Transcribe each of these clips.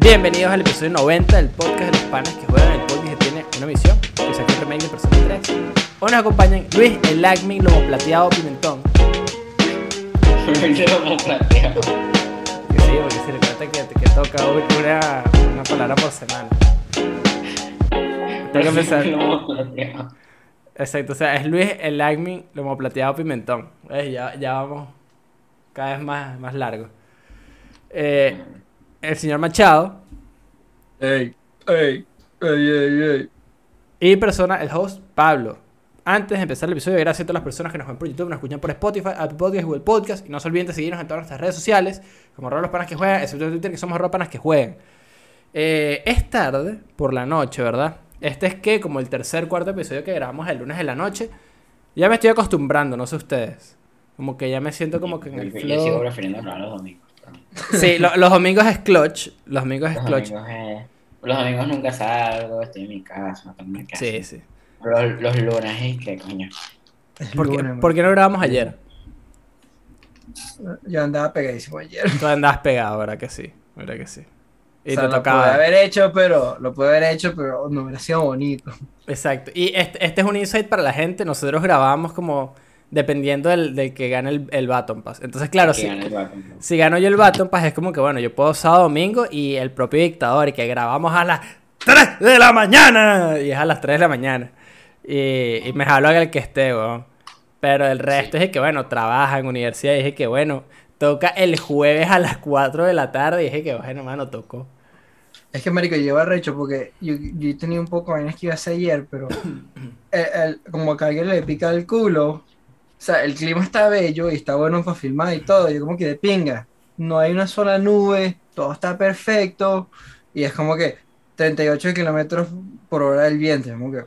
Bienvenidos al episodio 90 del podcast de los panas que juegan el podcast que tiene una misión, que saca el remake de Persona 3. Hoy nos acompañan Luis, el Acme, Lomo Plateado, Pimentón. Lomo plateado. Que sí, porque si recuerda que, que toca una, una palabra por semana. Tengo que plateado. Exacto, o sea, es Luis, el Acme, Lomo Plateado, Pimentón. ¿Ves? Ya, ya vamos cada vez más, más largo. Eh, el señor Machado Ey, ey, ey, ey, ey. y persona, el host Pablo. Antes de empezar el episodio, gracias a todas las personas que nos ven por YouTube, nos escuchan por Spotify, Apple Podcasts, Google Podcast. Y no se olviden de seguirnos en todas nuestras redes sociales, como arroba los panas que juegan, excepto en Twitter, que somos arroba panas que juegan. Eh, es tarde, por la noche, ¿verdad? Este es que, como el tercer, cuarto episodio que grabamos el lunes de la noche, ya me estoy acostumbrando, no sé ustedes. Como que ya me siento como que en el Yo sigo prefiriendo grabar los domingos. Sí, lo- los domingos es clutch. Los domingos es Los clutch. domingos, eh, los domingos nunca salgo, estoy en mi casa, tengo mi casa. Sí, sí. Los, los lunes, ¿y qué coño? ¿Por qué, por qué no grabamos ayer? Yo andaba pegadísimo ayer. Tú andabas pegado, ¿verdad que sí? ¿Verdad que sí? Y o sea, te lo pude tocaba. haber hecho, pero lo pude haber hecho, pero no hubiera sido bonito. Exacto. Y este, este es un insight para la gente. Nosotros grabamos como dependiendo del, del que gane el, el Baton Pass. Entonces, claro, si, si gano yo el Baton Pass es como que, bueno, yo puedo sábado domingo y el propio dictador y que grabamos a las 3 de la mañana. Y es a las 3 de la mañana. Y, y me jalo el que esté, weón. Pero el resto es que, bueno, trabaja en universidad. Y dije que, bueno, toca el jueves a las 4 de la tarde. Y dije que, bueno, mano, tocó. Es que, marico, lleva recho porque yo, yo tenía un poco de que iba a hacer ayer, pero el- el- como que a alguien le pica el culo. O sea, el clima está bello y está bueno para filmar y todo. Yo como que de pinga. No hay una sola nube, todo está perfecto. Y es como que 38 kilómetros por hora del viento. Como que,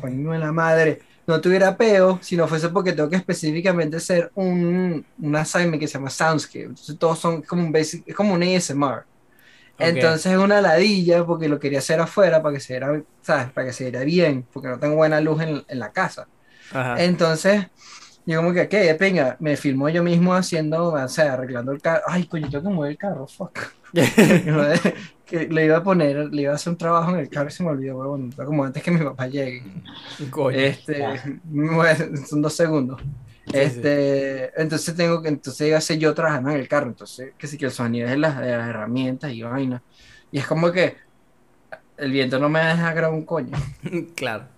coño de la madre. No tuviera peo si no fuese porque tengo que específicamente hacer un, un assignment que se llama Soundscape. Entonces todos son como un basic, es como un ASMR. Entonces es una ladilla porque lo quería hacer afuera para que se viera, ¿sabes? Para que se viera bien, porque no tengo buena luz en, en la casa. Ajá. Entonces, yo como que, ¿qué? Venga, me filmó yo mismo haciendo, o sea, arreglando el carro. Ay, coño, tengo que mover el carro, fuck. que le iba a poner, le iba a hacer un trabajo en el carro y se me olvidó, huevón. Como antes que mi papá llegue. Coño. Este, bueno, son dos segundos. Este, entonces tengo que, entonces iba a ser yo trabajando en el carro, entonces, que sí que el sonido es de las, de las herramientas y vaina. Y es como que el viento no me deja grabar un coño. claro.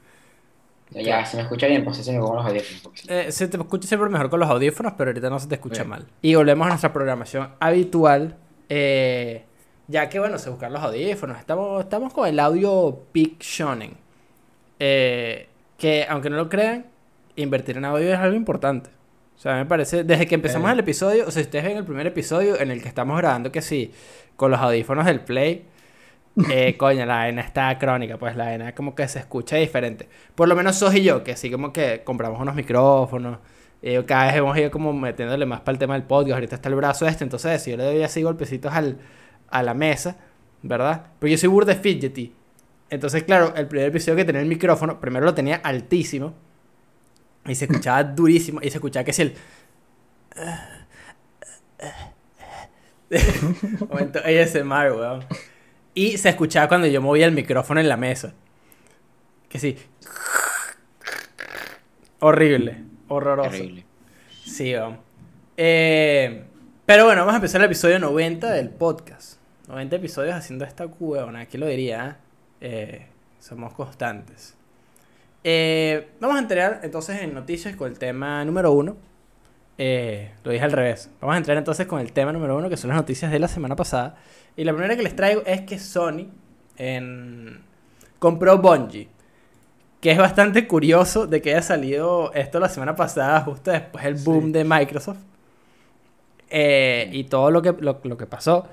Ya, si me escucha bien, pues se me pongo los audífonos. porque sí. Eh, se te escucha siempre mejor con los audífonos, pero ahorita no se te escucha mal. Y volvemos a nuestra programación habitual. eh, ya que, bueno, se buscan los audífonos. Estamos, estamos con el audio Peak Shonen. eh, que, aunque no lo crean, invertir en audio es algo importante. O sea, me parece, desde que empezamos el episodio, o sea, si ustedes ven el primer episodio en el que estamos grabando, que sí, con los audífonos del Play, eh, coño, la vaina está crónica, pues la vaina como que se escucha diferente. Por lo menos Sos y yo, que sí como que compramos unos micrófonos, eh, cada vez hemos ido como metiéndole más para el tema del podcast, ahorita está el brazo este, entonces si yo le doy así golpecitos al, a la mesa, ¿verdad? Pero yo soy burde fidgety. Entonces, claro, el primer episodio que tenía el micrófono, primero lo tenía altísimo y se escuchaba durísimo y se escuchaba que si el... Momento ASMR, weón. Y se escuchaba cuando yo movía el micrófono en la mesa. Que sí. Horrible. Horroroso. Terrible. Sí. Eh, pero bueno, vamos a empezar el episodio 90 del podcast. 90 episodios haciendo esta weón. Aquí lo diría. Eh, somos constantes. Eh, vamos a entrar entonces en noticias con el tema número uno. Eh, lo dije al revés. Vamos a entrar entonces con el tema número uno, que son las noticias de la semana pasada. Y la primera que les traigo es que Sony en- compró Bungie. Que es bastante curioso de que haya salido esto la semana pasada, justo después del boom Sí. de Microsoft. Eh, y todo lo que, lo, lo que pasó.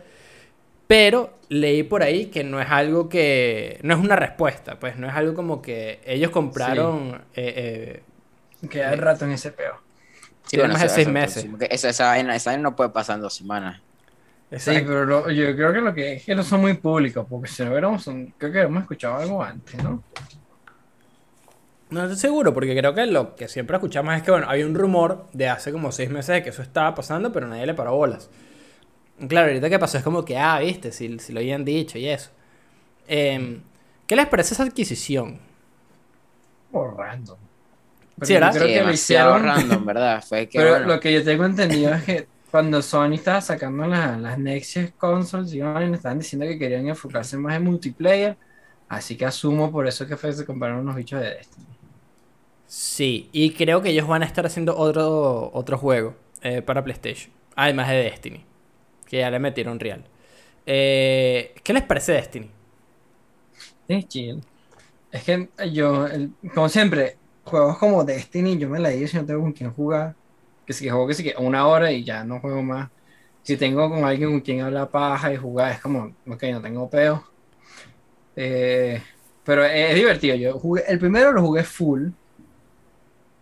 Pero leí por ahí que no es algo que. No es una respuesta, pues no es algo como que ellos compraron. eh, eh, Queda el rato en ese peo. Tiene más de seis meses. sí, esa, esa vaina, esa vaina no puede pasar en dos semanas. Sí, pero lo- yo creo que lo que es que no son muy públicos, porque si no hubiéramos, creo que hemos escuchado algo antes, ¿no? No estoy seguro, porque creo que lo que siempre escuchamos es que, bueno, había un rumor de hace como seis meses de que eso estaba pasando, pero nadie le paró bolas. Claro, ahorita que pasó es como que, ah, viste, si, si lo habían dicho y eso. Em, ¿Qué les parece esa adquisición? Por random. Pero Sí, ¿verdad? creo Sí, que lo hicieron. random, ¿verdad? Fue que, Pero bueno, lo que yo tengo entendido es que cuando Sony estaba sacando la- las Next Gen consoles, y estaban diciendo que querían enfocarse más en multiplayer. Así que asumo por eso que fue que se compraron unos bichos de Destiny. Sí, y creo que ellos van a estar haciendo otro, otro juego eh, para PlayStation, además de Destiny, que ya le metieron real. Eh, ¿Qué les parece Destiny? Es chill. Es que yo, el- como siempre, juegos como Destiny, yo me la digo si no tengo con quién jugar. Que si que juego que si que una hora y ya no juego más. Si tengo con alguien con quien hablar paja y jugar, es como, ok, no tengo peo. Eh, pero es, divertido. Yo jugué, el primero lo jugué full.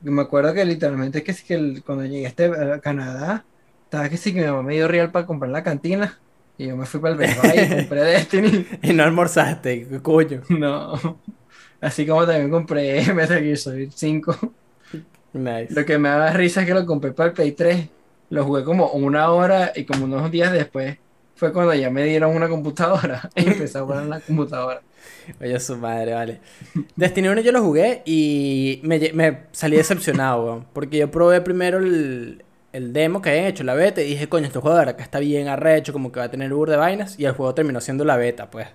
Yo me acuerdo que literalmente que, sí que el- cuando llegué a, este, a Canadá, estaba que sí que mi mamá me dio real para comprar la cantina. Y yo me fui para el Best y compré Destiny. Y no almorzaste, coño. No. Así como también compré Metal Gear Solid 5. Nice. Lo que me da risa es que lo compré para el Play 3. Lo jugué como una hora y como unos días después fue cuando ya me dieron una computadora y empecé a jugar en la computadora. Oye, su madre, vale. Destiny 1 yo lo jugué y me, salí decepcionado, weón, Porque yo probé primero el, el demo que habían hecho, la beta, y dije, coño, este juego de que está bien arrecho, como que va a tener bur de vainas, y el juego terminó siendo la beta, pues.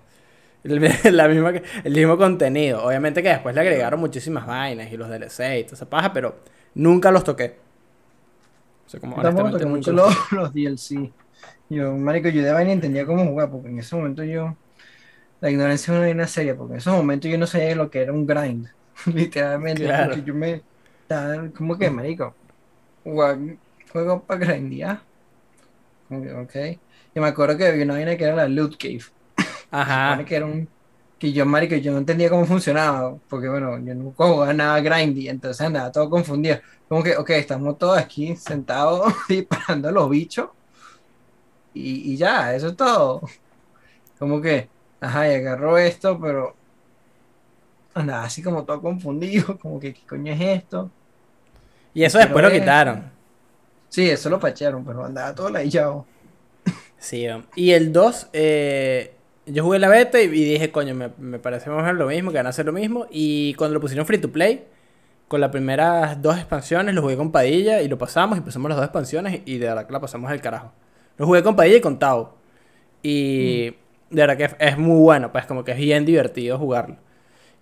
El, la misma, el mismo contenido. Obviamente que después le agregaron muchísimas vainas y los DLC y toda esa paja, pero nunca los toqué. O sea, como Tampoco toqué mucho los los, DLC. Yo, marico, yo de vaina entendía cómo jugar, porque en ese momento yo... La ignorancia es una vaina seria, porque en esos momentos yo no sabía lo que era un grind. Literalmente. Claro. porque yo me... como que, marico, jugar- juego para grindear. Ok. Y me acuerdo que había una vaina que era la loot cave. Ajá. Supone que era un que yo marico yo no entendía cómo funcionaba porque bueno yo nunca jugaba nada grindy entonces andaba todo confundido. Como que ok estamos todos aquí sentados disparando a los bichos y, y ya eso es todo. Como que ajá y agarró esto pero andaba así como todo confundido como que qué coño es esto Y eso después lo es- quitaron. sí eso lo pachearon pero andaba todo ladillado. Sí, y el 2, eh, yo jugué la beta y, y dije, coño, me, me parece más o menos lo mismo, que van a hacer lo mismo. Y cuando lo pusieron free to play, con las primeras dos expansiones, lo jugué con Padilla y lo pasamos y pasamos las dos expansiones y de verdad que la pasamos al carajo. Lo jugué con Padilla y con Tao. Y de verdad que es, muy bueno, pues como que es bien divertido jugarlo.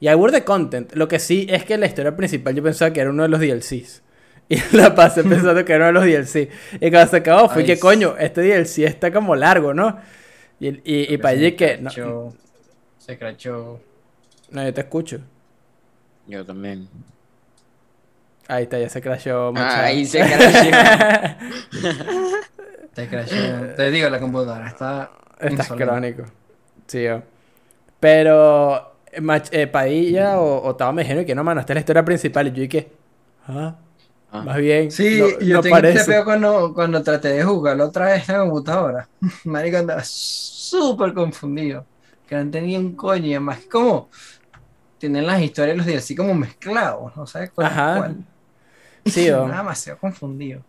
Y hay word de content, lo que sí es que la historia principal yo pensaba que era uno de los DLCs. Y la pasé pensando que era uno de los DLC. Y cuando se acabó fue Ay, que coño, este DLC está como largo, ¿no? Y, y, y para allí que... No, se crachó no, yo te escucho. yo también. Ahí está, ya se crashó. Ah, ahí se crashó. se crachó te digo la computadora está Estás insolente. crónico. Sí, yo. Pero eh, Mach- eh, Padilla o, o Tao me dijeron que no, mano, esta es la historia principal. Y yo dije, ah, Ah. más bien. Sí, no, yo no tengo parece. este peo cuando, cuando traté de jugarlo otra vez en la computadora. Marico andaba súper confundido. Que no entendía un coño. Y además, como tienen las historias los días así como mezclados. No sabes cuál es Ajá. cuál. Sí, o- Estaba demasiado confundido.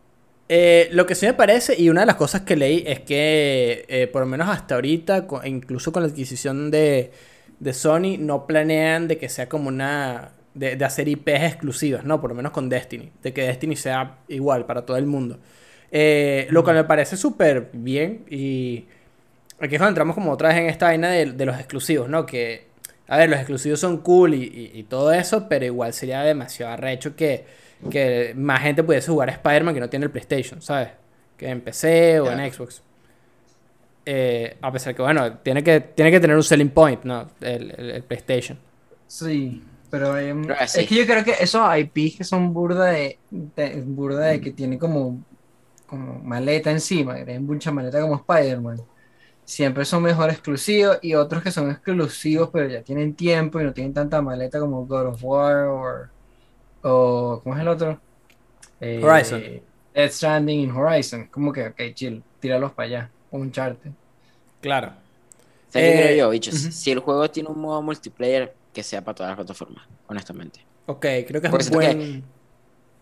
Eh, lo que sí me parece, y una de las cosas que leí es que, eh, por lo menos hasta ahorita, co- incluso con la adquisición de, de Sony, no planean de que sea como una. De, de hacer IPs exclusivas, ¿no? Por lo menos con Destiny. De que Destiny sea igual para todo el mundo. Eh, lo cual me parece súper bien. Y aquí es cuando entramos como otra vez en esta vaina de, de los exclusivos, ¿no? Que, a ver, los exclusivos son cool y, y- y todo eso, pero igual sería demasiado arrecho que, que más gente pudiese jugar a Spider-Man que no tiene el PlayStation, ¿sabes? Que en PC o en. Xbox. Eh, a pesar que, bueno, tiene que, tiene que tener un selling point, ¿no? El, el- el PlayStation. Sí, pero sí. es que yo creo que esos IPs que son burda de, de- burda de que tienen como, como maleta encima, que tienen mucha maleta como Spider-Man, siempre son mejor exclusivos y otros que son exclusivos pero ya tienen tiempo y no tienen tanta maleta como God of War o, o ¿cómo es el otro? Eh, Horizon. Death Stranding y Horizon, como que, ok, chill, tíralos para allá, un charte. Claro. ¿Sabes qué Eh, creo yo, bichos? Si el juego tiene un modo multiplayer, que sea para todas las plataformas, honestamente. Ok, creo que es Porque un buen...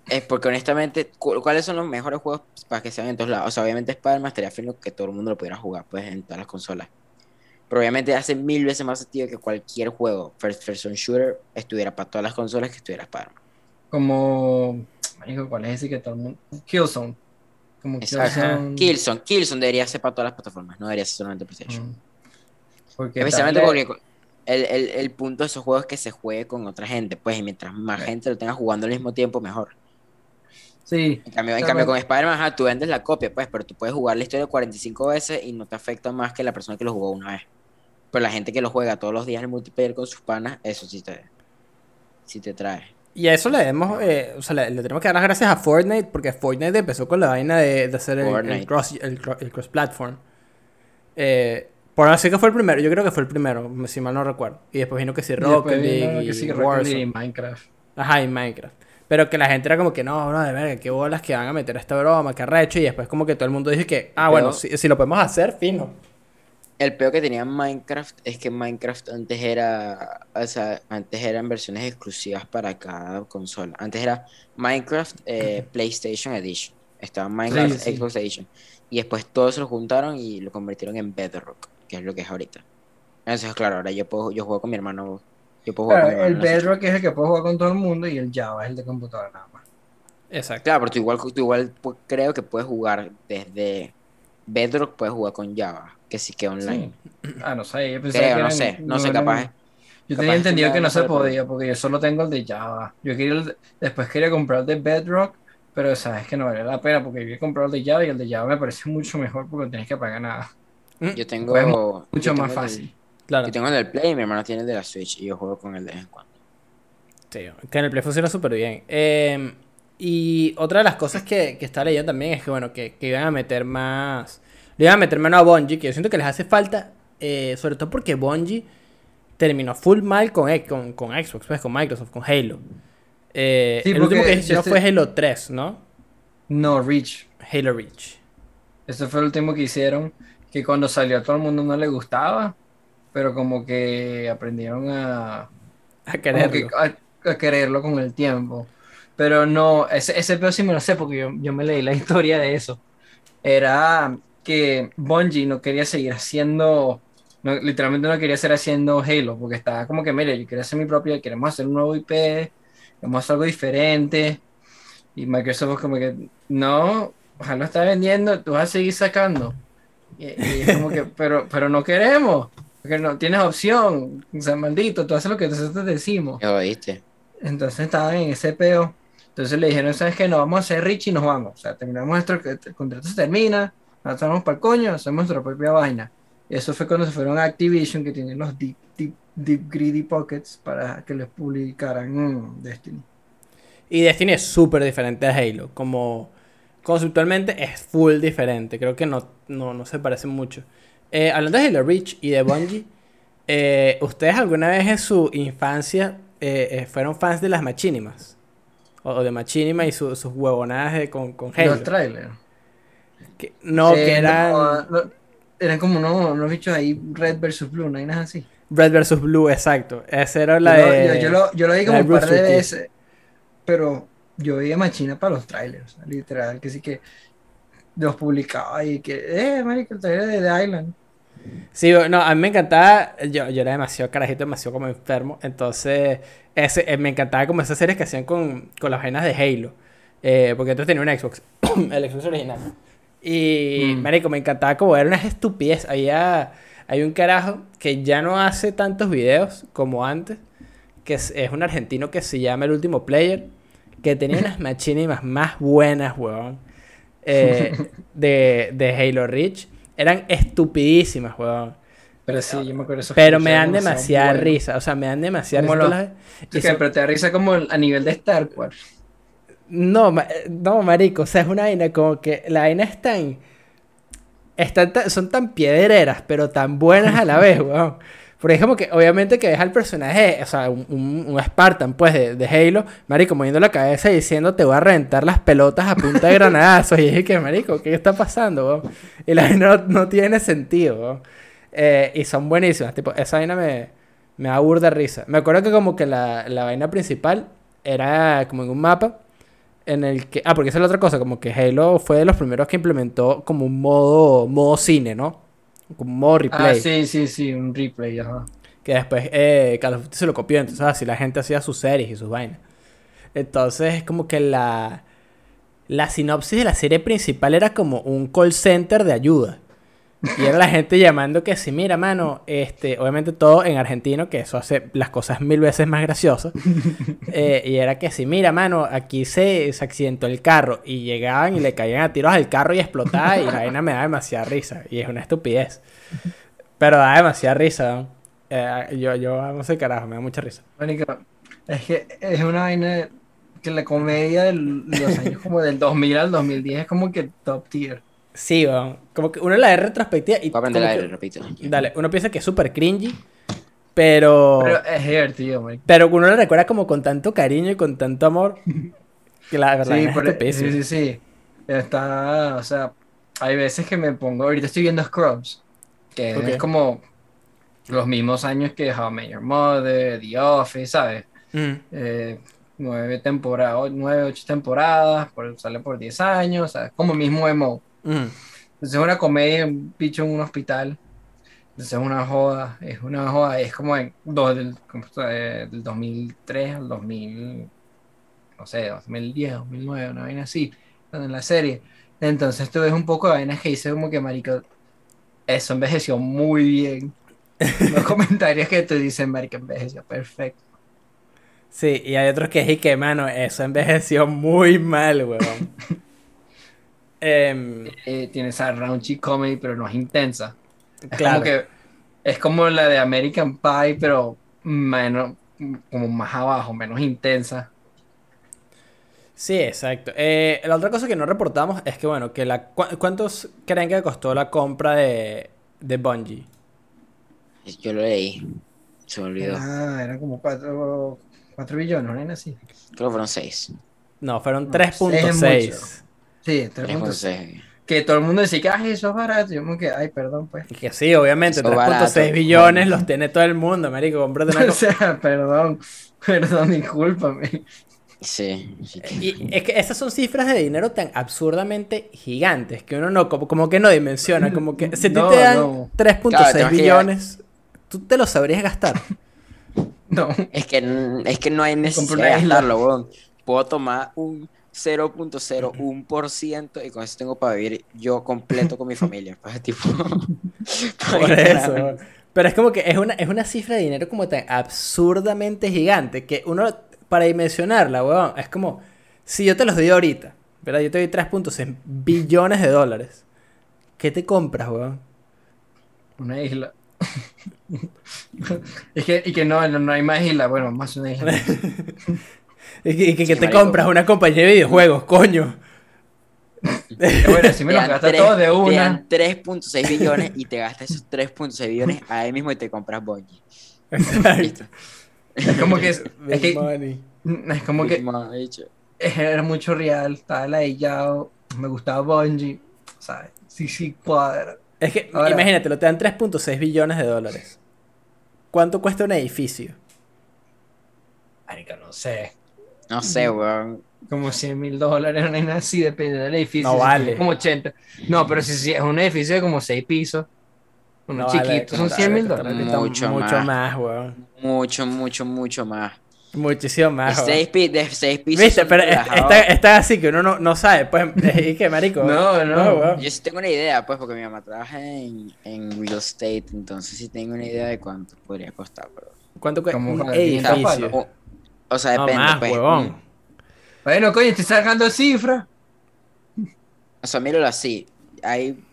Es porque honestamente, cu- ¿cuáles son los mejores juegos para que sean en todos lados? O sea, obviamente Spider-Man estaría fino que todo el mundo lo pudiera jugar, pues, en todas las consolas. Pero obviamente hace mil veces más sentido que cualquier juego first person shooter estuviera para todas las consolas que estuviera Spider-Man. Como. Marico, ¿cuál es ese que todo el mundo. Killzone. Como. Killzone. Killzone, Killzone debería ser para todas las plataformas, no debería ser solamente PlayStation. Mm. Porque Especialmente darle- porque el, el, el punto de esos juegos es que se juegue con otra gente, pues, y mientras más Sí. gente lo tenga jugando al mismo tiempo, mejor. Sí. En cambio, en cambio con Spider-Man, tú vendes la copia, pues, pero tú puedes jugar la historia 45 veces y no te afecta más que la persona que lo jugó una vez. Pero la gente que lo juega todos los días en el multiplayer con sus panas, eso sí te, sí te trae. Y a eso le demos, eh, o sea, le, le tenemos que dar las gracias a Fortnite, porque Fortnite empezó con la vaina de, de hacer el, cross, el, el cross-platform. Eh, por así que fue el primero, yo creo que fue el primero, si mal no recuerdo. Y después vino que sí Y Rocket League que sí, y Rocket League Warzone. y Minecraft. Ajá, y Minecraft. Pero que la gente era como que no, no, de verga, qué bolas que van a meter esta broma, qué arrecho. Y después como que todo el mundo dice que, ah, Pero- bueno, si, si lo podemos hacer, fino. El peor que tenía Minecraft es que Minecraft antes era, o sea, antes eran versiones exclusivas para cada consola. Antes era Minecraft eh, PlayStation Edition. Estaba Minecraft sí. Xbox Edition. Y después todos se lo juntaron y lo convirtieron en Bedrock, que es lo que es ahorita. Entonces, claro, ahora yo puedo, yo juego con mi hermano. Yo puedo jugar Claro, con mi el Bedrock es el que puede jugar con todo el mundo y el Java es el de computadora nada más. Exacto. Claro, pero tú igual, tú igual creo que puedes jugar desde Bedrock, puedes jugar con Java, que sí que online. Sí. Ah, no sé, yo pensaba Creo, que no sé, no sé, eran- capaz. Yo tenía entendido que no no se sé, podía porque yo solo tengo el de Java. Yo quería el de- después quería comprar el de Bedrock, pero sabes que no vale la pena porque yo he comprado el de Java y el de Java me parece mucho mejor porque no tienes que pagar nada. Yo tengo. Pues, yo Mucho tengo más el- fácil. Claro. Yo tengo el del Play y mi hermano tiene el de la Switch y yo juego con él de vez en cuando. Sí, que en el Play funciona súper bien. Eh, y otra de las cosas que, que estaba leyendo también es que, bueno, que, que iban a meter más... Le iban a meter mano a Bungie, que yo siento que les hace falta, eh, sobre todo porque Bungie terminó full mal con, con, con Xbox, pues, con Microsoft, con Halo. Eh, Sí, el último que hicieron este- fue Halo 3, ¿no? No, Reach. Halo Reach. Ese fue el último que hicieron, que cuando salió a todo el mundo no le gustaba, pero como que aprendieron a, A quererlo. que a, a quererlo con el tiempo. Pero no, ese, ese peor sí me lo sé porque yo, yo me leí la historia de eso. Era que Bungie no quería seguir haciendo, no, literalmente no quería seguir haciendo Halo, porque estaba como que, mire, yo quiero hacer mi propio, queremos hacer un nuevo IP, queremos hacer algo diferente. Y Microsoft como que, no, ojalá está vendiendo, tú vas a seguir sacando. Y, y es como que, pero, pero no queremos, porque no tienes opción. O sea, maldito, tú haces lo que nosotros te decimos. ¿Qué oíste? Entonces estaban en ese peo. Entonces le dijeron, ¿sabes qué? No, vamos a hacer rich y nos vamos. O sea, terminamos el el contrato se termina, nos vamos para el coño, hacemos nuestra propia vaina. Y eso fue cuando se fueron a Activision, que tienen los deep, deep, deep greedy pockets para que les publicaran mm, Destiny. Y Destiny es súper diferente a Halo. Como conceptualmente es full diferente. Creo que no, no, no se parecen mucho. Eh, hablando de Halo Reach y de Bungie, eh, ¿ustedes alguna vez en su infancia eh, fueron fans de las Machinimas? O, o de Machinima y su- sus huevonadas de- con, con Halo. Los trailers. Que- no, que eran no, no, eran como unos, unos bichos ahí, Red versus Blue, no hay nada así. Red vs. Blue, exacto. Esa era la yo, lo- de... yo, yo lo, yo lo vi la como un par de veces, pero yo veía Machina para los trailers, literal, que sí que los publicaba y que, eh, marico, el trailer de The Island. Sí, no, a mí me encantaba, yo, yo era demasiado carajito, demasiado como enfermo, entonces ese, eh, me encantaba como esas series que hacían con, con las vainas de Halo, eh, porque entonces tenía un Xbox, el Xbox original, y Mm. marico, me encantaba como era una estupidez, había, hay un carajo que ya no hace tantos videos como antes, que es, es un argentino que se llama El Último Player, que tenía unas machinimas más buenas, weón, eh, de, de Halo Reach, eran estupidísimas, weón. Pero sí, yo me acuerdo de esos Pero me dan demasiada risa, o sea, me dan demasiada risa. todas las- son- pero te da risa como a nivel de Star Wars. No, ma- eh, no, marico, o sea, es una vaina como que la vaina es tan, están tan- son tan piedreras, pero tan buenas a la vez, weón. Porque es como que, obviamente, que ves al personaje, o sea, un, un, Spartan, pues, de, de Halo, marico, moviendo la cabeza y diciendo, te voy a reventar las pelotas a punta de granadazos. Y dije que, marico, ¿qué está pasando? Y la vaina no, no tiene sentido. Eh, y son buenísimas, tipo, esa vaina me, me da burda risa. Me acuerdo que como que la, la vaina principal era como en un mapa en el que... Ah, porque esa es la otra cosa, como que Halo fue de los primeros que implementó como un modo, modo cine, ¿no? Como modo replay. Ah, sí, sí, sí, un replay, ajá. Que después eh, Call of Duty se lo copió, entonces así la gente hacía sus series y sus vainas. Entonces es como que la, la sinopsis de la serie principal era como un call center de ayuda. Y era la gente llamando que si, mira, mano, este, obviamente todo en argentino, que eso hace las cosas mil veces más graciosas. Eh, y era que si, mira, mano, aquí se, se accidentó el carro. Y llegaban y le caían a tiros al carro y explotaba. Y la vaina me da demasiada risa. Y es una estupidez. Pero da demasiada risa. ¿no? Eh, yo, yo no sé carajo, me da mucha risa. Es que es una vaina que la comedia de los años como del 2000 al 2010 es como que top tier. Sí, weón. Como que uno la ve retrospectiva y. Voy a aire, que- repito. Dale, uno piensa que es súper cringy, pero. Pero es divertido, marico. Pero uno la recuerda como con tanto cariño y con tanto amor. Que la verdad Sí, es por- estupidísimo. sí, sí, sí. Está, o sea, hay veces que me pongo, ahorita estoy viendo Scrubs, que Ok. es como los mismos años que How I Met Your Mother, The Office, ¿sabes? Mm. Eh, nueve temporadas, nueve, ocho temporadas, por, sale por 10 años, ¿sabes? Como el mismo emo. Mm. Entonces es una comedia, un bicho en un hospital. Entonces es una joda, es una joda, es como en, do- del, como, eh, del 2003 al 2000, no sé, 2010, 2009, una vaina así, en la serie. Entonces tú ves un poco de vainas que dice como que, marico, eso envejeció muy bien. Los comentarios que te dicen, marico, envejeció perfecto. Sí, y hay otros que que, mano, eso envejeció muy mal, weón. Em, Eh, tiene esa raunchy comedy, pero no es intensa. Es claro. como que es como la de American Pie, pero menos, como más abajo, menos intensa. Sí, exacto. Eh, la otra cosa que no reportamos es que, bueno, que la ¿cu- ¿cuántos creen que costó la compra de, de Bungie? Yo lo leí. Se me olvidó. Ah, eran como 4 billones, ¿no? así. Creo que fueron 6. No, fueron No, 3.6. Sí, 3.6. 3.6. Que todo el mundo decía que ah, eso es barato. Yo como que, ay, perdón, pues. Que sí, obviamente, Eso 3.6 barato. billones los tiene todo el mundo, marico. Cómprate una o sea, perdón, perdón, discúlpame. Sí. sí. Y es que esas son cifras de dinero tan absurdamente gigantes que uno no, como, como que no dimensiona. Como que si No, te dan no. 3.6 Claro, billones, tú te lo sabrías gastar. No. Es que, es que no hay necesidad de gastarlo, weón. Puedo tomar un 0.01% y con eso tengo para vivir yo completo con mi familia. Pues, tipo, Por eso. Pero es como que es una, es una cifra de dinero como tan absurdamente gigante que uno, para dimensionarla, weón, es como, si yo te los doy ahorita, ¿verdad? Yo te doy 3.6 billones de dólares. ¿Qué te compras, weón? Una isla. es que, y que no, no, no hay más isla. Bueno, más una isla. Y que, y que- que Sí, te marico. compras una compañía de videojuegos, coño. bueno, si me los gasta todos de Te una. dan 3.6 billones y te gastas esos 3.6 billones ahí mismo y te compras Bungie. Listo. Es como que es, es que money. es como que era mucho real, estaba ladillado, me gustaba Bungie, ¿sabes? Sí, sí, cuadra. Es que, Ahora- imagínate, lo te dan 3.6 billones de dólares. ¿Cuánto cuesta un edificio? Marica, no sé. No sé, weón. Como 100 mil dólares, no hay nada así, depende del edificio. No vale. Como 80. No, pero si, si es un edificio de como 6 pisos, uno No chiquito, vale, son como 100 mil dólares. Mucho mucho más. más, weón. Mucho, mucho, mucho más. Muchísimo más, weón. 6 pi- de seis pisos. Viste, pero está, está así que uno no, no sabe, pues, y que marico. No, no. weón. Yo sí tengo una idea, pues, porque mi mamá trabaja en, en real estate, entonces sí tengo una idea de cuánto podría costar, pero... ¿Cuánto cuesta Como un para 500 edificio? O, sea, No depende, más, pues. huevón. Bueno, coño, estoy sacando cifras. O sea, míralo así. Hay...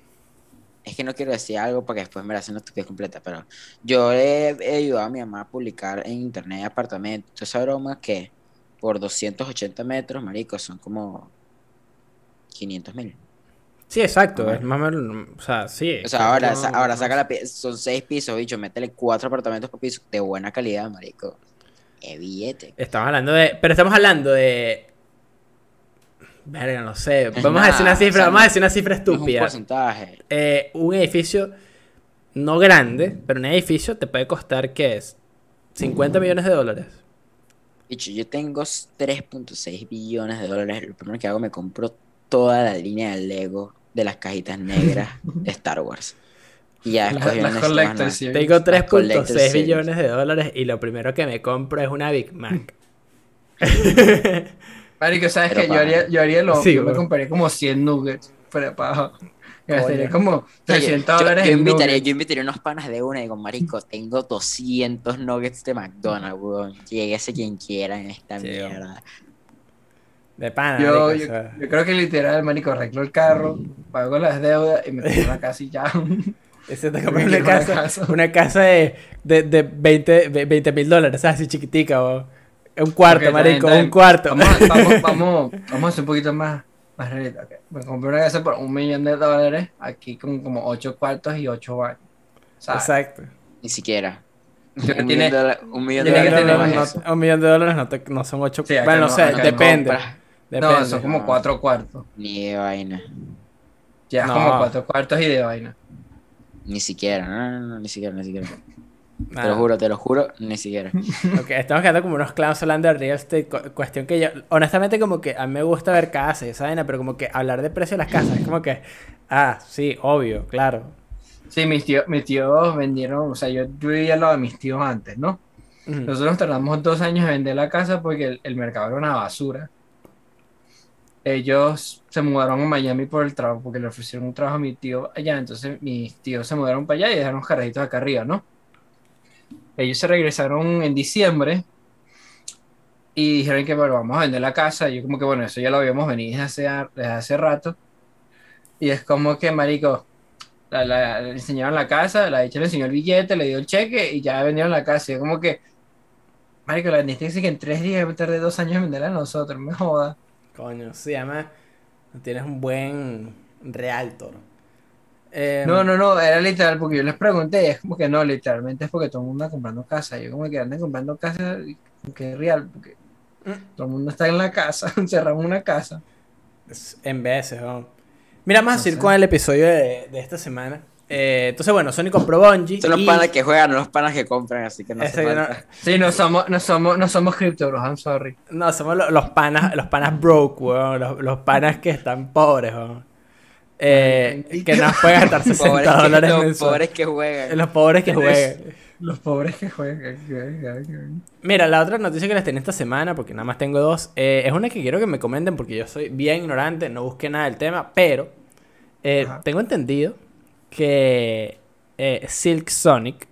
Es que no quiero decir algo porque después me la hacen una estupidez completa, pero yo he, he ayudado a mi mamá a publicar en internet apartamentos. Esa broma que por 280 metros, marico, son como 500 mil. Sí, exacto, es más o menos, o sea, sí. O sea, ahora, no- sa- ahora no- saca la son seis pisos, bicho, métele cuatro apartamentos por piso de buena calidad, marico. Es billete. Estamos hablando de, pero estamos hablando de... Verga, no sé, Es vamos a decir una cifra, o sea, vamos a decir una cifra No es un estúpida. porcentaje. Eh, un edificio no grande, pero un edificio te puede costar, ¿qué es? 50 millones de dólares. Bicho, yo tengo 3.6 billones de dólares. Lo primero que hago me compro toda la línea de Lego de las cajitas negras de Star Wars. Y ya Las, las collectors, sí. Tengo Collector 3.6 Series. billones de dólares y lo primero que me compro es una Big Mac. Marico, ¿sabes qué? Yo para- haría, yo haría lo Sí, yo me weón. compraría como 100 nuggets fuera paja. Gastaría como O sea, yo- 300 dólares yo en invitaría, nuggets. yo invitaría unos panas de una y digo, marico, tengo 200 nuggets de McDonald's, weón. Lléguese quien quiera en esta Sí, mierda. De pana. Yo, marico, yo, o sea, yo creo que literal, marico, arreglo el carro, pago las deudas y me tengo una casa y ya. ese una casa, casa. una casa de, de, de 20 mil dólares, ¿sabes? Así chiquitica, o un cuarto, marico, un cuarto. Vamos, a- vamos, vamos, vamos a hacer un poquito más, más realista. Me compré una casa por un millón de dólares, aquí con como 8 cuartos y 8 baños. ¿sabes? Exacto. Ni siquiera. Un, tiene- millón de dólares, un millón de tiene que dólares tener no un millón de dólares no, te- no son 8 Sí, Bueno, no acá no depende. compras depende. No, son como. 4 cuartos. Ni de vaina. Ya No. como 4 cuartos y de vaina. Ni siquiera, no, no, no, ni siquiera, ni siquiera. Te lo juro, te lo juro, ni siquiera. Ok, estamos quedando como unos clowns hablando de real estate. cu- Cuestión que yo, honestamente, como que a mí me gusta ver casas, vaina, pero como que hablar de precio de las casas es como que, ah, sí, obvio, claro. Sí, mis tíos, mis tíos vendieron, o sea, yo, yo vivía al lado de mis tíos antes, ¿no? Nosotros tardamos dos años en vender la casa porque el, el mercado era una basura. Ellos se mudaron a Miami por el trabajo, porque le ofrecieron un trabajo a mi tío allá. Entonces mis tíos se mudaron para allá y dejaron carajitos acá arriba, ¿no? Ellos se regresaron en diciembre y dijeron que, bueno, vamos a vender la casa. Y yo como que, bueno, eso ya lo habíamos venido desde hace, hace rato. Y es como que, marico, la, le enseñaron la casa, la dicha le enseñó el billete, le dio el cheque y ya vendieron la casa. Y yo como que, marico, la vendiste que en tres días, tardé dos años en venderla a nosotros, me joda. Coño, sí, además, tienes un buen realtor. Eh, No, no, no, era literal porque yo les pregunté y es como que no, literalmente es porque todo el mundo anda comprando casa. Yo como que andan comprando casa, que es real, porque Mm. todo el mundo está en la casa, encerrado en una casa. En veces, ¿no? Mira, vamos a No sé. con el episodio de, de esta semana. Eh, entonces, bueno, Sony compró Bungie. Son los y- panas que juegan, no los panas que compran, así que no Ese no-. Sí, no somos, no somos, no somos cripto, bros, I'm sorry. No, somos lo- los panas, los panas broke, weón. Los, los panas que están pobres, weón. Eh, Ay, que no pueden gastar 60 Pobres que, dólares los pobres que juegan. Los pobres que juegan. Los pobres que juegan. Mira, la otra noticia que les tenía esta semana, porque nada más tengo dos, eh, es una que quiero que me comenten porque yo soy bien ignorante, no busqué nada del tema, pero eh, tengo entendido que eh, Silk Sonic,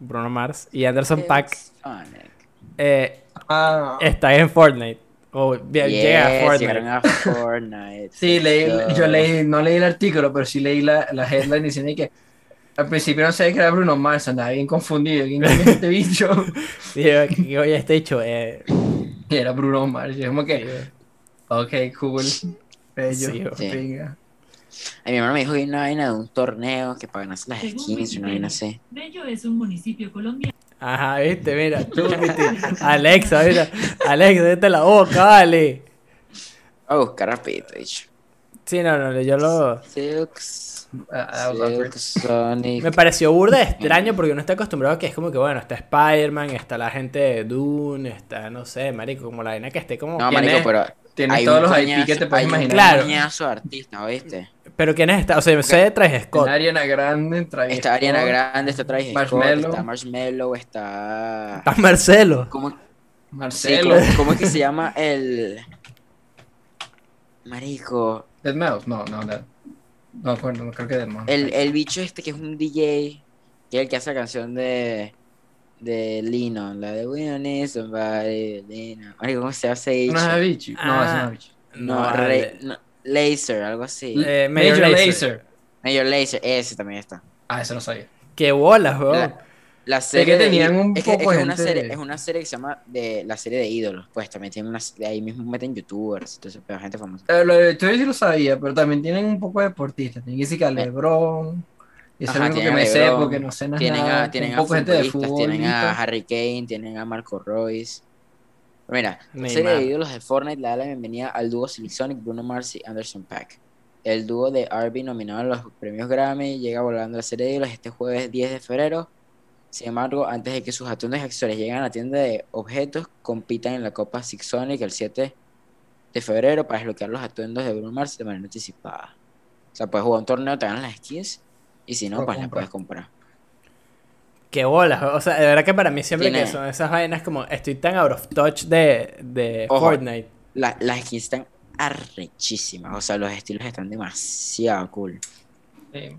Bruno Mars y Anderson Paak Sonic. eh, Ah, están en Fortnite. O bien, llega a Fortnite. a Fortnite. sí, leí, Yo- yo leí, no leí el artículo, pero sí leí la, la headline diciendo que al principio no sabía que era Bruno Mars, andaba bien confundido. ¿Quién es este bicho? Sí, que- que hoy este dicho, eh, era Bruno Mars. Y es como que, ok, cool. Bello. Sí, sí. Ay, mi hermano me dijo que hay una vaina de un torneo que para ganarse las skins, una vaina así. Bello es un municipio colombiano. Ajá, viste, mira, tú, viste. Alexa, mira, Alexa, vete la boca, vale. Voy a buscar rapidito, dicho. Sí, no, no, yo lo... Ah, Silks, awkward. Silk Sonic. Me pareció burda extraño porque uno está acostumbrado a que es como que, bueno, está Spider-Man, está la gente de Dune, está, no sé, marico, como la vaina que esté como... No, ¿Quién marico, pero Tienes todos un los IP que te puedes un imaginar. Claro. de artistas, ¿oíste? Pero ¿quién es esta? O sea, yo sé de Travis Scott. Está Ariana Grande, Travis Está Ariana Scott, Grande, está Travis Scott, Marshmello. está Marshmello, está... Está Marcelo. ¿Cómo, sí, Marcelo. ¿cómo, cómo es que se llama el... Marico, Deadmau5, no, no, no. No, acuerdo, no creo que Deadmau5. el, el bicho este que es un DJ, que es el que hace la canción de... De Lino, la de We Don't Need Somebody, Lino. Marico, ¿cómo se hace ¿No es bicho? Avicii? No, Ah. es Avicii. No, No, Re- no, Laser, algo así. Eh, Major. Lazer. Major Laser, ese también está. Ah, ese no sabía. Qué bolas, weón. La, la serie que de- tenían un es que, es poco de una gente- serie, es una serie que se llama de la serie de ídolos, pues también tienen una de ahí mismo meten youtubers, entonces pero gente famosa. Eh, lo de sí lo sabía, pero también tienen un poco de deportistas. Tienen que a LeBron. Y eso Ajá, es algo que tienen a me sé porque no sé nada. Tienen a, tienen un a poco de gente de futbolistas, fútbol. tienen a. Harry Kane, tienen a Marco Royce. Mira, la serie de ídolos de Fortnite le da la bienvenida al dúo Sonic, Bruno Mars y Anderson Paak. El dúo de R&B nominado a los premios Grammy llega volando a la serie de ídolos este jueves 10 de febrero Sin embargo, antes de que sus atuendos y accesorios lleguen a la tienda de objetos, compitan en la Copa Six Sonic el 7 de febrero para desbloquear los atuendos de Bruno Mars de manera anticipada. O sea, puedes jugar un torneo, te ganan las skins y si no, pues las puedes comprar. Qué bolas, o sea, de verdad que para mí siempre Tiene- que son esas vainas como estoy tan out of touch de, de Ojo. Fortnite. La- las skins están arrechísimas, o sea, los estilos están demasiado cool. Eh,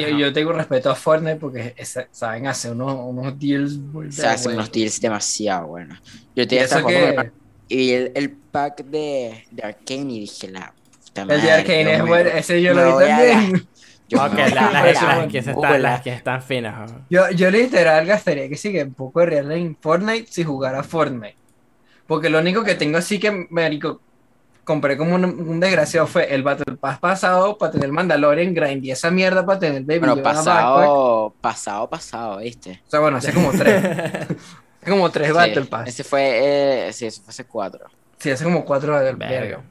yo, yo tengo respeto a Fortnite porque saben hacer unos, unos deals muy O sea, hacen unos deals demasiado buenos. Yo te Y estaba eso jugando con mi que y vi el, el pack de, de Arcane y dije, la puta el de Arcane es bueno, ese yo lo vi también. Yo Ok, la- las, skins están, las skins están finas. Yo, yo literal gastaría que sí que un poco de real en Fortnite si jugara Fortnite. Porque lo único que tengo así que, marico, compré como un, un desgraciado fue el Battle Pass pasado para tener Mandalorian, grindé esa mierda para tener el Baby Bueno, pasado, pasado, pasado, ¿viste? O sea, bueno, hace como tres. hace como tres Sí, Battle Pass. Ese fue, eh, sí, eso fue hace cuatro. Sí, hace como cuatro del Verga.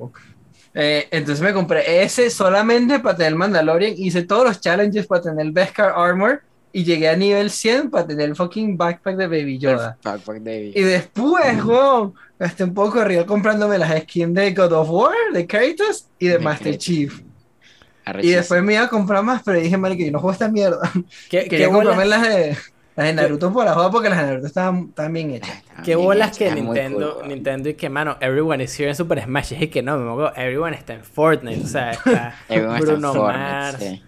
Eh, entonces me compré ese solamente para tener Mandalorian. Hice todos los challenges para tener el Beskar Armor. Y llegué a nivel 100 para tener el fucking backpack de Baby Yoda. Backpack. Y después, weón, gasté un poco de río comprándome las skins de God of War, de Kratos y de Master. Chief. Y después me iba a comprar más, pero dije, marico, yo no juego esta mierda. ¿Qué, qué comprarme bolas, las de, las de Naruto por la joda porque las de Naruto estaban, estaban bien hechas. Estaban qué bien bolas hechas, que Nintendo, cool. Nintendo y que, mano, everyone is here en Super Smash. Y es que no, me acuerdo, everyone está en Fortnite. O sea, está Bruno Fortnite, Mars. sí.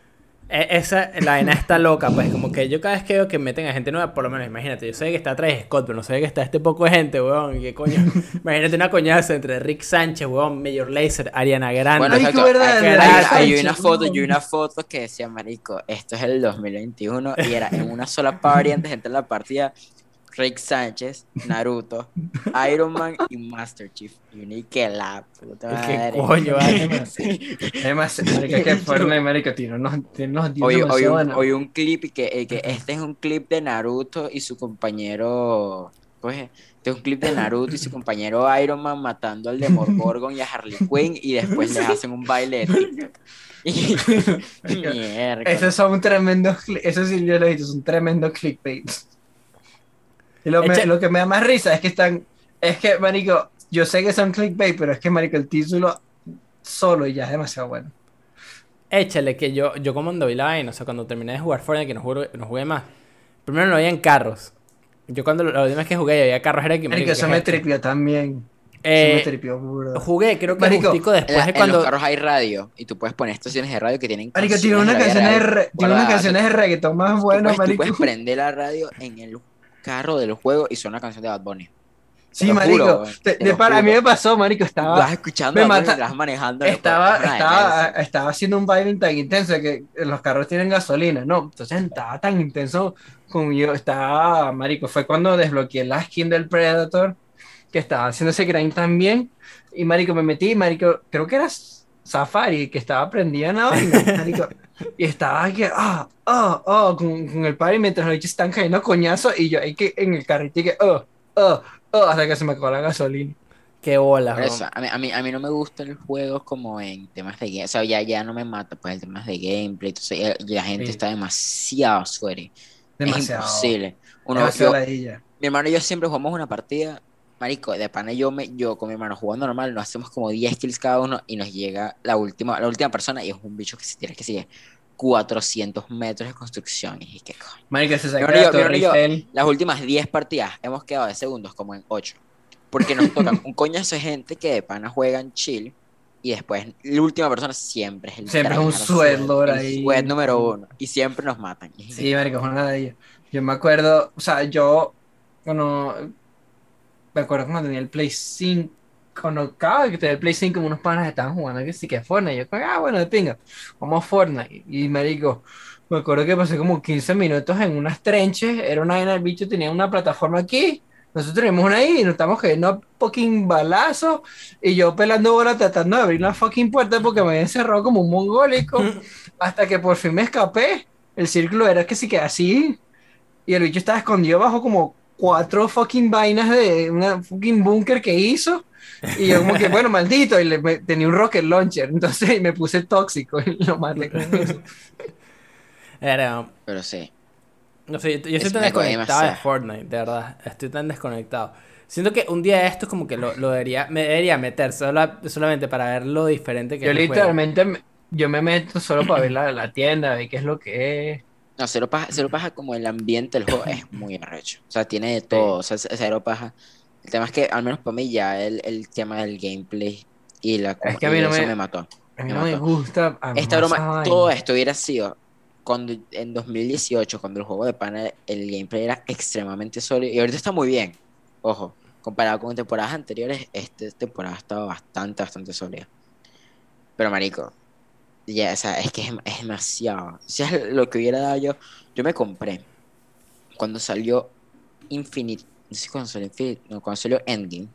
E- Esa, la vaina está loca, pues como que yo cada vez que veo que meten a gente nueva, por lo menos imagínate, yo sé que está Travis Scott, pero no sé que está este poco de gente, weón, y qué coño, imagínate una coñaza entre Rick Sánchez, weón, Major Lazer, Ariana Grande, Bueno, verdad, Hay, hay- una foto, no. y una foto que decía, marico, esto es el 2021 y era en una sola party antes de entrar a la partida, Rick Sánchez, Naruto, Iron Man y Master Chief. Y uní que la puta qué madre. coño, vale. Además, marico, que Fortnite, marico, tiene unos, tiene unos deals Hoy, un, buenos. hoy un clip y que, eh, que este es un clip de Naruto y su compañero. Pues, este es un clip de Naruto y su compañero Iron Man matando al Demogorgon y a Harley Quinn y después les hacen un baile de. Y, mierda. Esos son tremendos, cli- eso sí yo lo he visto, son tremendos clickbaits. Y lo, me- lo que me da más risa es que están, es que, marico, yo sé que son clickbait, pero es que, marico, el título solo ya es demasiado bueno. Échale que yo, yo como ando vi la vaina, o sea, cuando terminé de jugar Fortnite, que no jugué, no jugué más, primero no había en carros, yo cuando la última vez que jugué y había carros era que Marico, marico, eso ¿qué me esto? tripió también. Eh, eso me tripió. Jugué, creo que Marico, justico En, después de en cuando... los carros hay radio y tú puedes poner estaciones de radio que tienen Marico, tiene unas canciones, de tiene unas canciones de reggaetón más Tú buenas, puedes- tú marico. puedes prender la radio en el carro del juego y suena una canción de Bad Bunny. Sí, marico. juro, te- te para, a mí me pasó, marico, Vas estaba, escuchando me mata- vas manejando. estaba, estaba, estaba haciendo un baile tan intenso que los carros tienen gasolina, ¿no? Entonces estaba tan intenso como yo, estaba, marico, fue cuando desbloqueé la skin del Predator, que estaba haciendo ese grind también, y marico, me metí, marico, creo que era Safari, que estaba prendida en la vaina, y estaba que, ah, ah, ah, con, con el party mientras los bichos están cayendo coñazos, y yo ahí que en el carrito, y que, oh, oh, oh, hasta que se me acabó la gasolina. Qué bola, eso, a mí, a, mí, a mí no me gustan los juegos como en temas de game. O sea, ya, ya no me mata, pues, en temas de gameplay. Entonces, ya- ya la gente Sí. está demasiado suere. Es Demasiado. imposible. Uno, demasiado yo- mi hermano y yo siempre jugamos una partida. Marico, de pana yo, me, yo con mi hermano jugando normal, nos hacemos como 10 kills cada uno y nos llega la última, la última persona y es un bicho que se tiene que sigue 400 metros de construcción. Y ¿qué coño? Marico, se la yo-. Las últimas 10 partidas hemos quedado de segundos como en 8. Porque nos tocan un coñazo de gente que de pana juegan chill. Y después la última persona siempre es el Siempre es un el ahí. sweat número uno. Y siempre nos matan. Sí, marico, es una de ellas. Yo me acuerdo, o sea, yo, bueno, me acuerdo cuando tenía el Play 5, cuando cada que tenía el Play 5, unos panas estaban jugando que sí que Fortnite. Yo, ah, bueno, de pinga, vamos a Fortnite. Y marico, me acuerdo que pasé como 15 minutos en unas trenches, era una vaina, el bicho tenía una plataforma aquí, nosotros tenemos una ahí y nos estamos cayendo a fucking balazos, y yo pelando bola tratando de abrir la fucking puerta porque me había encerrado como un mongólico, hasta que por fin me escapé. El círculo era que sí que así, y el bicho estaba escondido bajo como cuatro fucking vainas de una fucking búnker que hizo. Y yo como que, bueno, maldito, y le, me- tenía un rocket launcher, entonces me puse tóxico y lo maté con eso. Pero sí. No sé, yo, yo estoy Es tan desconectado de. Fortnite, de verdad. Estoy tan desconectado. Siento que un día de esto como que lo, lo debería, me debería meter sola- solamente para ver lo diferente que Yo es el literalmente me- yo me meto solo para ver la, la tienda, ver qué es lo que es. No, Cero Paja, Cero Paja como el ambiente del juego es muy arrecho. O sea, tiene de todo. O sea, Cero Paja. El tema es que, al menos para mí, ya el, el tema del gameplay y la Es que a mí no eso me- me mató. A mí Me no me mató. gusta. a mí Esta broma, todo esto hubiera sido cuando en 2018, cuando el juego de pana, el gameplay era extremadamente sólido. Y ahorita está muy bien. Ojo, comparado con temporadas anteriores, esta temporada ha estado bastante, bastante sólida. Pero marico, ya, o sea, es que es, es demasiado. O sea, lo que hubiera dado yo, yo me compré cuando salió Infinite, no sé cuándo salió Infinite, no, cuando salió Endgame.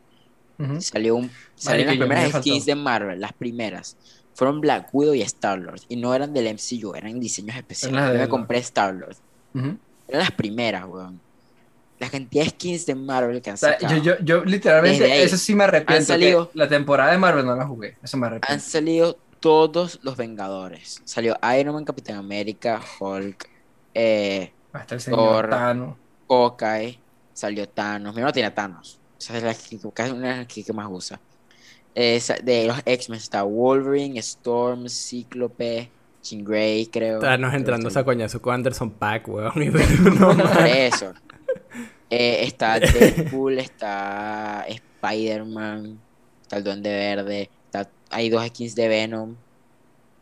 Ujú. Salió un, salieron las primeras skins de Marvel, las primeras. Fueron Black Widow y Star-Lord. Y no eran del MCU, eran diseños especiales. Yo me la- compré Star-Lord. Eran las primeras, weón. La cantidad de skins de Marvel que han O sea, sacado. yo, yo, yo literalmente, ahí eso sí me arrepiento. han salido- La temporada de Marvel no la jugué. Eso me Han arrepiento. salido todos los Vengadores. Salió Iron Man, Capitán América, Hulk, eh, Hasta el señor Thor. Thanos. Hawkeye, salió Thanos. Mi no tiene Thanos. Esa es la que, casi una de las que, más usa. Eh, sa- de los X-Men está Wolverine, Storm, Cíclope, Jean Grey, creo. Creo entrando esa coñazo con Anderson Pack, weón. Por eso. Eh, está Deadpool, está Spider-Man, está el Duende Verde, hay dos skins de Venom,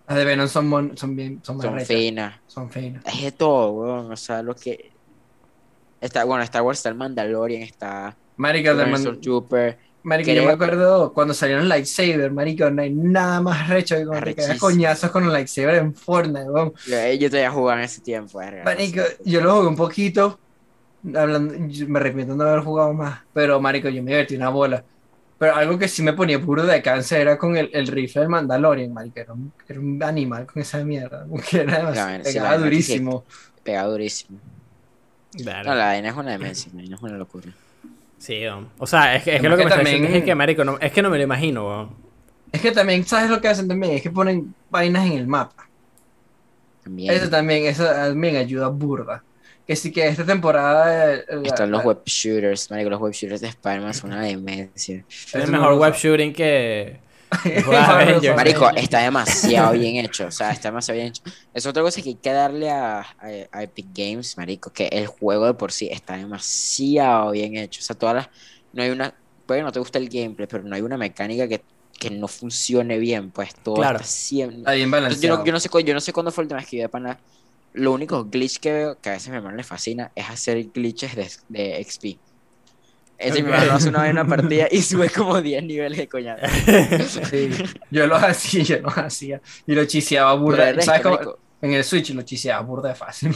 Las de Venom son, mon- son bien, son son finas. Son finas. Es de todo, weón. O sea, lo que. Está, bueno, Star Wars está el Mandalorian, está Marica, de el man- Stormtrooper. Marica, yo me acuerdo cuando salieron lightsaber, marica, no hay nada más recho que cuando te cagas coñazos con el lightsaber en Fortnite, weón. Yo, eh, yo todavía jugaba en ese tiempo, verga. Marico, yo lo jugué un poquito, hablando, me arrepiento de no haber jugado más, pero marico, yo me divertí una bola. Pero algo que sí me ponía puro de cáncer era con el, el rifle del Mandalorian, marico, era un, era un animal con esa mierda, que era demasiado, sí, pegaba que durísimo. Pega durísimo. Claro. No, la vaina es una demencia, la vaina es una locura. Sí. O sea, es que, es que lo que que me está también- diciendo es que, marico, no, es que no me lo imagino, weón. Es que también, ¿sabes lo que hacen también? Es que ponen vainas en el mapa. También Eso también, eso también ayuda burda. Que sí que esta temporada... eh, la- están los la- web shooters, marico, los web shooters de Spider-Man son una demencia. Es no mejor web shooting que. Marico, está demasiado bien hecho, o sea, está demasiado bien hecho. Es otra cosa que hay que darle a, a- a Epic Games, marico, que el juego de por sí está demasiado bien hecho. O sea, todas las... No hay una... Puede que no te guste el gameplay, pero no hay una mecánica que, que no funcione bien, pues todo Claro. está siempre... Está bien Entonces, yo, balanceado. no, yo, no sé, yo no sé cuándo fue última vez que vi de pana. Lo único glitch que veo, que a veces a mi hermano le fascina, es hacer glitches de, de XP. Ese mi Ok. hermano hace una vez una partida y sube como 10 niveles de coñazo. Sí, yo lo hacía, yo lo hacía. Y lo chiseaba burda. de resto, ¿Sabes cómo? marico, En el Switch lo chiseaba burda de fácil.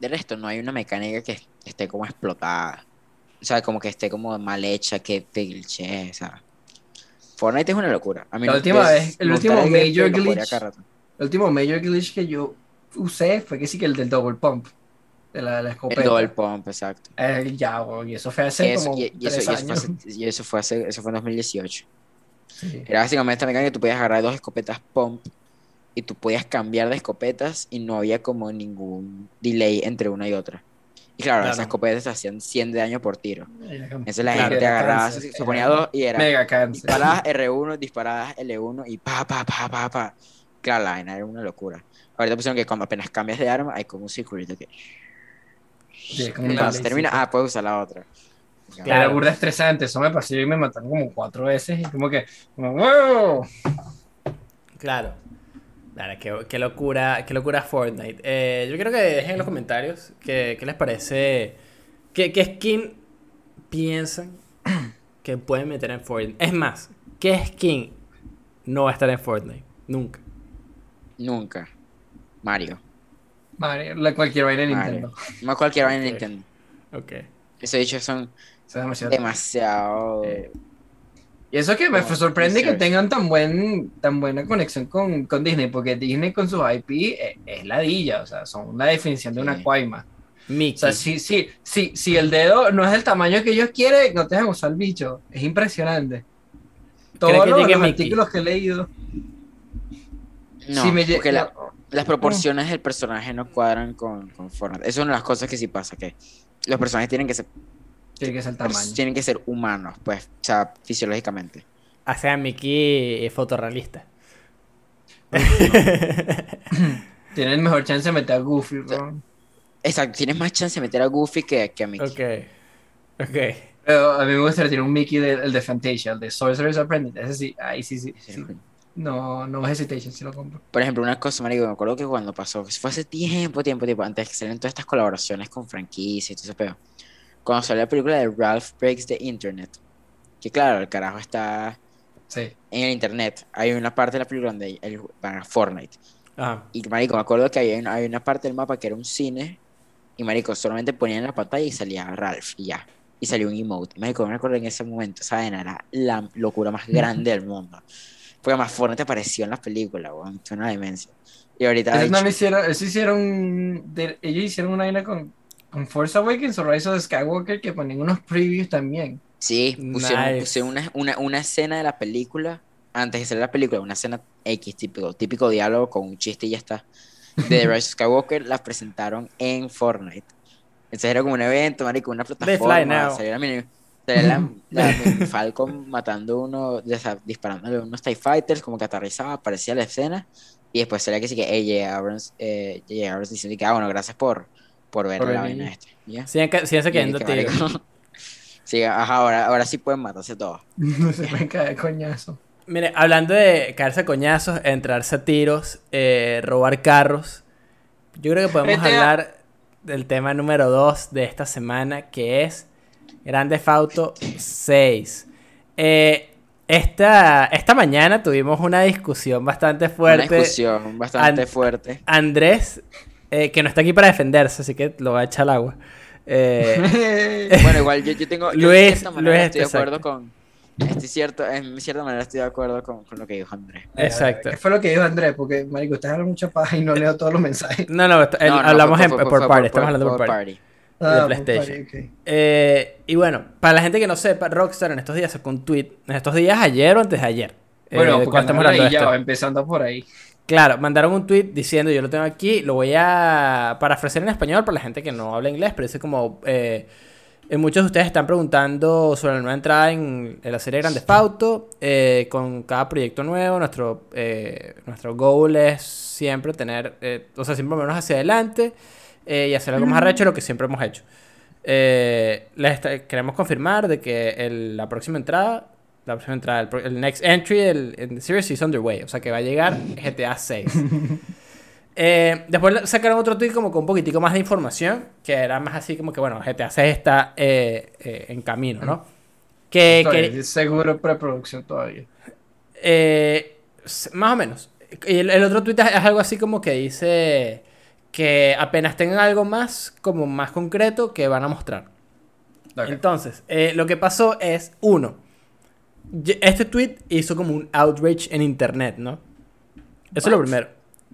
de resto, no hay una mecánica que esté como explotada. O sea, como que esté como mal hecha, que te glitche, o sea. Fortnite es una locura. A mí La no- última vez- el último major glitch-. El último major glitch que yo usé fue que sí que el del double pump. De la, escopeta. El double pump, exacto. Eh, ya, y eso fue hace eso, como y- y eso- tres y eso fue años. hace- y eso fue hace- eso fue en 2018. Sí. Era básicamente esta mecánica que tú podías agarrar dos escopetas pump y tú podías cambiar de escopetas y no había como ningún delay entre una y otra. Y claro, Claro. esas escopetas hacían 100 de daño por tiro. Entonces la Claro, gente agarraba, cáncer, se, se ponía dos y era Mega disparadas R1, disparadas L1 y pa, pa, pa, pa, pa. Claro, la vaina era una locura. Ahorita pusieron que cuando apenas cambias de arma hay como un circulito que Sí, como una termina, ah, puedes usar la otra. Era Claro. burda estresante, eso me pasó y me mataron como cuatro veces y como que, como, wow. Claro. Claro, qué, qué locura, qué locura Fortnite. Eh, yo quiero que dejen en los comentarios qué, qué les parece, qué, qué skin piensan que pueden meter en Fortnite. Es más, ¿qué skin no va a estar en Fortnite? Nunca. Nunca. Mario. Madre, la cualquier vaina de Mario. Nintendo. No cualquier vaina en Ok. Nintendo. Ok. Eso dicho son demasiado. demasiado. Eh, Y eso que me sorprende que tengan tan buen tan buena conexión con, con Disney, porque Disney con sus IP es, es ladilla, o sea, son la definición de una Sí. cuaima. Mickey. O sea, si, si, si, si el dedo no es del tamaño que ellos quieren, no te dejan usar el bicho. Es impresionante. ¿Crees Todos que los, artículos que he leído. No, si me porque la- no, las proporciones del personaje no cuadran con, con Fortnite. Eso es una de las cosas que sí pasa, que los personajes tienen que ser, Tiene que ser tamaño. tienen que ser humanos, pues, o sea, fisiológicamente. O sea, Mickey es fotorrealista. Tienes mejor chance de meter a Goofy, bro. Exacto, tienes más chance de meter a Goofy que, que a Mickey. ok. Ok. Pero a mí me gustaría tener un Mickey del el de Fantasia, el de Sorcerer's Apprentice. Ese sí, ahí sí, sí. sí. No, no hesitation, si lo compro. Por ejemplo, una cosa, marico, me acuerdo que cuando pasó, que fue hace tiempo, tiempo, tiempo, antes que salieran todas estas colaboraciones con franquicias y todo ese pedo. Cuando salió la película de Ralph Breaks the Internet, que claro, el carajo está Sí. en el internet. Hay una parte de la película donde él para Fortnite. Ah, Y marico, me acuerdo que había una, había una parte del mapa que era un cine. Y marico, solamente ponían la pantalla y salía Ralph y ya. Y salió un emote. Marico, me acuerdo en ese momento, esa era la locura más grande del mundo. Porque más Fortnite apareció en las películas, weón. Fue una demencia. Y ahorita. Eso hay no lo hicieron, eso hicieron, de- ellos hicieron una vaina con, con Force Awakens o Rise of Skywalker que ponían unos previews también. Sí, pusieron, Nice. pusieron una, una, una escena de la película. Antes de salir la película, una escena X, típico, típico diálogo con un chiste y ya está. De The Rise of Skywalker, la presentaron en Fortnite. Entonces era como un evento, marico, una fly plataforma. now. Salió la, mini- salió la, la Falcon matando uno, o sea, disparándole a unos TIE Fighters, como que aterrizaba, aparecía la escena. Y después salía que sí que J.J. Abrams, eh, J.J. Abrams diciendo que, ah, bueno, gracias por, por ver Por la venir. vaina esta. ¿Y ya? quedando Sí, ajá, ahora, ahora sí pueden matarse todos. No se me cae coñazo. Mire, hablando de caerse a coñazos, entrarse a tiros, eh, robar carros, yo creo que podemos hablar del tema número 2 de esta semana, que es Grande Theft Auto 6. Eh, esta, esta mañana tuvimos una discusión bastante Una fuerte. discusión bastante An- fuerte. Andrés, eh, que no está aquí para defenderse, así que lo va a echar al agua. Eh, Bueno, igual yo, yo tengo. Yo Luis- de cierta manera Luis, estoy de acuerdo con. Estoy cierto, en cierta manera estoy de acuerdo con, con lo que dijo Andrés. Exacto. ¿Qué fue lo que dijo Andrés? Porque, marico, ustedes hablan mucha paja y no leo todos los mensajes. no, no, está- el- No, no, hablamos fue- en, fue- por party, estamos hablando por fue party. Ah, PlayStation. ok. Eh, y bueno, para la gente que no sepa, Rockstar en estos días sacó un tweet, en estos días ayer o antes de ayer. eh, Bueno, de porque estamos hablando de ahí ya, esto. empezando por ahí. Claro, mandaron un tweet diciendo, yo lo tengo aquí, lo voy a parafrasear en español para la gente que no habla inglés, pero dice como, eh, eh, muchos de ustedes están preguntando sobre la nueva entrada en, en la serie Grande Auto, eh, con cada proyecto nuevo, nuestro, eh, nuestro goal es siempre tener, eh, o sea, siempre movernos hacia adelante eh, y hacer algo más arrecho de lo que siempre hemos hecho. Eh, les queremos confirmar de que el- la próxima entrada, la próxima entrada, el, el next entry el, en the series is underway, o sea que va a llegar GTA 6. Eh, después sacaron otro tweet como con un poquitico más de información, que era más así como que, bueno, GTA 6 está en camino, ¿no? Que, Todavía, que- seguro preproducción todavía. más o menos. Y el, el otro tweet es algo así como que dice que apenas tengan algo más, como más concreto, que van a mostrar. Entonces, eh, lo que pasó es, uno, este tweet hizo como un outrage en internet, ¿no? Eso es lo primero.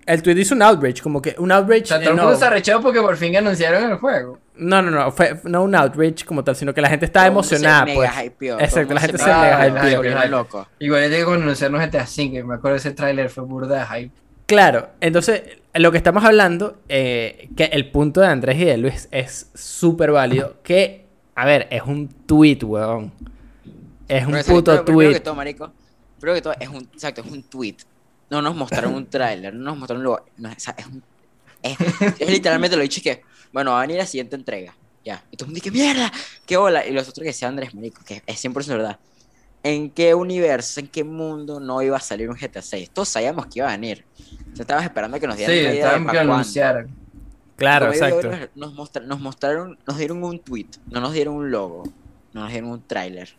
El tweet hizo un outrage, como que un outrage... O sea, todo el mundo se arrechó porque por fin anunciaron el juego. no, no, no, fue no un outrage como tal, sino que la gente estaba Todo se emocionada, mega pues. hypeó, Exacto, la gente se mega mega hypeó. hype. loco. Igual yo digo cuando anunciaron GTA V, me acuerdo ese tráiler fue burda de hype. Claro, entonces lo que estamos hablando, eh, que el punto de Andrés y de Luis es súper válido, que, a ver, es un tweet, weón. Es un puto pero, Primero que tweet. todo, marico, primero que todo, es un, exacto, es un tweet. No nos mostraron un tráiler, no nos mostraron luego, no, o sea, es un, es, es literalmente lo dicho que, bueno, va a venir la siguiente entrega, ya. Y todo el mundo dice, mierda, qué bola. Y los otros que decían Andrés, marico, que es 100% verdad. ¿En qué universo, en qué mundo no iba a salir un GTA 6? Todos sabíamos que iba a venir. O sea, estabas esperando que nos Sí, dieran una idea de estaban que anunciaran. Claro, Como exacto. Nos, nos mostra- nos mostraron, nos dieron un tweet, no nos dieron un logo, no nos dieron un tráiler,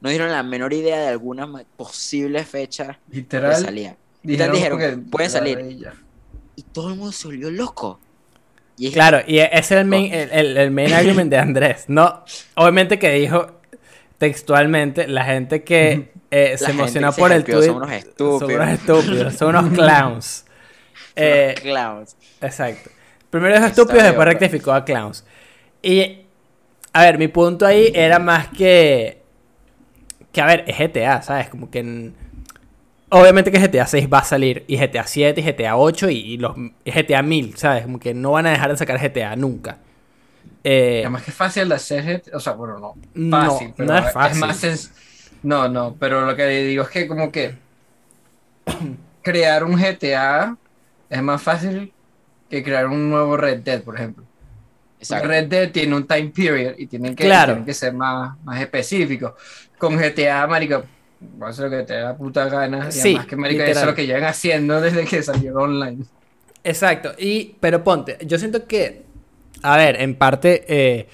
no dieron la menor idea de alguna posible fecha que Literal. salía. Dijeron, porque- pueden salir. y todo el mundo se volvió loco. Y es Claro, y ese es el main, el, el- el main argument de Andrés. No, obviamente que dijo textualmente la gente que eh, se gente emocionó que se por el tweet. son unos estúpidos. Son unos estúpidos, son unos clowns. Eh, clowns. Exacto. Primero Está estúpidos, después bien, rectificó a clowns. Y, a ver, mi punto ahí era más que. Que, a ver, es GTA, ¿sabes? Como que. en- Obviamente que GTA 6 va a salir, y GTA 7, y GTA 8, y, y los y GTA 1000, ¿sabes? Como que no van a dejar de sacar GTA nunca. Eh, Además que es fácil de hacer, o sea, bueno, no, No, pero no es fácil. más sens- No, no, pero lo que digo es que como que crear un GTA es más fácil que crear un nuevo Red Dead, por ejemplo. Exacto. Red Dead tiene un time period y tienen que, Claro. tienen que ser más, más específicos. Con GTA, marico, va a hacer lo que te dé la puta gana. Y Sí, además que, marico, eso es lo que llevan haciendo desde que salió online. Exacto, y, pero ponte, yo siento que, a ver, en parte, eh,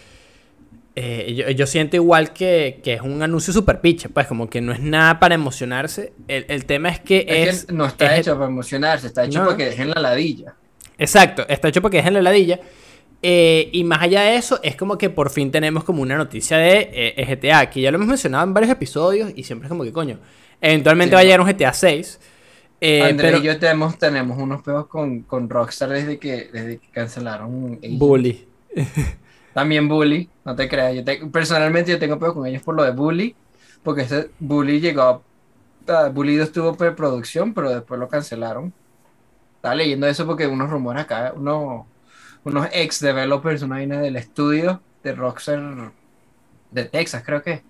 eh, yo, yo siento igual que, que es un anuncio super piche, pues como que no es nada para emocionarse. El, el tema es que Es, es... que no está es- hecho para emocionarse, está hecho No. para que dejen la ladilla. Exacto, está hecho porque es en la ladilla. Eh, y más allá de eso, es como que por fin tenemos como una noticia de eh, GTA, que ya lo hemos mencionado en varios episodios y siempre es como que coño, eventualmente Sí. va a llegar un GTA 6. Eh, André pero y yo tenemos, tenemos unos peos con, con Rockstar desde que, desde que cancelaron. Agent. Bully. También Bully, no te creas. Yo te- personalmente yo tengo peos con ellos por lo de Bully, porque ese Bully llegó a... Bully 2 estuvo preproducción, pero después lo cancelaron. Estaba leyendo eso porque unos rumores acá, unos, unos ex developers, una vaina del estudio de Rockstar de Texas, creo que.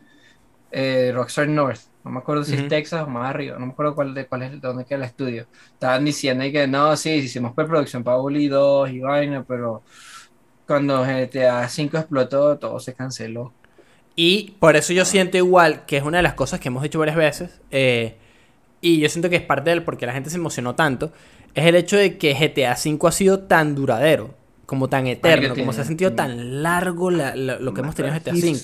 eh, Rockstar North. No me acuerdo si es Texas o más arriba. No me acuerdo cuál de cuál es dónde queda el estudio. Estaban diciendo que no, sí, hicimos preproducción para Bully 2 y vaina, pero cuando GTA 5 explotó, todo se canceló. Y por eso yo siento igual que es una de las cosas que hemos dicho varias veces. eh, y yo siento que es parte del por qué la gente se emocionó tanto. Es el hecho de que GTA V ha sido tan duradero, como tan eterno, como se ha sentido tan largo la- la- lo que hemos tenido en GTA V.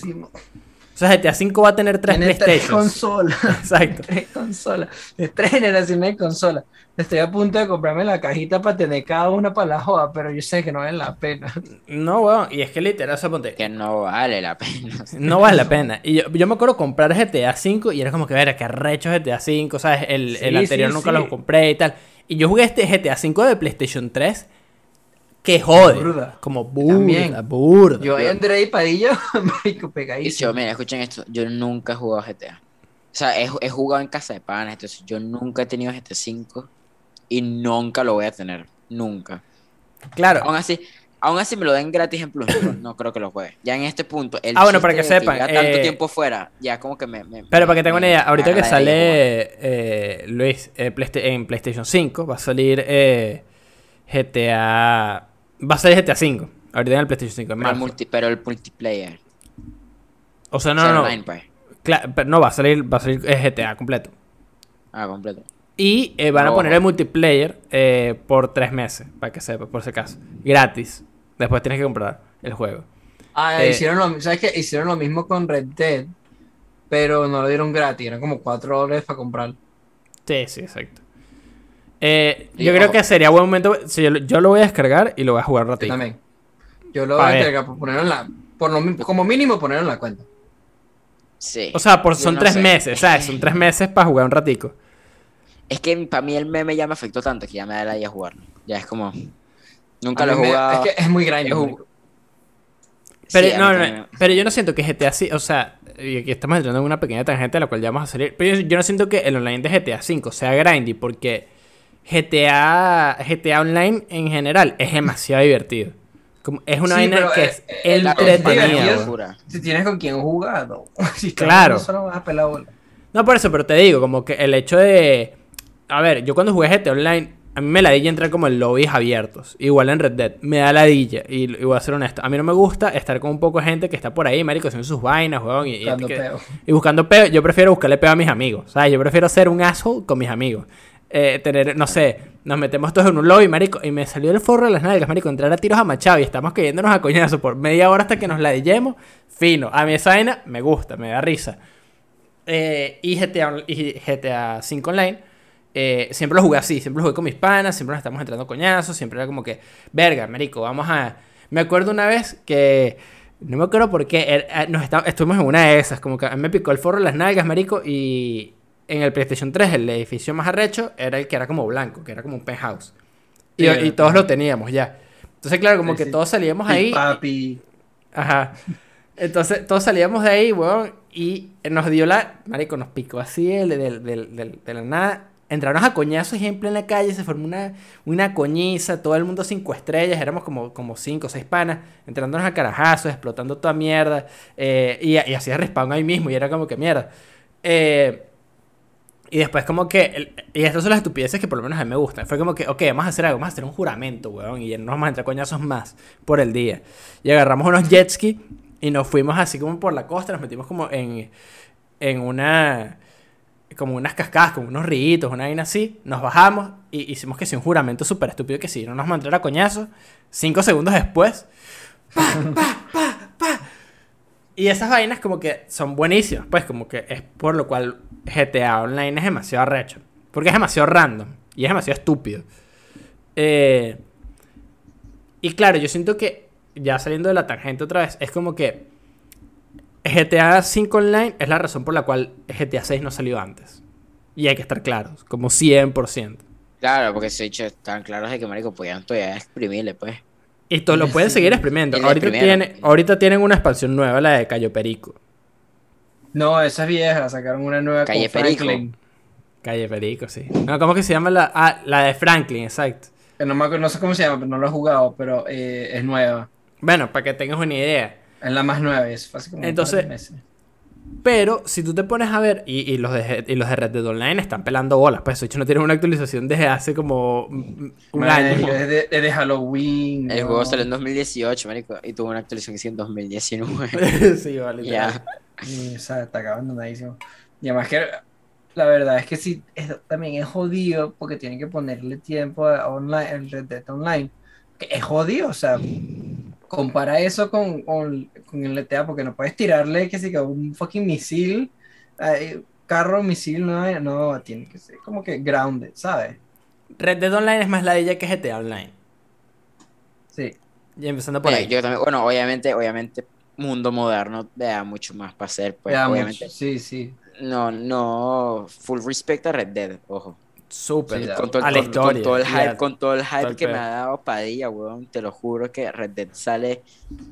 O sea, GTA V va a tener tres Tiene tres consolas. Exacto. tres consolas. De tres generaciones de consolas. Estoy a punto de comprarme la cajita para tener cada una para la joda, pero yo sé que no vale la pena. No, weón. Y es que literal, o sea, ponte, Que no vale la pena. No vale la pena. Y yo, yo me acuerdo comprar GTA V y era como que, ver, que arrecho GTA V, ¿sabes? El, el anterior sí, nunca sí. lo compré y tal. Y yo jugué este GTA V de PlayStation 3 que jode. Burda. Como burda, También. burda. Yo y André y Padilla, marico, Y pegadísimo. yo, mira, escuchen esto, yo nunca he jugado GTA. O sea, he, he jugado en casa de panas, entonces yo nunca he tenido GTA 5 y nunca lo voy a tener, nunca. Claro. Aún así, aún así me lo den gratis en Plus, no, no creo que lo juegue. Ya en este punto, el Ah, bueno, para que sepan, lleva tanto eh, tiempo fuera, ya como que me... me- Pero para que tengan una idea, ahorita que sale eh, Luis eh, en PlayStation 5, va a salir eh, GTA. Va a salir GTA 5. Ahorita en el PlayStation 5, en Pero el, marzo. multi- pero el multiplayer. O sea, o no, sea, no, online, pues. Pero no, va a salir, va a salir GTA completo. Ah, completo. Y eh, van a poner el multiplayer eh, por tres meses, para que sepa, por si acaso. Gratis. Después tienes que comprar el juego. Ah, Eh, hicieron lo, ¿sabes qué? Hicieron lo mismo con Red Dead, pero no lo dieron gratis, eran como 4 dólares para comprar. Sí, sí, exacto. Eh, yo creo ojo. que sería buen momento. si yo, lo- yo lo voy a descargar y lo voy a jugar un Yo ratito. también. Yo lo Pa' voy a entregar por ponerlo en la, por lo, mi- como mínimo ponerlo en la cuenta. Sí. O sea, por, son no tres sé. meses, ¿sabes? Son tres meses para jugar un ratico. Es que para mí el meme ya me afectó tanto que ya me da la idea jugarlo. Ya es como... Nunca A lo he me- jugado. Es que es muy grande. Pero, Sí, no, no, pero yo no siento que GTA sí, o sea, y aquí estamos entrando en una pequeña tangente a la cual ya vamos a salir. Pero yo, yo no siento que el online de GTA V sea grindy, porque GTA, GTA Online en general es demasiado divertido. Como, es una Sí, vaina que eh, es eh, la- es entretenida. Si tienes con quien jugar, no. Si Claro. solo vas a pelar bola. No, por eso, pero te digo, como que el hecho de. A ver, yo cuando jugué GTA Online, a mí me ladilla entrar como en lobbies abiertos. Igual en Red Dead, me da ladilla. Y, y voy a ser honesto. A mí no me gusta estar con un poco de gente que está por ahí, marico, haciendo sus vainas, weón. Y, y- Buscando que- peo. y buscando peo. Yo prefiero buscarle peo a mis amigos. ¿Sabes? Yo prefiero ser un asshole con mis amigos. Eh, tener, no sé, nos metemos todos en un lobby, marico. Y me salió el forro de las nalgas, marico. Entrar a tiros a machado y estamos cayéndonos a coñazo por media hora hasta que nos ladillemos. Fino. A mí esa me gusta, me da risa. Eh, y GTA, y GTA 5 Online, eh, siempre lo jugué así, siempre lo jugué con mis panas, siempre nos estamos entrando coñazos, siempre era como que, verga, marico, vamos a... Me acuerdo una vez que, no me acuerdo por qué, er- nos esta- estuvimos en una de esas, como que a mí me picó el forro en las nalgas, marico, y en el PlayStation 3 el edificio más arrecho era el que era como blanco, que era como un penthouse. Y, Sí, y todos lo teníamos ya. Entonces, claro, como que todos salíamos ahí... Papi. Ajá. Entonces, todos salíamos de ahí, weón, y nos dio la... Marico, nos picó así del- del- del- de la nada entraron a coñazos y en plena calle se formó una, una coñiza, todo el mundo cinco estrellas, éramos como, como cinco o seis panas, entrándonos a carajazos, explotando toda mierda, eh, y, y hacía respawn ahí mismo, y era como que mierda. Eh, y después como que, y estas son las estupideces que por lo menos a mí me gustan, fue como que, ok, vamos a hacer algo, vamos a hacer un juramento, weón, y no vamos a entrar coñazos más por el día. Y agarramos unos jet ski y nos fuimos así como por la costa, nos metimos como en, en una como unas cascadas, como unos ríos, una vaina así, nos bajamos y hicimos que sí un juramento súper estúpido que sí, no nos vamos a entrar a coñazo, cinco segundos después, pa, pa, pa, pa. Y esas vainas como que son buenísimas, pues como que es por lo cual GTA Online es demasiado arrecho, porque es demasiado random y es demasiado estúpido. Eh, y claro, yo siento que, ya saliendo de la tangente otra vez, es como que GTA 5 Online es la razón por la cual GTA 6 no salió antes. Y hay que estar claros, como 100%. Claro, porque se dicho están claros de que marico podían todavía exprimirle, pues. Y todo lo pueden seguir exprimiendo. Y la Ahorita, tiene, ahorita tienen una expansión nueva, la de Cayo Perico. No, esa es vieja, sacaron una nueva con Calle Perico. Franklin. Calle Perico, sí. No, ¿cómo que se llama la...? Ah, la de Franklin, exacto. Que no, me acuerdo- no sé cómo se llama, pero no lo he jugado, pero eh, es nueva. Bueno, para que tengas una idea. Es la más nueva, es hace como un par de Entonces- meses. Pero si tú te pones a ver, y, y los, de, y los de Red Dead Online están pelando bolas, pues de hecho no tienen una actualización desde hace como un Marico, año. Es de, es de Halloween. El ¿no? juego salió en 2018, marico, y tuvo una actualización que en 2019. sí, vale. ya. Y, o sea, está abandonadísimo. Y además que la verdad es que sí, es- también es jodido porque tienen que ponerle tiempo a online, el Red Dead Online. Que es jodido, o sea, compara eso con, con, con el GTA porque no puedes tirarle que sí que un fucking misil, eh, carro, misil, no, no, tiene que ser como que grounded, ¿sabes? Red Dead Online es más ladilla que GTA Online. Sí. Y empezando por Eh, ahí. yo también, bueno, obviamente, obviamente, mundo moderno te da mucho más para hacer, pues, obviamente. mucho, sí, sí. No, no, full respect a Red Dead, ojo. Súper. Sí, Con todo, a la con- con historia. todo el hype, con todo el hype todo el que me ha dado Padilla, weón, te lo juro que Red Dead sale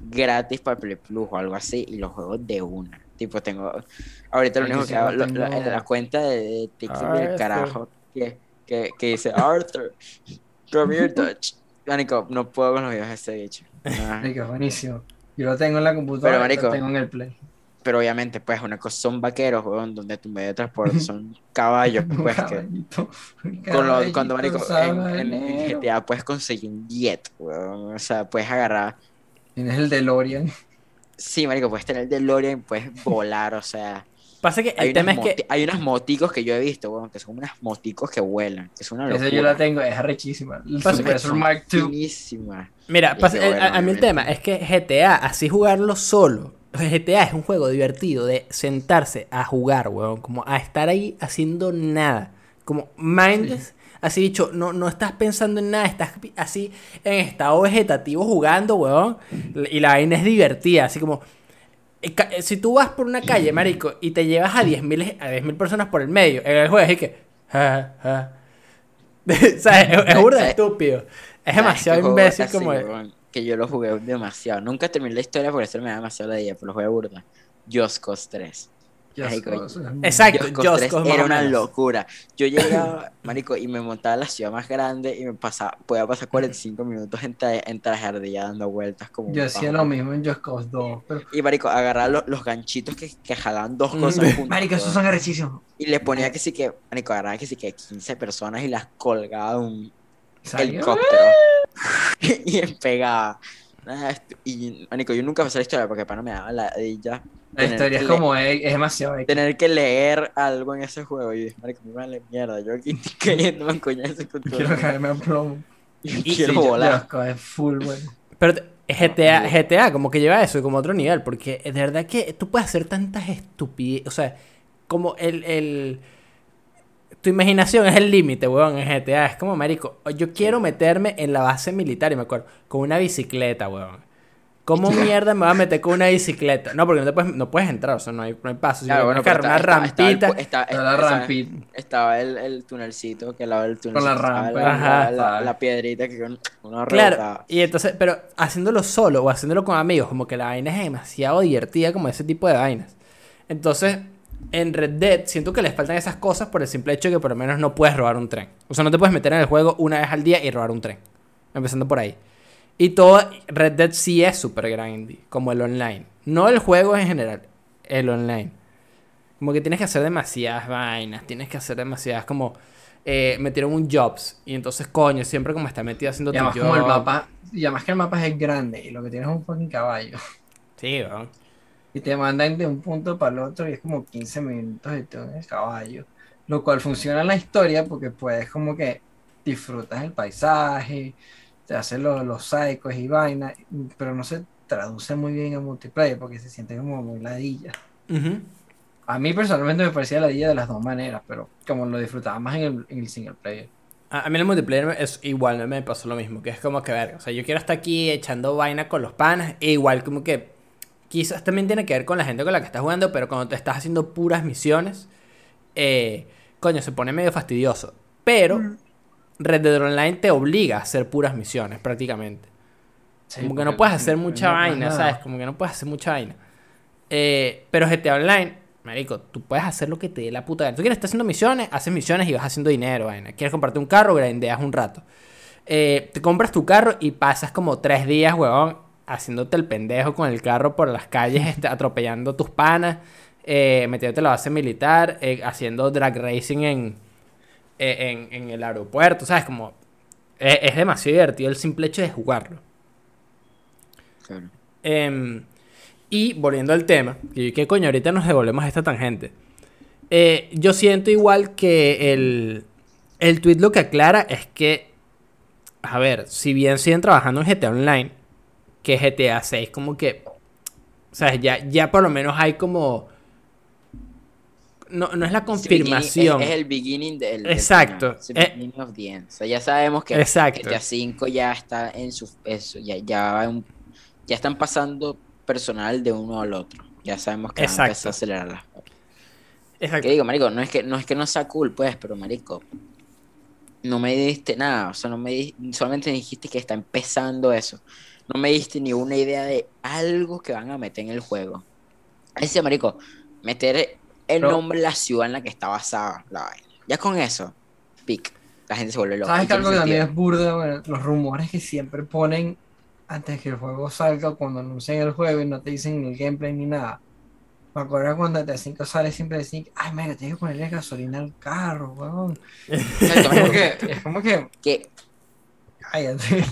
gratis para Play Plus o algo así y los juegos de una. Tipo, tengo, ahorita lo único que hago, lo- tengo- lo- en la cuenta de, de TikTok del carajo, que, que, que dice Arthur, come here, Dutch. Marico, no puedo con los videos de ese bicho. Ah. Buenísimo. Yo lo tengo en la computadora, Pero, marico, lo tengo en el Play. Pero obviamente, pues, una cosa son vaqueros, weón, donde tu medio de transporte son caballos, pues, que caballito, con lo- cuando marico, en, en- en sabanero. GTA puedes conseguir un jet, weón. O sea, puedes agarrar. Tienes el DeLorean. Sí, marico, puedes tener DeLorean, puedes volar, o sea. Pasa que Hay el tema es unas, que. hay unas moticos que yo he visto, weón, que son unas moticos que vuelan, que son una Esa locura. yo la tengo, es arrechísima. El Pasa Super que Sur Mark II. Finísima. Mira, pasa- que eh, bueno, a, a mí el tema es que GTA, así jugarlo solo. GTA es un juego divertido de sentarse a jugar, weón. Como a estar ahí haciendo nada. Como mindless. Así dicho, no, no estás pensando en nada, estás así en estado vegetativo jugando, weón. Y la vaina es divertida, así como... eh, eh, Si tú vas por una calle, marico, y te llevas a 10.000 a 10.000 personas por el medio, en el juego es que... ja, ja. o sea, es, es burda estúpido. Es demasiado imbécil como... weón, que yo lo jugué demasiado. Nunca terminé la historia porque eso me da demasiado la idea, pero lo jugué burda. Just Cause 3. Just Marico, Exacto, Just Cause Just 3 Cause más era una locura. Yo llegaba, marico, y me montaba a la ciudad más grande y me pasaba, podía pasar 45 minutos en, tra en tragedia dando vueltas como Yo hacía lo mismo en Just Cause 2. Pero, Y marico, agarrar lo- los ganchitos que, que jalaban dos cosas juntas. marico, esos son arrechísimos. Y le ponía que sí que, marico, agarraba que sí que 15 personas y las colgaba de un Salió- helicóptero. y pegaba. Esto- y, marico, yo nunca pasé la historia porque para no me daba la ya La historia es como es, es demasiado X. tener que leer algo en ese juego. Y dije, marico, me vale mierda. Yo aquí estoy cayendo en coñazo con todo. Quiero caerme a plomo. Yo Y- quiero Sí, volar. Es full, bueno. Pero GTA, GTA como que lleva eso como a otro nivel, porque de verdad que tú puedes hacer tantas estupideces, o sea, como el, el... Tu imaginación es el límite, weón, en GTA. Es como, marico, yo quiero meterme en la base militar, y me acuerdo, con una bicicleta, weón. ¿Cómo mierda me voy a meter con una bicicleta? No, porque no, te puedes, no puedes entrar, o sea, no hay, no hay paso. Claro, bueno, tienes que pero una estaba- el rampita. estaba- estaba- rampita. Estaba el, el tunelcito, que al lado del túnel Con la rampa, la, ajá. la- la- la piedrita que con una Claro, rebotaba. y entonces, pero haciéndolo solo o haciéndolo con amigos, como que la vaina es demasiado divertida, como ese tipo de vainas. Entonces, en Red Dead siento que les faltan esas cosas por el simple hecho de que por lo menos no puedes robar un tren. O sea, no te puedes meter en el juego una vez al día y robar un tren. Empezando por ahí. Y todo Red Dead sí es super grindy, como el online. No el juego en general, el online. Como que tienes que hacer demasiadas vainas, tienes que hacer demasiadas como... Eh, metieron un jobs y entonces coño, siempre como está metido haciendo Y además tu como el mapa, y además que el mapa es grande y lo que tienes es un fucking caballo. Sí, weón. Y te mandan de un punto para el otro y es como 15 minutos y tú en el caballo. Lo cual funciona en la historia porque puedes como que disfrutas el paisaje, te haces los, los psychos y vainas, pero no se traduce muy bien en multiplayer porque se siente como muy ladilla. A mí personalmente me parecía ladilla de las dos maneras, pero como lo disfrutaba más en el, en el single player. A, a mí el multiplayer es igual, me pasó lo mismo, que es como que ver, o sea, yo quiero estar aquí echando vaina con los panas, e igual como que quizás también tiene que ver con la gente con la que estás jugando, pero cuando te estás haciendo puras misiones, eh, coño, se pone medio fastidioso. Pero Red Dead Online te obliga a hacer puras misiones prácticamente. como que no puedes hacer mucha no vaina, nada. ¿sabes? Como que no puedes hacer mucha vaina. Eh, pero GTA Online, marico, tú puedes hacer lo que te dé la puta gana. Tú quieres estar haciendo misiones, haces misiones y vas haciendo dinero, vaina. Quieres comprarte un carro, grindeas un rato. Eh, te compras tu carro y pasas como tres días, huevón, haciéndote el pendejo con el carro por las calles, atropellando tus panas, eh, metiéndote la base militar, eh, haciendo drag racing en, eh, en, en el aeropuerto, ¿sabes? Como... eh, es demasiado divertido el simple hecho de jugarlo. Claro. Em, y volviendo al tema, que, que coño, ahorita nos devolvemos a esta tangente. Eh, yo siento igual que el, el tweet lo que aclara es que, a ver, si bien siguen trabajando en GTA Online, que GTA 6 como que, o sea, ya, ya por lo menos hay como... No, no es la confirmación. Es, es el beginning del. del Exacto. final, es el Eh, beginning of the end. O sea, ya sabemos que Exacto. GTA 5 ya está en su. Eso, ya, ya, un- ya están pasando personal de uno al otro. Ya sabemos que van a Exacto. empezar a acelerar las cosas. Exacto. Que digo, marico, no es que no es que no sea cool, pues, pero marico, no me diste nada, o sea, no me solamente me dijiste que está empezando eso. No me diste ni una idea de algo que van a meter en el juego. Ese marico, meter el Pero- nombre de la ciudad en la que está basada la vaina. Ya con eso, pic, la gente se vuelve loca. ¿Sabes que algo que también es burda? Bueno, los rumores que siempre ponen antes que el juego salga, cuando anuncian el juego y no te dicen ni el gameplay ni nada. Me acuerdo cuando T5 sale siempre decían, ay, mira, tienes que ponerle gasolina al carro, weón. Exacto, Es como que, es como que, que cállate.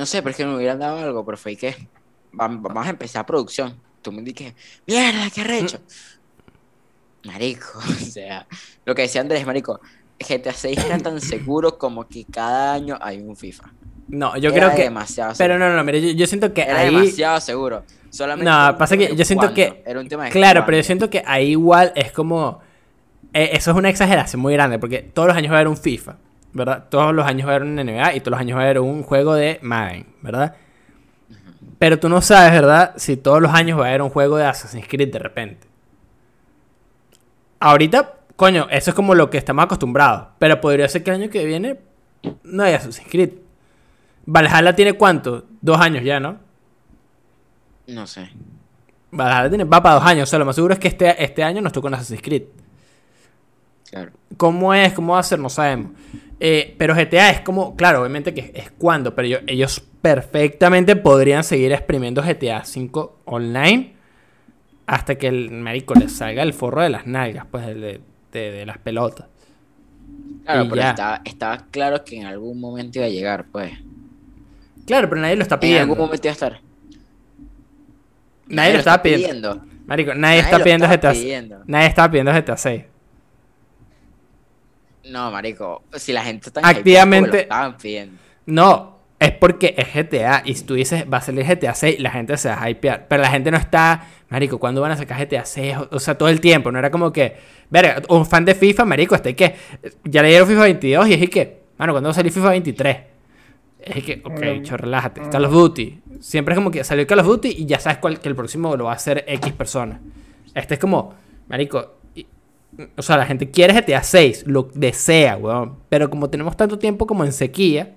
No sé, pero es que me hubieran dado algo, pero fue que vam- vamos a empezar producción. Tú me dices, mierda, qué recho. Marico, o sea, lo que decía Andrés, marico, GTA 6 era tan seguro como que cada año hay un FIFA. No, yo Era creo que... demasiado Pero seguro. no, no, mire, yo, yo siento que Era ahí... demasiado seguro. Solamente No, pasa que yo siento que- cuándo, Era un tema de Claro, pero yo siento que ahí igual es como... eh, eso es una exageración muy grande, porque todos los años va a haber un FIFA, ¿verdad? Todos los años va a haber un NBA y todos los años va a haber un juego de Madden, ¿verdad? Pero tú no sabes, ¿verdad? Si todos los años va a haber un juego de Assassin's Creed de repente. Ahorita, coño, eso es como lo que estamos acostumbrados. Pero podría ser que el año que viene no haya Assassin's Creed. Valhalla tiene cuánto? Dos años ya, ¿no? No sé. Valhalla tiene, va para dos años. O sea, lo más seguro es que este, este año nos toca un Assassin's Creed. Claro. ¿Cómo es? ¿Cómo va a ser? No sabemos. Eh, pero GTA es como, claro, obviamente que es cuando, pero ellos, ellos perfectamente podrían seguir exprimiendo GTA 5 online hasta que el marico les salga el forro de las nalgas, pues de, de- de- de las pelotas. Claro, Y pero estaba, estaba claro que en algún momento iba a llegar, pues. Claro, pero nadie lo está En pidiendo. algún momento iba a estar. Nadie lo estaba pidiendo. Marico, nadie, está pidiendo GTA pidiendo. Nadie estaba pidiendo GTA 6. No, marico, si la gente está Activamente- lo pidiendo. No, es porque es GTA. Y si tú dices va a salir GTA 6, la gente se va a hypear. Pero la gente no está, Marico, ¿cuándo van a sacar GTA 6? O, o sea, todo el tiempo. No era como que, verga, un fan de FIFA, Marico, ahí que ya le dieron FIFA 22 y es que, mano, ¿cuándo va a salir FIFA 23? Es que, ok, Mm. cho, relájate. Call of Duty. Siempre es como que salió Call of Duty y ya sabes cuál, que el próximo lo va a hacer X persona. Este es como, Marico. O sea, la gente quiere GTA 6, lo desea, weón. Pero como tenemos tanto tiempo como en sequía,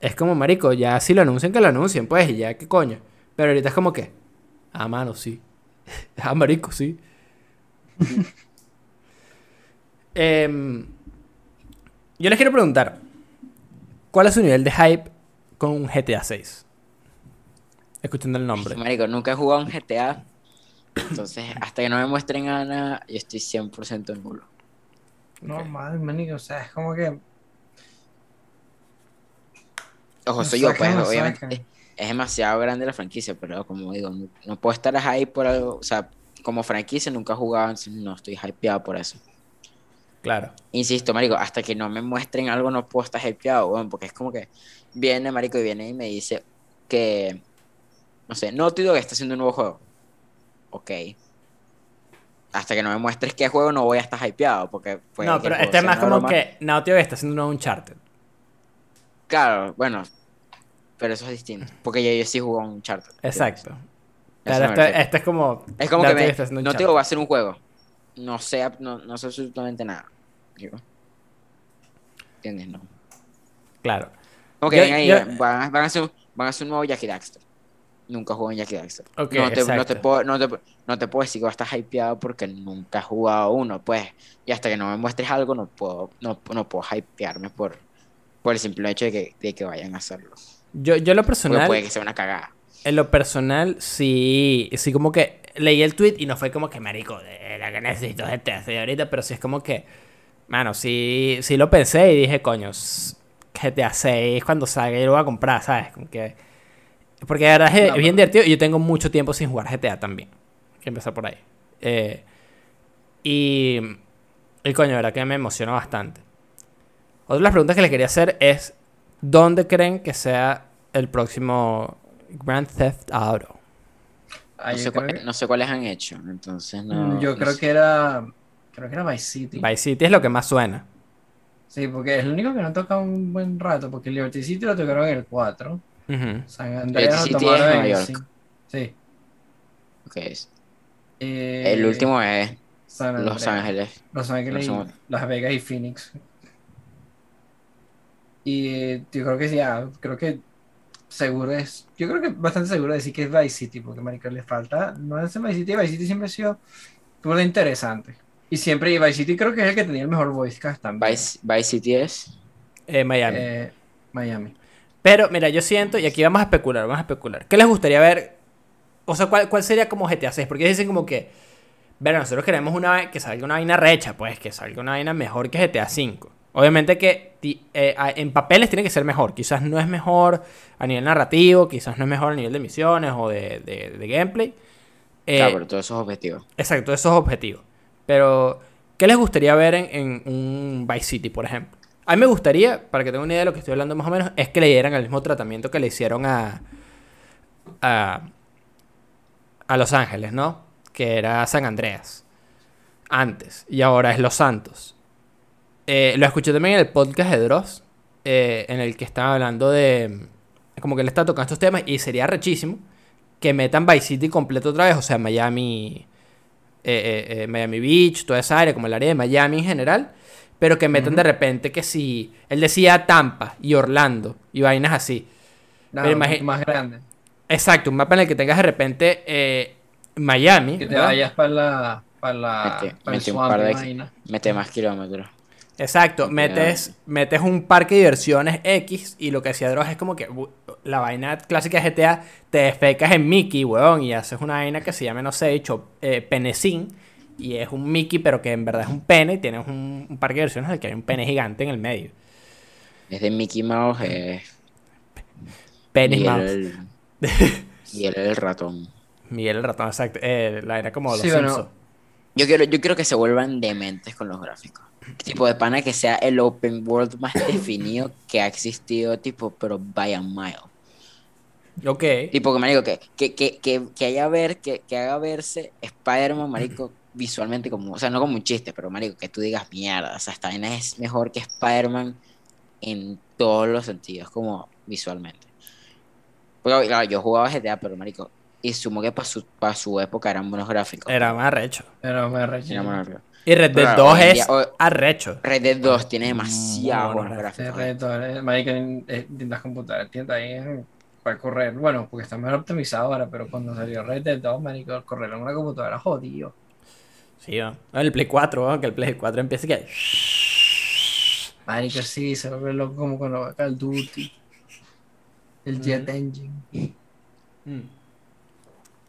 es como, marico, ya si lo anuncian, que lo anuncien, pues, y ya, ¿qué coño? Pero ahorita es como que, ah, mano, sí. ah, marico, sí. Em, yo les quiero preguntar, ¿cuál es su nivel de hype con un GTA 6? Escuchando el nombre. Marico, nunca he jugado un GTA. Entonces, hasta que no me muestren a nada, yo estoy 100% en nulo. Normal, manico, o sea, es como que. Ojo, No soy yo, pues, no obviamente. Es, es demasiado grande la franquicia, pero como digo, no, no puedo estar ahí por algo. O sea, como franquicia nunca he jugado, entonces no estoy hypeado por eso. Claro. Insisto, marico, hasta que no me muestren algo no puedo estar hypeado, weón, porque es como que viene, marico, y viene y me dice que, no sé, Naughty Dog está haciendo un nuevo juego. Ok. Hasta que no me muestres qué juego no voy a estar hypeado, porque... puede no, pero este es más como broma. que Naughty está haciendo un Uncharted. Claro, bueno, pero eso es distinto, porque yo, yo sí jugué un Uncharted. Exacto. Pero este, este es como... Es como que Naughty me, no Uncharted. te digo, va a ser un juego. No sé, no, no sé absolutamente nada. ¿Entiendes? No. Claro. Que Yo- ven ahí, yo- van, a- van a hacer, van a hacer un nuevo Jackie Daxter. Nunca jugué en Jackie Daxter. Ok, no, te, no, te puedo, no, te, no te puedo decir que vas a estar hypeado porque nunca he jugado uno, pues. Y hasta que no me muestres algo, no puedo, no, no puedo hypearme por, por el simple hecho de que, de que vayan a hacerlo. Yo, yo lo Porque personal... puede que sea una cagada. En lo personal, sí, sí como que leí el tweet y no fue como que, marico, de la que necesito GTA 6 ahorita, pero sí es como que, mano, sí, sí lo pensé y dije, coño, GTA 6 cuando salga yo lo voy a comprar, ¿sabes? Como que... Porque de verdad es, No, es bien pero- divertido y yo tengo mucho tiempo sin jugar GTA también. Hay que empezar por ahí. Eh, y, y coño, verdad que me emociona bastante. Otra de las preguntas que les quería hacer es, ¿dónde creen que sea el próximo Grand Theft Auto? Ah, No sé, creo cuál- que, no sé cuáles han hecho, entonces no. Mm, yo no creo sé. que era. Creo que era Vice City. Vice City es lo que más suena. Sí, porque es el único que no toca un buen rato, porque Liberty City lo tocaron en el 4. San Andreas lo City es tomaron en Nueva el York. 5. Sí. Eh, El último es San Los. Ángeles. Los Ángeles, Los y Las Vegas y Phoenix. Y eh, yo creo que sí, ah, creo que seguro es, yo creo que bastante seguro de decir que es Vice City, porque marico le falta, no es Vice City, Vice City siempre ha sido burda interesante. Y siempre, y Vice City creo que es el que tenía el mejor voice cast también. Vice, Vice City es. Eh, Miami. Eh, Miami. Pero, mira, yo siento, y aquí vamos a especular, vamos a especular. ¿Qué les gustaría ver? O sea, ¿cuál, cuál sería como GTA 6? Porque ellos dicen como que, ver, nosotros queremos una, que salga una vaina recha, pues, que salga una vaina mejor que GTA 5. Obviamente que eh, en papeles tiene que ser mejor. Quizás no es mejor a nivel narrativo, quizás no es mejor a nivel de misiones o de, de- de gameplay. Eh, Claro, pero todos esos objetivos. Exacto, esos objetivos. Pero, ¿qué les gustaría ver en, en un Vice City, por ejemplo? A mí me gustaría, para que tengan una idea de lo que estoy hablando más o menos, es que le dieran el mismo tratamiento que le hicieron a, a, a Los Ángeles, ¿no? Que era San Andreas. Antes. Y ahora es Los Santos. Eh, lo escuché también en el podcast de Dross, eh, en el que estaba hablando de... Como que le está tocando estos temas y sería rechísimo que metan Vice City completo otra vez, o sea, Miami, eh, Miami Beach, toda esa área, como el área de Miami en general, pero que metan Ujú. de repente que si él decía Tampa y Orlando y vainas así. No, Pero más grande. Exacto, un mapa en el que tengas de repente eh, Miami. Que te ¿verdad? vayas para la, para la, Mete- para el mete un par de- vaina. Mete más kilómetros. Exacto, metes, metes un parque de diversiones X y lo que hacía Dross es como que la vaina clásica de GTA te defecas en Mickey, weón, y haces una vaina que se llama, no sé, dicho, eh, penecín, y es un Mickey, pero que en verdad es un pene, y tienes un, un parque de diversiones en el que hay un pene gigante en el medio. Es de Mickey Mouse. Eh, Pene Miguel, Mouse. el, Miguel el ratón. Miguel el ratón, exacto. Eh, la vaina como los Sí, bueno. Yo quiero, yo quiero que se vuelvan dementes con los gráficos. Tipo de pana que sea el open world más definido que ha existido, tipo, pero by a mile. Ok. Tipo que marico, que, que, que, que, que haya ver, que, que haga verse Spider-Man, marico, visualmente como, o sea, no como un chiste, pero marico, que tú digas mierda, o sea, esta vaina es mejor que Spider-Man en todos los sentidos, como visualmente. Porque claro, yo jugaba GTA, pero marico, y sumo que para su, pa' su época eran buenos gráficos. Era más arrecho. Rechino. buenos gráficos. Y Red Dead Pero 2 hoy en es día- hoy- arrecho. Red Dead 2 tiene demasiado buenos gráficos. reto, eh, marico, en, las computadoras tiendas ahí eh, para correr. Bueno, porque está mejor optimizado ahora, pero cuando salió Red Dead 2, marico, correr en una computadora jodido. Sí, ¿no? El Play 4, ¿no? que el Play 4 empiece que... Marico, sí, se vuelve loco como cuando va Call Duty. El Jet Engine. Mm.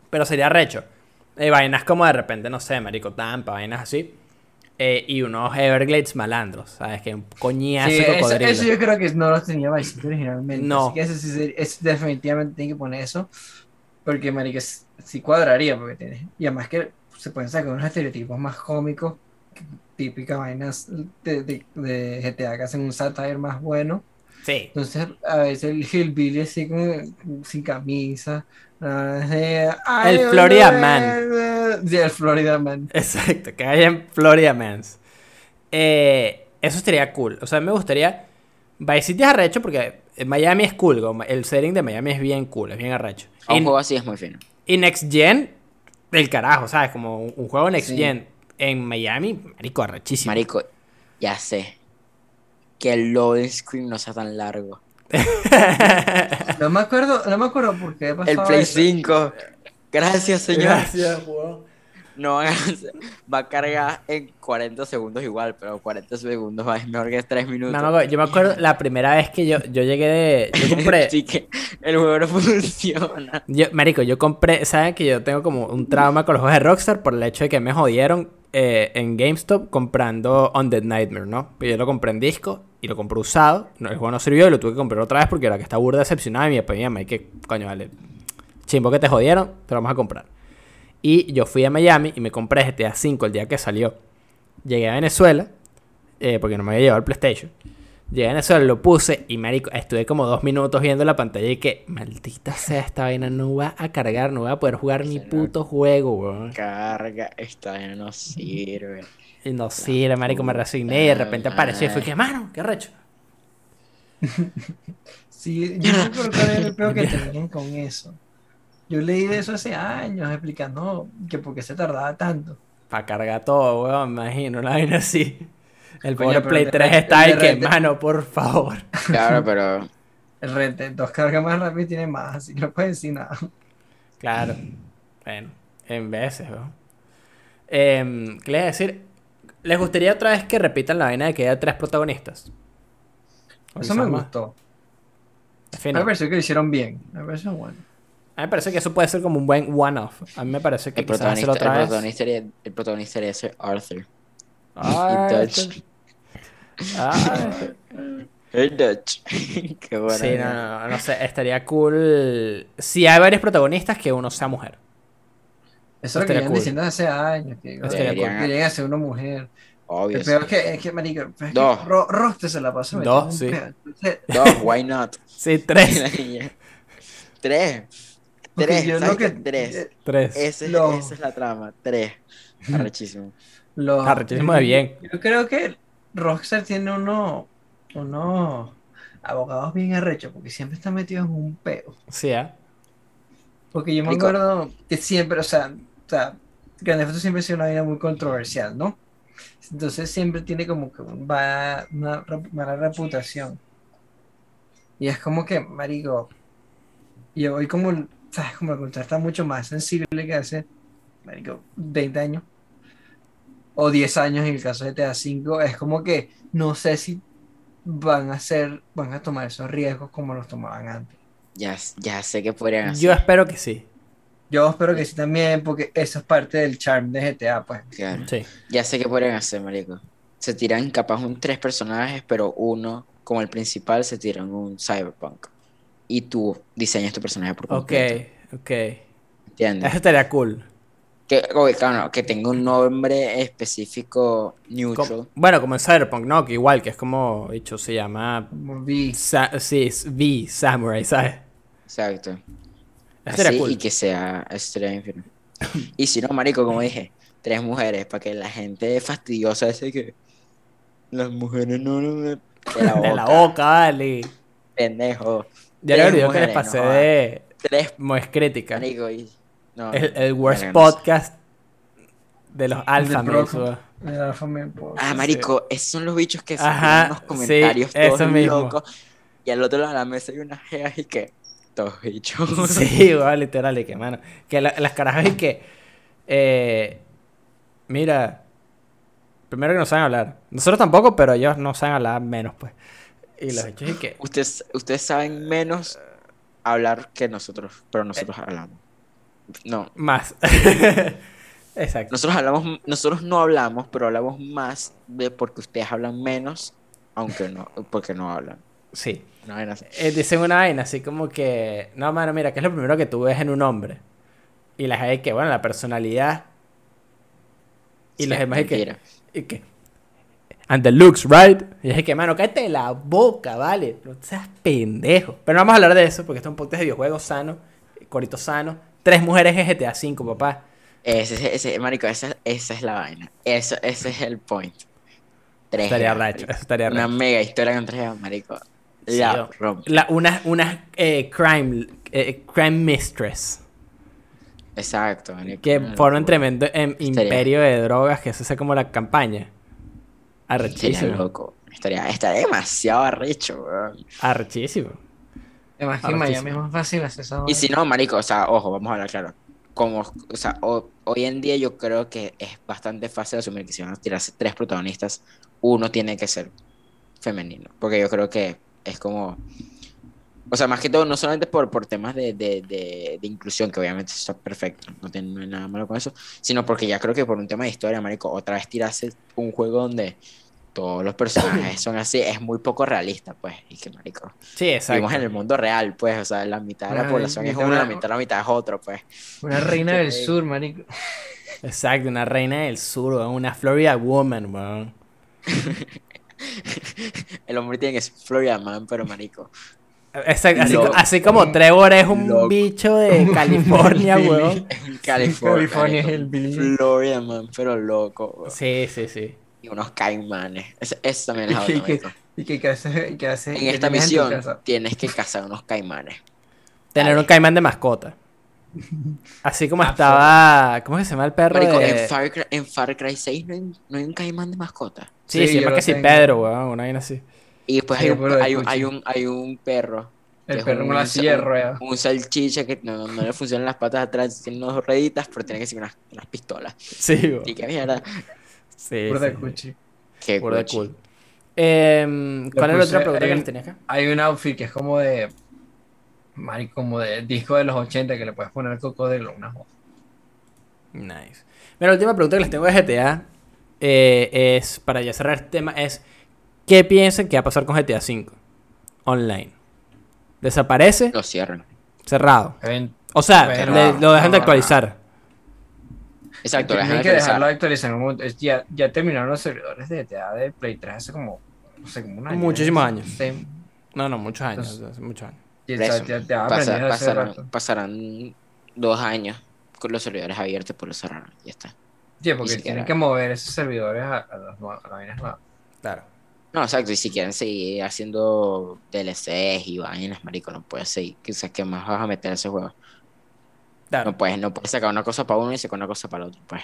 Pero sería recho. Eh, vainas como de repente, no sé, marico, Tampa, vainas así. Eh, y unos Everglades malandros, ¿sabes? Que un coñazo Sí, de eso, cocodrilo. eso yo creo que no los tenía Vice City originalmente. No. Así que ese sí definitivamente tiene que poner eso. Porque, marico, s- sí cuadraría. Porque tiene, y además que se pueden sacar unos estereotipos más cómicos. Típicas vainas de, de, de GTA que hacen un satire más bueno. Sí. Entonces, a veces el hillbilly así como sin camisa. El Florida Man. Sí, el Florida Man. Exacto, que hayan Florida Mans. Eh, eso estaría cool. O sea, me gustaría. Vice City es arrecho porque Miami es cool. El setting de Miami es bien cool, es bien arrecho. Un juego así es muy fino. y Next Gen, el carajo, ¿sabes? Como un, un juego Next Sí. Gen en Miami, marico, arrechísimo. Marico, ya sé. Que el loading screen no sea tan largo. No me acuerdo, no me acuerdo por qué El Play eso. 5. Gracias, señor. Gracias, weón. No van a hacer- va a cargar en 40 segundos igual, pero 40 segundos va- es mejor que 3 minutos. No, yo me acuerdo la primera vez que yo, yo llegué de. Yo compré. Así que el juego no funciona. Yo, marico, yo compré, ¿saben que yo tengo como un trauma con los juegos de Rockstar por el hecho de que me jodieron eh, en GameStop comprando Undead Nightmare, ¿no? Pero yo lo compré en disco y lo compré usado. No, el juego no sirvió y lo tuve que comprar otra vez porque era que está burda decepcionada y mi papá y mi mamá, y que coño, vale. Chimbo que te jodieron, te lo vamos a comprar. Y yo fui a Miami y me compré GTA V el día que salió. Llegué a Venezuela, eh, porque no me había llevado el PlayStation. Llegué a Venezuela, lo puse y marico, estuve como dos minutos viendo la pantalla y que, maldita sea esta vaina, no va a cargar, no voy a poder jugar mi Será. puto juego, weón. Carga, esta ya no sirve. Y no sirve, marico, me resigné y de repente apareció y fue que, mano, qué recho. Sí, yo creo que el peor que tenían con eso. Yo leí de eso hace años explicando que por qué se tardaba tanto. Para cargar todo, weón, me imagino, una vaina así. El Coño, pobre Play de 3 repente- está ahí que, mano, por favor. Claro, pero El Red Dead 2 carga más rápido y tiene más, así que no puedes decir nada. Claro. Bueno, en veces, weón. Em, ¿Qué les iba a decir? ¿Les gustaría otra vez que repitan la vaina de que haya tres protagonistas? Eso me más. gustó. Me pareció que lo hicieron bien. Me pareció bueno. A mí me parece que eso puede ser como un buen one-off. A mí me parece que el protagonista, el, otra vez. protagonista sería, el protagonista sería ser Arthur. Ay. El Dutch. Qué bueno. Sí, no, no, no, no sé, estaría cool. Si hay varios protagonistas, que uno sea mujer. Eso es lo que cool. diciendo hace años. Que Estaría que cool. querían hacer una mujer. Obvio. El peor es que, es que marico, es que Dos. Ro- Roster se la pasó. Dos, sí. Dos, why not? Sí, tres. Tres. Tres. yo ¿sabes lo que-? Tres. Tres. Ese- Lo- Esa es la trama. Tres. Arrechísimo. los- Arrechísimo de bien. Yo creo que Rockstar tiene uno, unos abogados bien arrechos porque siempre están metidos en un peo. Sí, ¿eh? Porque yo me acuerdo que siempre, o sea, o sea, Grand Theft Auto siempre ha sido una vida muy controversial, ¿no? Entonces siempre tiene como que va- una mala reputación. Y es como que, marico, y hoy como, ¿sabes? Como la cultura está mucho más sensible que hace, marico, 20 años. O 10 años en el caso de GTA V, es como que no sé si van a hacer, van a tomar esos riesgos como los tomaban antes. Ya, ya sé que podrían hacer. Yo espero que sí. Yo espero que sí también, porque eso es parte del charm de GTA, pues. Claro. Sí. Ya sé que podrían hacer, marico. Se tiran capaz un tres personajes, pero uno, como el principal, se tiran un cyberpunk. Y tú diseñas tu personaje por Ok, completo. ok. ¿Entiendes? Eso estaría cool. Que, ok, claro, que tenga un nombre específico Com- neutral. bueno, como en Cyberpunk, ¿no? Que igual, que es como, dicho, se llama... Sa- sí, es V, Samurai, ¿sabes? Exacto. Eso Así, estaría cool. y que sea Infinite. Y si no, marico, como dije, tres mujeres, para que la gente fastidiosa ese que las mujeres no, no, no, de la boca, De la boca, vale. pendejo. Ya le olvidó que les pasé no de Tres, Moes Crítica. marico, y no, El, el worst no podcast de los alfa. Ah, marico, esos son los bichos que tiran unos comentarios sí, todos eso mismo. locos. Y al otro lado de la mesa hay unas geas y que todos bichos. Sí, literal, y que, mano. Que la- las carajas y que. eh, mira, primero que no saben hablar. Nosotros tampoco, pero ellos no saben hablar menos, pues. Y los hechos es que... Ustedes, ustedes saben menos hablar que nosotros, pero nosotros hablamos. No, Más. Exacto. nosotros hablamos, nosotros no hablamos, pero hablamos más de porque ustedes hablan menos, aunque no, porque no hablan. Sí. Una vaina así. Eh, dicen una vaina así como que... No, mano, mira, ¿qué es lo primero que tú ves en un hombre? Y la gente que, bueno, la personalidad. Y Sí, los demás es que... Y que... And the looks, right? Y es que, mano, cállate la boca, ¿vale? No seas pendejo. Pero no vamos a hablar de eso porque esto es un podcast de videojuegos sano, corito sano. Tres mujeres en GTA V, papá. Ese, ese, ese- marico, esa, esa es la vaina. Eso, ese es el point. Tres Estaría racho, eso estaría Una racho. mega historia con tres marico. Sí, La yo- rompe. La, unas unas eh, crime, eh, crime mistress. Exacto, marico. Que Una forman tremendo em, imperio de drogas que se hace como la campaña. Arrechísimo. loco. Estaría, estaría demasiado arrecho, weón. Arrechísimo. Además que Ahora en sí, Miami sí. es más fácil hacer esa Y si no, marico, o sea, ojo, vamos a hablar claro. Como, o sea, ho- hoy en día yo creo que es bastante fácil asumir que si van a tirarse tres protagonistas, uno tiene que ser femenino. Porque yo creo que es como. O sea, más que todo, no solamente por, por temas de, de, de, de inclusión, que obviamente está perfecto, no tiene no hay nada malo con eso, sino porque ya creo que por un tema de historia, marico, otra vez tirarse un juego donde todos los personajes son así, es muy poco realista, pues, y que, marico, Sí, exacto. vivimos en el mundo real, pues, o sea, la mitad de la Ay, población es uno, la una- mitad, la mitad es otro, pues. Una reina del sur, marico. Exacto, una reina del sur, una Florida woman, weón. El hombre tiene que ser Florida Man, pero marico. Exacto, así, Lo- co- así como Trevor es un Lo- bicho de California, weón. California. California es el Billy. Florida Man, pero loco. weón. Sí, sí, sí. Y unos caimanes. Eso, eso también es Y otro, que, marico. y que, que hace, que hace En esta misión tienes que cazar unos caimanes. Tener Dale. un caimán de mascota. Así como estaba. ¿Cómo es que se llama el perro? Marico, de- en, Far Cry, en Far Cry 6 no hay, no hay un caimán de mascota. Sí, Sí, yo llama lo que sí. Pedro, weón, una vaina así. Y después Sí, hay, un, de hay, un, hay, un, hay un perro. El perro un- con la silla de un- ruedas. Un salchicha que no, no le funcionan las patas atrás, tiene unas rueditas, pero tiene que ser unas, unas pistolas. Sí, weón. Y qué mierda. Sí, Puro de cuchi. Qué Burda de cool. ¿Cuál es la otra pregunta que tenías acá? Hay un outfit que es como de. Marico, como de disco de los 80 que le puedes poner cocodrilo. Una joda. Nice. Mira, la última pregunta que les tengo de GTA eh, es, para ya cerrar este tema, es ¿qué piensan que va a pasar con GTA V online? ¿Desaparece? Lo cierran. Cerrado. O sea, le- lo dejan de actualizar. Exacto, Tienen que dejarlo de actualizar. en un momento. Es- Ya, ya terminaron los servidores de GTA de Play 3 hace como. No sé, como un año. Muchísimos años. Sí. No, no, muchos años. Entonces- hace muchos años. Eso, ya, ya pasarán, dos años con los servidores abiertos por los cerraron. Ya está. Sí, porque tienen que mover esos servidores a, a las nuevas a las vainas nuevas. Claro. No, exacto. Y si quieren seguir haciendo DLCs y vainas, marico, no puedes seguir. Sea, ¿qué más vas a meter a ese juego? Claro. No puedes, no puedes sacar una cosa para uno y sacar una cosa para el otro, pues.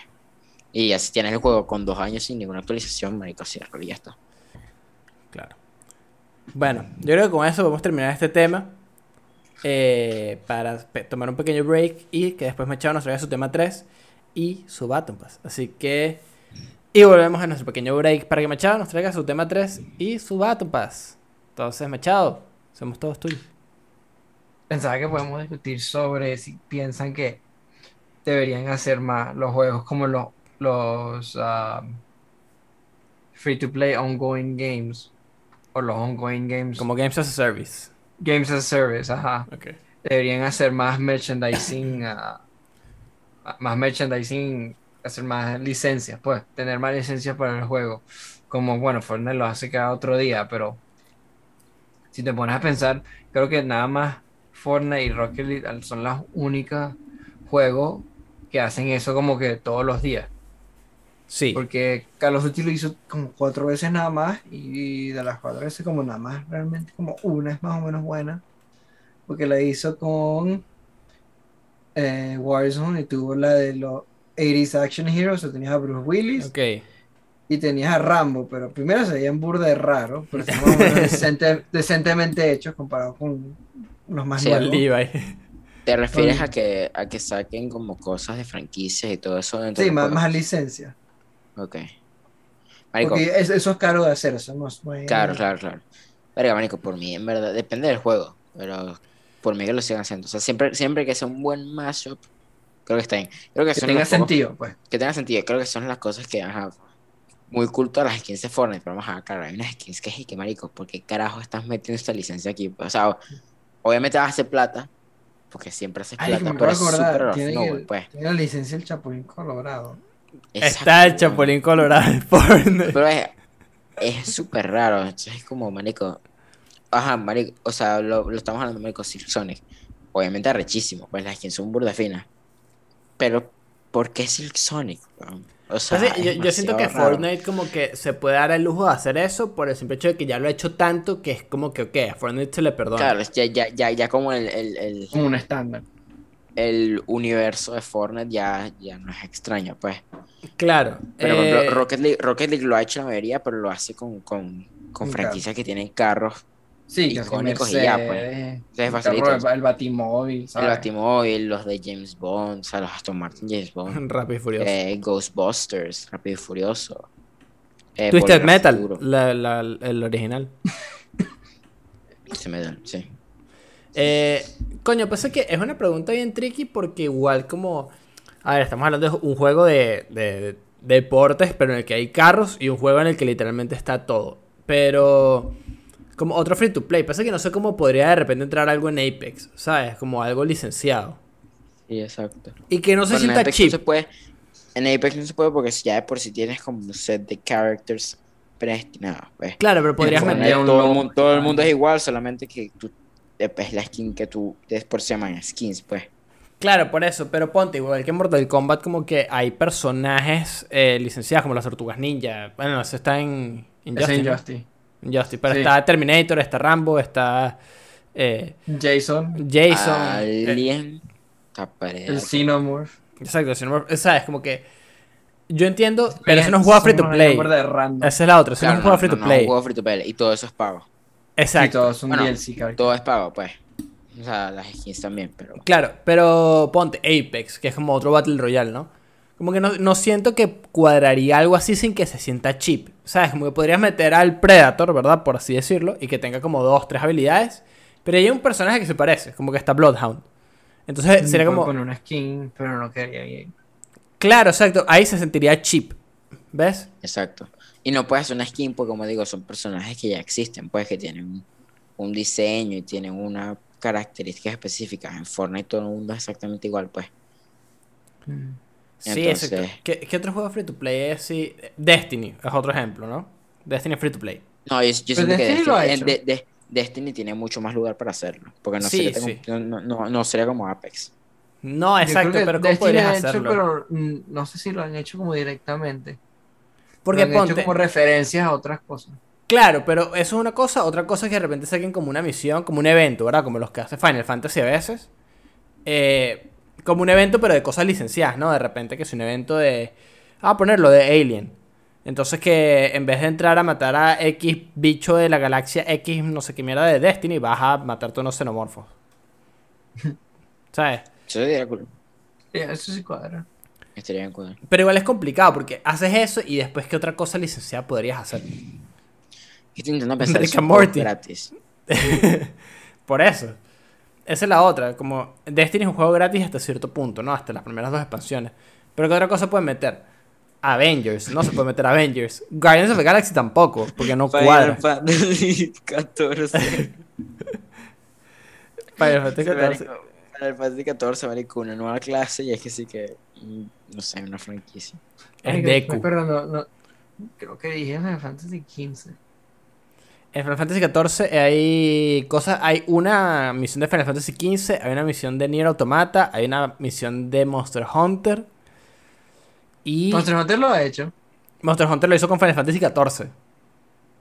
Y ya si tienes el juego con dos años sin ninguna actualización, marico, cierro y ya está. Claro. Bueno, yo creo que con eso podemos terminar este tema. eh, para tomar un pequeño break y que después Machado nos traiga su tema 3 y su Baton Pass. Así que. Y volvemos a nuestro pequeño break para que Machado nos traiga su tema 3 y su Baton Pass. Entonces, Machado, somos todos tuyos. Pensaba que podemos discutir sobre si piensan que deberían hacer más los juegos como los, los ah, free to play ongoing games o los ongoing games Como Games as a Service. games as a service, ajá. Ok. Deberían hacer más merchandising, ah, más merchandising, hacer más licencias, pues, tener más licencias para el juego. Como, bueno, Fortnite lo hace cada otro día, pero si te pones a pensar, creo que nada más Fortnite y Rocket League son los únicos juegos que hacen eso como que todos los días. Sí. Porque Call of Duty lo hizo como cuatro veces nada más y de las cuatro veces como nada más, realmente como una es más o menos buena. Porque la hizo con eh, Warzone y tuvo la de los 80s Action Heroes, o tenías a Bruce Willis Ok. y tenías a Rambo, pero primero se veían burda de raro, pero decente- decentemente hechos comparado con los más Sí, nuevos. Levi. ¿Te refieres Oye. a que, a que saquen como cosas de franquicias y todo eso dentro Sí, más, más licencia. Ok. Marico, Porque es- eso es caro de hacer, eso no es muy... claro, claro, claro. Verga, marico, por mí, en verdad, depende del juego, pero por mí que lo sigan haciendo. O sea, siempre, siempre que sea un buen mashup, creo que está bien. Creo que, Que son tenga sentido, pues. que tenga sentido. Creo que son las cosas que, ajá, muy culto a las skins de Fortnite, pero vamos a claro, hay unas skins que es que marico, ¿por qué carajo estás metiendo esta licencia aquí? O sea, obviamente vas a hacer plata, porque siempre haces Ay, plata, pero es of tiene, el- pues. tiene la licencia del Chapulín Colorado. Está el Chapulín Colorado Fortnite. Pero es es súper raro. Es como, marico. Ajá, marico. O sea, lo, lo estamos hablando, marico, Silk Sonic. Obviamente arrechísimo, pues las skins son burda finas. Pero, ¿por qué Silk Sonic? O sea, Entonces, es yo, yo siento que raro. Fortnite como que se puede dar el lujo de hacer eso por el simple hecho de que ya lo ha hecho tanto que es como que, ok, a Fortnite se le perdona. Claro, ya, ya, ya, ya como el, el, el, Como un estándar. el universo de Fortnite ya, ya no es extraño, pues. Claro. Pero por eh, ejemplo, Rocket League, Rocket League lo ha hecho la mayoría, pero lo hace con, con, con Con franquicias que tienen carros. Sí, que Icónicos Mercedes, y ya, pues. el, Entonces, carro, facilito. el, el Batimóvil, El. Batimóvil, los de James Bond, o sea, los Aston Martin James Bond. Rápido y Furioso. eh, Ghostbusters, Rápido y Furioso. eh, Twisted Metal, Futuro. la- la- el original. Se me dan, sí. Eh, coño, pasa que es una pregunta bien tricky porque igual como... A ver, estamos hablando de un juego de, de- de deportes, pero en el que hay carros y un juego en el que literalmente está todo. Pero... Como otro free to play. Pasa que no sé cómo podría de repente entrar algo en Apex, ¿sabes? Como algo licenciado. Sí, exacto. Y que no se en sienta cheap. no se puede. En Apex no se puede porque ya de por si tienes como un set de characters predestinados, pues. Claro, pero podrías Sí, meter... un todo, el logo, mundo, todo el mundo es igual, solamente que tú es la skin que tú des por semana, skins, pues. Claro, por eso, pero ponte, igual que en Mortal Kombat, como que hay personajes eh, licenciados, como las tortugas ninja. Bueno, eso está en Es Injustice. ¿no? Injustice. Injustice, pero Sí. está Terminator, está Rambo, está eh, Jason, Jason. Eh, Alien. Taparé. el Xenomorph. exacto, si no me- ¿sabes? Como que. Yo entiendo, pero eso no es un juego free to play. de. Esa es la otra, eso no es juego free to no, play. un juego free to play. Y todo eso es pago. Y Exacto. todo es un Bueno, DLC, cabrón. Todo es pago, pues. O sea, las skins también, pero. Claro, pero ponte Apex, que es como otro Battle Royale, ¿no? Como que no, no siento que cuadraría algo así sin que se sienta cheap. ¿Sabes? Como que podrías meter al Predator, ¿verdad? Por así decirlo, y que tenga como dos, tres habilidades. Pero hay un personaje que se parece, como que está Bloodhound. Entonces sería Puedo como. poner una skin, pero no quedaría bien. Claro, exacto. Ahí se sentiría cheap. ¿Ves? Exacto. Y no puedes hacer una skin, porque como digo, son personajes que ya existen, pues que tienen un, diseño y tienen una características específicas. En Fortnite todo el mundo es exactamente igual, pues. Sí, Entonces- exacto. ¿Qué, qué otro juego free to play es así? Destiny es otro ejemplo, ¿no? Destiny es free to play. No, yo, yo siento que Destiny lo ha hecho. en de- de- Destiny tiene mucho más lugar para hacerlo. Porque no, Sí, sería, sí. no, no- no- no sería como Apex. No, exacto, pero ¿cómo Destiny podrías ha hecho, hacerlo? pero mm, no sé si lo han hecho como directamente. Porque lo han hecho ponte. como referencias a otras cosas. Claro, pero eso es una cosa. Otra cosa es que de repente saquen como una misión, como un evento, ¿verdad? Como los que hace Final Fantasy a veces. Eh, como un evento, pero de cosas licenciadas, ¿no? De repente que es un evento de. Ah, ponerlo de Alien. Entonces que en vez de entrar a matar a X bicho de la galaxia X, no sé qué mierda de Destiny, vas a matarte a unos xenomorfos. ¿Sabes? Eso sería cool. Sí, Eso sí cuadra. Estaría bien cool. Pero igual es complicado porque haces eso y después qué otra cosa licenciada podrías hacer. Estoy intentando pensar Rick en gratis. Por eso. Esa es la otra. Como Destiny es un juego gratis hasta cierto punto, ¿no? Hasta las primeras dos expansiones. Pero ¿qué otra cosa pueden meter? Avengers. No se puede meter Avengers. Guardians of the Galaxy tampoco, porque no cuadra. Fantasy 14. Final Fantasy XIV. Marico, Final Fantasy 14, marico, una nueva clase y es que sí que, mm, no sé, una franquicia. Es Deku. acuerdo, no, no, creo que dije Final Fantasy XV. En Final Fantasy XIV hay cosas. Hay una misión de Final Fantasy XV, hay una misión de Nier Automata, hay una misión de Monster Hunter. Y Monster Hunter lo ha hecho. Monster Hunter lo hizo con Final Fantasy XIV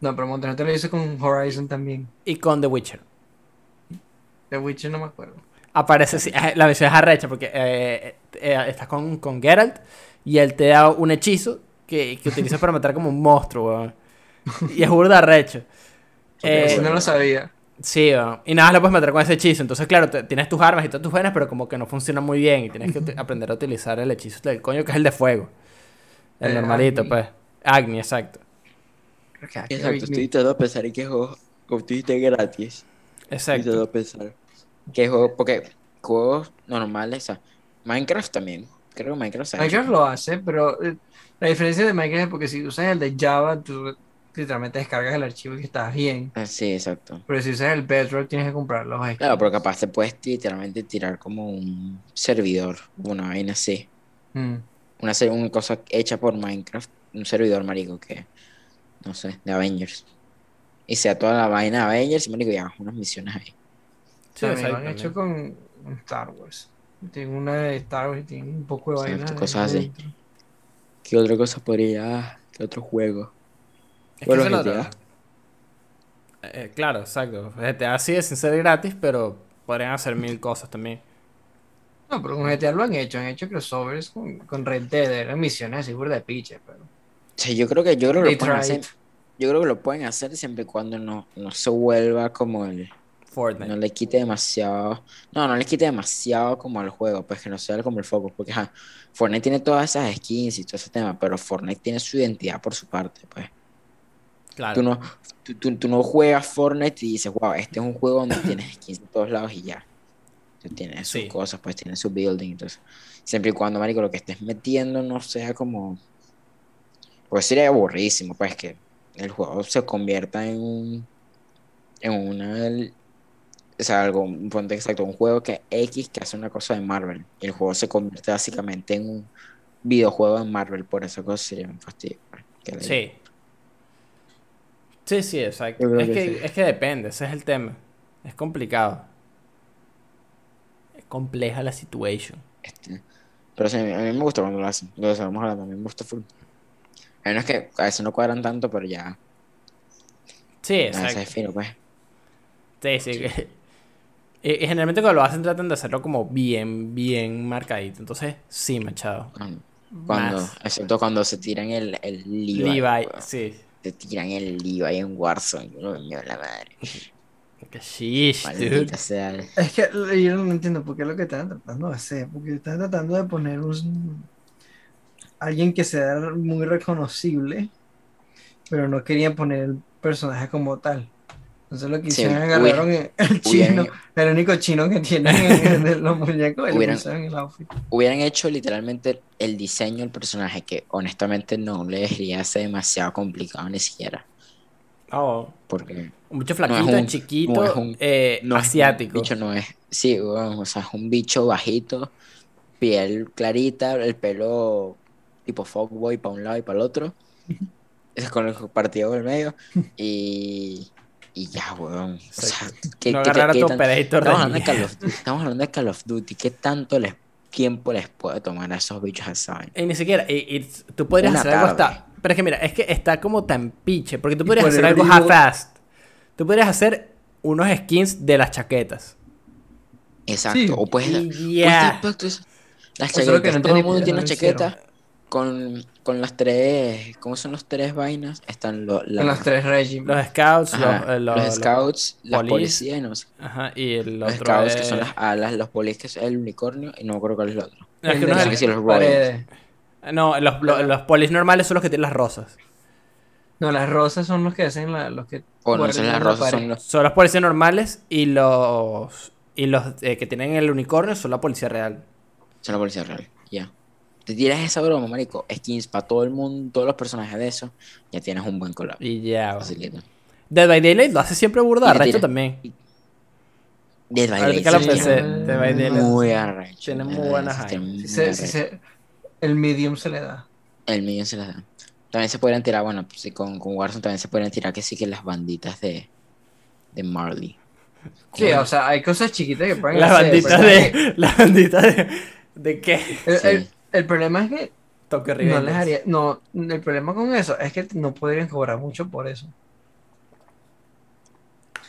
No, pero Monster Hunter lo hizo con Horizon también. y con The Witcher. The Witcher no me acuerdo. Aparece, sí, eh, la misión es arrecha porque eh, eh, estás con, con Geralt y él te da un hechizo que, que utilizas para matar como un monstruo, weón. Y es burda arrecho. Eh, Eso no lo sabía. Sí, y nada más lo puedes matar con ese hechizo. Entonces, claro, te- tienes tus armas y todas tus venas, pero como que no funciona muy bien y tienes que aprender a utilizar el hechizo del coño que es el de fuego. El Eh, normalito, Agni. pues. Agni, exacto. Creo que Exacto, Agni- estoy intentando pensar en qué juego, como tú dijiste gratis. Estoy Exacto. intentando pensar. ¿Qué juego? Porque juegos normales, o sea, Minecraft también. Creo que Minecraft. Minecraft lo hace, pero eh, la diferencia de Minecraft es porque si usas el de Java, tú literalmente descargas el archivo y estás bien. Ah, sí, exacto. Pero si usas el Bedrock, tienes que comprar los. Claro, pero capaz te puedes literalmente tirar como un servidor, una vaina así. Mm. Una, una cosa hecha por Minecraft, un servidor, marico, que, no sé, de Avengers. Y sea toda la vaina de Avengers, y marico, y hagas unas misiones ahí. Sí, También lo han hecho con Star Wars. Tienen una de Star Wars y tienen un poco de vaina. cosas así. dentro. ¿Qué otra cosa podría, qué otro juego? Es que Bueno, esa es la GTA. otra. Eh, claro, exacto. GTA sigue sin ser gratis, pero podrían hacer mil cosas también. No, pero con GTA lo han hecho. Han hecho crossovers con, con Red Dead. Eran misiones así burda de piche, pero. Sí, yo creo que, yo creo que They lo pueden hacer, yo creo que lo pueden hacer siempre y cuando no, no se vuelva como el, Fortnite. no le quite demasiado, no, no le quite demasiado como al juego, pues que no sea como el foco, porque ajá, Fortnite tiene todas esas skins y todo ese tema, pero Fortnite tiene su identidad por su parte, pues. Claro. Tú no, tú, tú- tú no juegas Fortnite y dices, wow, este es un juego donde tienes skins en todos lados y ya. Tú tienes sus Sí. cosas, pues tienes su building, entonces, siempre y cuando, marico, lo que estés metiendo no sea como, pues sería aburridísimo, pues que el juego se convierta en un, en una, o sea, algo, un ponte exacto, un juego que X que hace una cosa de Marvel, y el juego se convierte básicamente en un videojuego de Marvel, por cosa sería un fastidio. pues, Sí. Sí, sí, exacto. Es que que, sí. es que depende, ese es el tema. Es complicado. Es compleja la situación. Este, pero sí, a mí, a me gusta cuando lo hacen. Lo estamos hablando, a mí me gusta full. Hay unos que a veces no cuadran tanto, pero ya. Sí, A exacto. es fino, pues. Sí, sí. Y, y generalmente cuando lo hacen tratan de hacerlo como bien, bien marcadito. Entonces, sí, machado. Cuando, Más. excepto cuando se tiran el, el Levi. Levi, sí. Se tiran el Levi en Warzone. Uno me la madre. Dude. Maldita sea. Es que yo no entiendo por qué es lo que están tratando de hacer. Porque están tratando de poner un. Alguien que sea muy reconocible. Pero no querían poner el personaje como tal. Entonces lo que Sí, hubiera- agarraron el, el chino, hubieran- el único chino que tienen en- de los muñecos y lo Hubieran- en el outfit. Hubieran hecho literalmente el diseño del personaje que honestamente no le debería ser demasiado complicado ni siquiera. Oh, Porque mucho No es flaquito, un- chiquito, no es un- eh, no es un asiático. bicho no es. Sí, o sea, es un bicho bajito, piel clarita, el pelo tipo fuckboy para un lado y para el otro. Es con el partido del medio. Y. Y ya, weón. O sea, ¿qué- no qué- agarrar a qué tu tan- Operator Estamos de hablando de Call of Duty. Estamos hablando de Call of Duty. ¿Qué tanto les, tiempo les puede tomar a esos bichos a? Y ni siquiera, y, y tú podrías Una hacer algo hasta. Pero es que mira, es que está como tan piche. Porque tú podrías por hacer algo half-fast. Tú podrías hacer unos skins de las chaquetas. Exacto. Sí. O puedes. Y puedes ya. dar pactos. Las chaquetas. no Todo el mundo tiene no con, con las tres. ¿Cómo son las tres vainas? Están lo- la- los tres regímenes. Los scouts, ajá, los, eh, los, los- scouts, la police. policía y no sé. Ajá, y el Los otro scouts que es- son las alas, los polis que es el unicornio y no me acuerdo cuál es el otro. No, es que de es No el- sé si los royals. no, los, los, los polis normales son los que tienen las rosas. No, las rosas son los que hacen la, los que. O no guardan las la rosas son los. Son los policías normales y los y los eh, que tienen el unicornio son la policía real. Son la policía real. Ya. Te tiras esa broma, marico. Skins para todo el mundo, todos los personajes de eso. Ya tienes un buen collab. Y ya. Dead by Daylight lo hace siempre burda, le tira. también. Dead by que Daylight Dead by. Muy arrecho. Tiene muy buenas el medium se le da. El millón se las da. También se podrían tirar, bueno, pues sí, con, con Warzone también se podrían tirar que sí que las banditas de, de Marley. Sí, o sea, hay cosas chiquitas que pueden Las hacer. banditas pero es que de. Las banditas de. ¿De qué? El, Sí. el- el problema es que Toque no les haría. No, el problema con eso es que no podrían cobrar mucho por eso.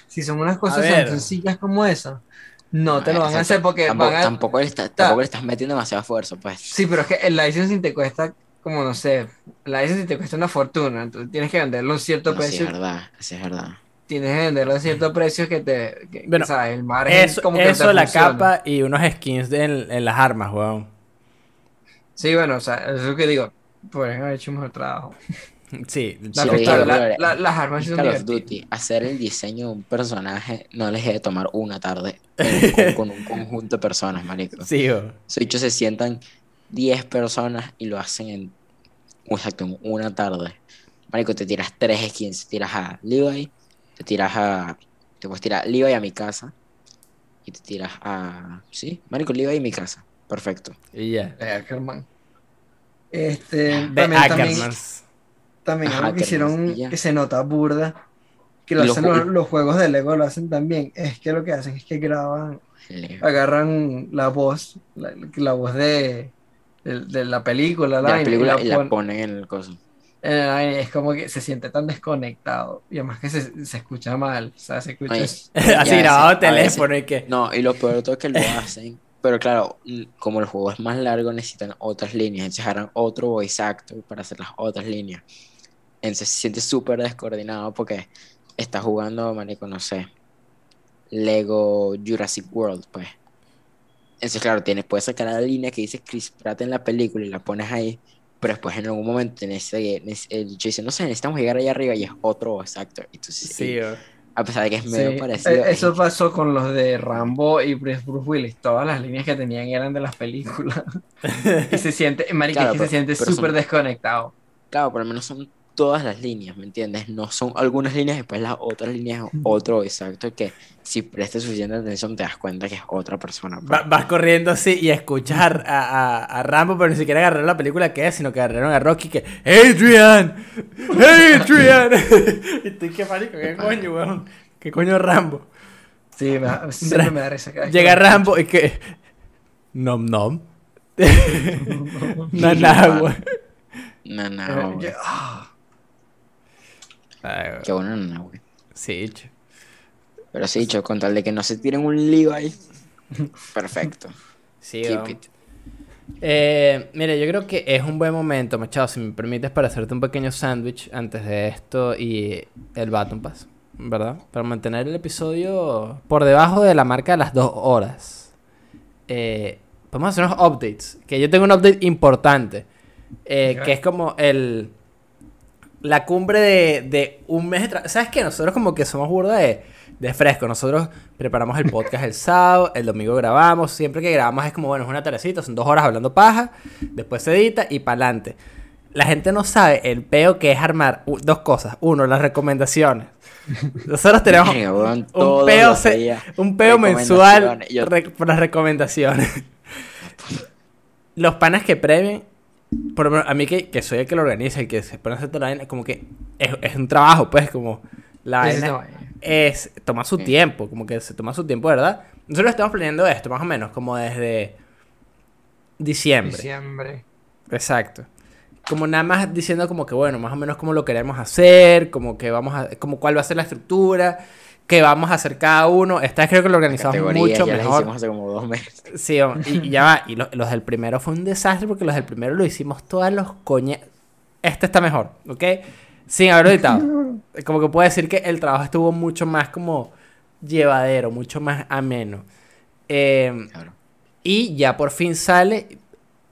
Si son unas cosas tan sencillas como esa, no te lo van a hacer porque tampoco, van a. tampoco, le está- tampoco le estás metiendo demasiado esfuerzo, pues. Sí, pero es que el licensing te cuesta, como no sé, el licensing te cuesta una fortuna, entonces tienes que venderlo a un cierto No, sí, es precio, verdad, sí, es verdad. tienes que venderlo a cierto precio que te, que, Bueno, ¿sabes? El margen Eso, como que eso te la funciona. capa y unos skins de- en, en las armas, weón. Sí, bueno, o sea, eso es lo que digo. Podrían haber hecho un mejor trabajo. Sí, La Sí, dije, la- brother, la- las armas son Call of. Duty, hacer el diseño de un personaje no les debe tomar una tarde con, con un conjunto de personas, marico. sí. Esos bichos se sientan 10 personas y lo hacen en, exacto, en una tarde. Marico, te tiras tres skins, te tiras a Levi, te tiras a, te puedes tirar a Levi a mi casa y te tiras a, sí, Marico, Levi y mi casa, perfecto. y ya. De Ackerman. Este, De también, también, Ackermans. también algo que Ackerman, hicieron que se nota burda, que lo los hacen los, ju- los juegos de Lego, lo hacen también, es que lo que hacen es que graban, agarran la voz, la, la voz de, de, de la película, De la película y la la pon- ponen en el coso. es como que se siente tan desconectado, y además que se, se escucha mal, o sea, se escucha... Así grabado teléfono y que. No, y lo peor de todo es que lo hacen. Pero claro, como el juego es más largo, necesitan otras líneas. Entonces harán otro voice actor para hacer las otras líneas. Entonces se siente súper descoordinado porque está jugando, marico, no sé, Lego Jurassic World, pues. Entonces, claro, tienes, puedes sacar la línea que dice Chris Pratt en la película y la pones ahí. Pero después en algún momento en ese, el dice, no sé, necesitamos llegar allá arriba y es otro voice actor. Entonces, Sí, bo. A pesar de que es Sí, medio parecido. eh, es eso pasó con los de Rambo y Bruce Willis. Todas las líneas que tenían eran de las películas. y se siente, marica, Claro, es que pero- se siente súper desconectado. Claro, por lo menos son todas las líneas, ¿me entiendes? No son algunas líneas, después las otras líneas, otro exacto, que si prestas suficiente atención te das cuenta que es otra persona. pues. Va- vas corriendo así y escuchas a, a, a Rambo, pero ni siquiera agarraron la película que es, sino que agarraron a Rocky que ¡Adrian! ¡Adrian! y ¿qué marico? ¿Qué coño, weón? ¿Qué coño es Rambo? Sí, me da- siempre me da risa. que Llega Rambo y que. Nom nom. no. No, no. Yo- ah, Ay, weón. Qué bueno, no, güey. Sí, ch- Pero sí, dicho, con tal de que no se tiren un lío ahí. Perfecto. sí, Keep weón. it. Eh, mire, yo creo que es un buen momento, Machado, si me permites, para hacerte un pequeño sándwich antes de esto y el Baton Pass, ¿verdad? Para mantener el episodio por debajo de la marca de las dos horas. Eh, podemos hacer unos updates, que yo tengo un update importante, eh, que es como el... La cumbre de, de un mes de tra- ¿Sabes qué? Nosotros como que somos burda de, de fresco. Nosotros preparamos el podcast el sábado, el domingo grabamos. Siempre que grabamos es como, bueno, es una tardecita, son dos horas hablando paja. Después se edita y pa'lante. La gente no sabe el peo que es armar dos cosas. Uno, las recomendaciones. Nosotros tenemos un todos peo, se- un peo mensual. Yo- re- por las recomendaciones. Los panas que premian, por lo menos a mí que, que soy el que lo organiza, el que se pone a hacer toda la vaina, como que es, es un trabajo, pues, como la sí, vaina sí, es, toma su tiempo, como que se toma su tiempo, ¿verdad? Nosotros estamos planeando esto, más o menos, como desde diciembre. Diciembre. Exacto. Como nada más diciendo como que bueno, más o menos cómo lo queremos hacer, como que vamos a, como cuál va a ser la estructura, qué vamos a hacer cada uno. Esta vez creo que lo organizamos mucho ya las mejor. hicimos hace como dos meses. Sí, y, y ya va. Y lo- los del primero fue un desastre porque los del primero lo hicimos todas los coña. Este está mejor, ¿ok? Sin haberlo editado. Como que puedo decir que el trabajo estuvo mucho más como llevadero, mucho más ameno. Eh, Claro. y ya por fin sale.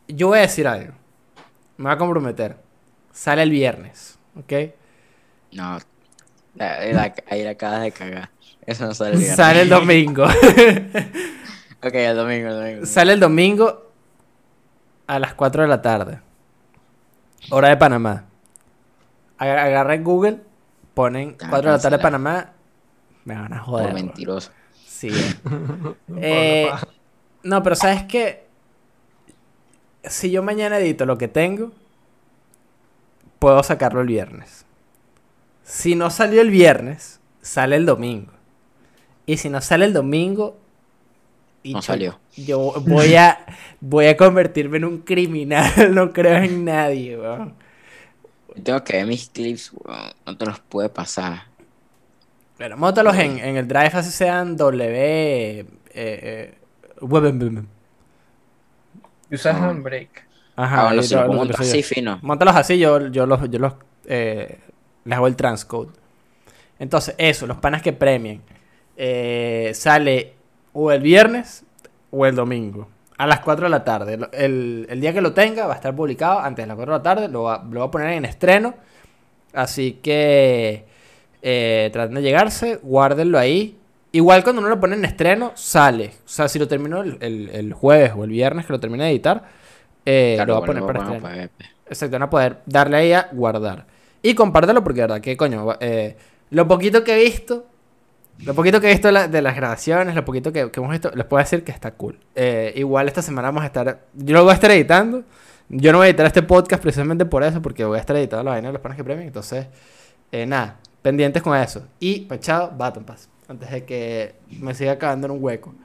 Yo voy a decir algo. Me voy a comprometer. Sale el viernes, ¿ok? No, la- ahí la acabas de cagar. Eso no sale el viernes. Sale el domingo. Ok, el domingo, el domingo. Sale el domingo a las 4 de la tarde. Hora de Panamá. Aga- Agarren Google, ponen Ah, 4 de la tarde de. Panamá. Me van a Por joder. bro. mentiroso. Sí. Eh, no, pero ¿sabes qué? Si yo mañana edito lo que tengo, puedo sacarlo el viernes. Si no salió el viernes, sale el domingo. Y si no sale el domingo, y No yo- salió. Yo voy a, voy a convertirme en un criminal, no creo en nadie, weón. Yo tengo que ver mis clips, weón. No te los puede pasar. Pero mótalos en, en el drive así sean W. Eh, eh, usas Ah. Handbrake. Ajá, Ah, bueno, si lo- empiezo yo. así fino. Móntalos así, yo, yo los, yo los eh, les hago el transcode. Entonces, eso, los panas que premien. eh, sale o el viernes o el domingo. A las 4 de la tarde. El, el día que lo tenga va a estar publicado antes de las 4 de la tarde. Lo, va- lo voy a poner en estreno. Así que eh, traten de llegarse, guárdenlo ahí. Igual cuando uno lo pone en estreno, sale. O sea, si lo termino el, el- el jueves o el viernes que lo termine de editar, eh, Claro, lo voy a bueno, poner para bueno, estreno. para ver. Exacto, van a poder darle ahí a guardar. Y compártelo porque, verdad, que coño, eh, lo poquito que he visto, lo poquito que he visto de, la- de las grabaciones, lo poquito que, que hemos visto, les puedo decir que está cool. Eh, igual esta semana vamos a estar, yo lo voy a estar editando. Yo no voy a editar este podcast precisamente por eso, porque voy a estar editando la vaina de los panes que premian. Entonces, eh, nada, pendientes con eso. Y, pues, chao, Baton Pass. Antes de que me siga acabando en un hueco.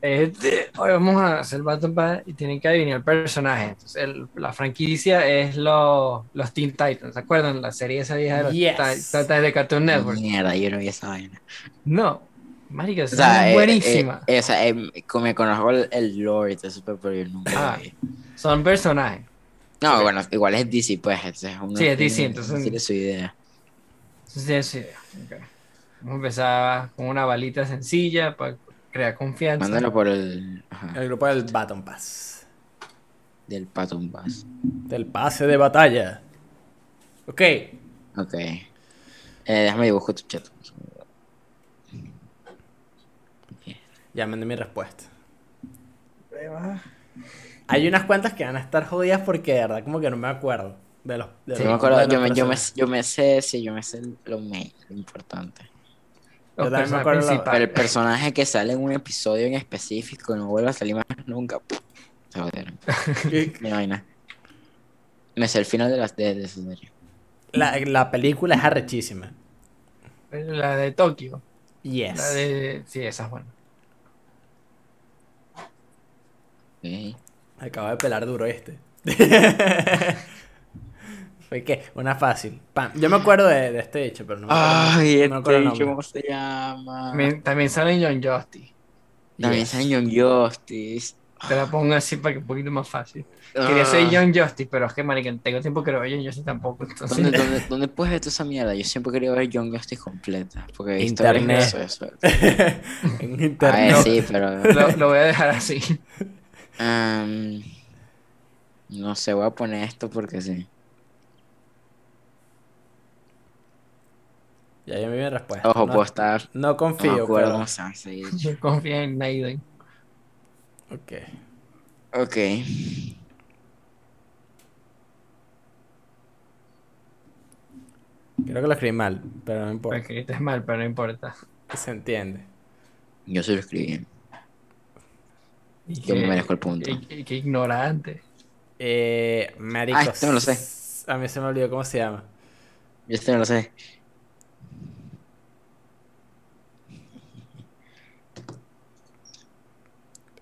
Este, hoy vamos a hacer Battle Pass y tienen que adivinar el personaje. Entonces, el- la franquicia es los, los Teen Titans. ¿Se acuerdan? La serie esa vieja de los Yes. Titans de Cartoon Network. Mierda, yo no vi esa vaina. No, marica, O sea, es eh, buenísima. eh, o sea, eh, como me conozco el, el lore pero yo nunca Ah. lo. Son personajes. No, bueno, igual es DC, pues. entonces uno Sí, es tiene- DC, entonces- Tiene su idea. Sí, sí, ok. Vamos a empezar con una balita sencilla para crear confianza. Mándalo por el. Ajá, El grupo del Baton Pass. del Patton Bass. Del pase de batalla. Ok. Ok. Eh, déjame dibujo tu chat. Ya mandé mi respuesta. Hay unas cuantas que van a estar jodidas porque de verdad como que no me acuerdo de los. de Sí, los yo me acuerdo, nombres de yo me, los yo me, personajes. yo me sé, sí, yo me sé lo main, lo importante. Los Yo también me personajes acuerdo la- principales. Pero el personaje que sale en un episodio en específico no vuelve a salir más nunca. Se jodieron. Mi vaina. Me sé el final de las de, de esa serie. La, la película es arrechísima. La de Tokio. Yes. La de... Sí, esa es buena. Ok. Acabo de pelar duro este. Fue que, una fácil. Pam. Yo me acuerdo de, de este hecho, pero no me acuerdo, Ay, no me acuerdo el este, nombre. ¿cómo se llama? También, también sale John Justice. También Yes. sale Young Justice. Te la pongo así para que un poquito más fácil. Quería ser Ah. John Justice, pero es que, marica, tengo tiempo que no veo John Justice tampoco. Entonces, ¿Dónde, dónde, ¿Dónde puedes ver toda esa mierda? Yo siempre quería ver Young Justice completa. Porque Internet. eso, eso, eso. en A internet. ver, sí, pero. lo, lo voy a dejar así. No sé, voy a poner esto porque sí. Ya yo me vi mi respuesta. Ojo, no, puedo estar. no No confío, me acuerdo pero... Yo confío en Naiden. Ok. Ok. Creo que lo escribí mal, pero no importa. Porque es mal, pero no importa. Se entiende. Yo se lo escribí. Y Yo me merezco el punto. Qué ignorante. Eh, marico, Ah, este me lo sé. A mí se me olvidó cómo se llama. Yo este no lo sé.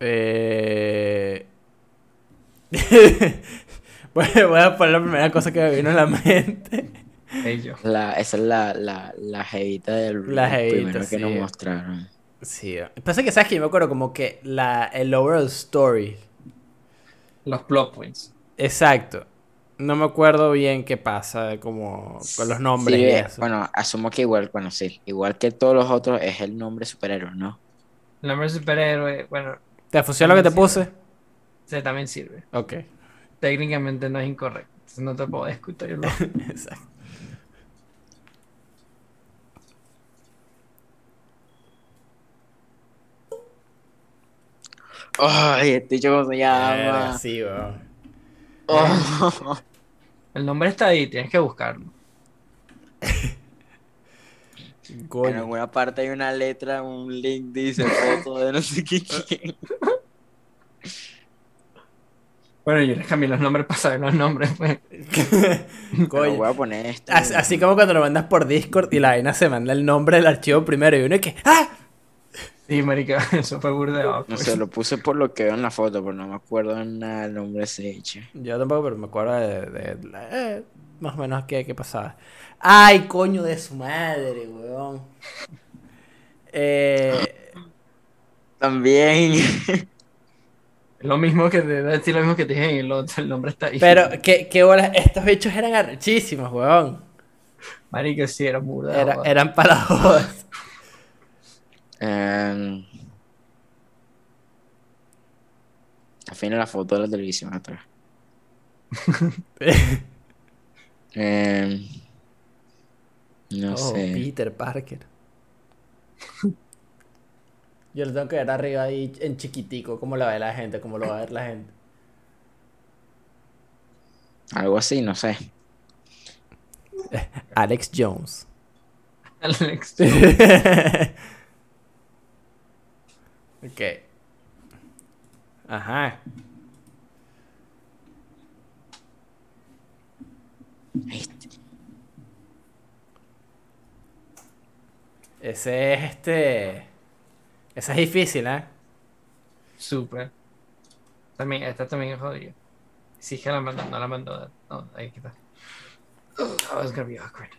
Eh... voy voy a poner la primera cosa que me vino a la mente. Ellos. La, esa es la, la, la jevita del La jevita, primero que nos mostraron. Sí, pasa que sabes que yo me acuerdo como que la, el overall story. Los plot points. Exacto. No me acuerdo bien qué pasa, como con los nombres Sí, y eh, eso. Bueno, asumo que igual, bueno, sí. Igual que todos los otros, es el nombre superhéroe, ¿no? El nombre superhéroe, bueno, ¿Te funciona lo que te Sí. puse? se también sirve. Ok. Técnicamente no es incorrecto. No te puedo discutirlo. Exacto. Ay, este dicho cómo se llama. Verga, Sí, weón. Oh. El nombre está ahí, tienes que buscarlo. En alguna parte hay una letra, un link dice foto de no sé qué quién. Bueno, yo les cambié los nombres para saber los nombres. Pues. Coño. voy a poner esto. Así, así como cuando lo mandas por Discord y la vaina se manda el nombre del archivo primero y uno es que ¡Ah! Sí, marica, eso fue burdeado. No sé, lo puse por lo que veo en la foto, pero no me acuerdo nada del nombre ese hecho. Yo tampoco, pero me acuerdo de, de- de- eh, más o menos qué, qué pasaba. ¡Ay, coño de su madre, weón! Eh, También. Lo mismo que te decir lo mismo que te dije en el otro, el nombre está ahí. pero, ¿qué, qué bolas? Estos bichos eran arrechísimos, weón. Marica, sí, era burdeado. Era- eran para jodas. Em, Afina la foto de la televisión atrás. Em, no Oh, sé. Peter Parker. Yo lo tengo que ver arriba ahí en chiquitico, como lo ve la gente, como lo va a ver la gente. Algo así, no sé. Alex Jones. Alex. ok. Ajá. Este, Ese es este. Ese es difícil, ¿eh? Súper. También, esta también es jodida. Sí que la mandó, no la mandó. No, ahí está. Oh, that was gonna be awkward.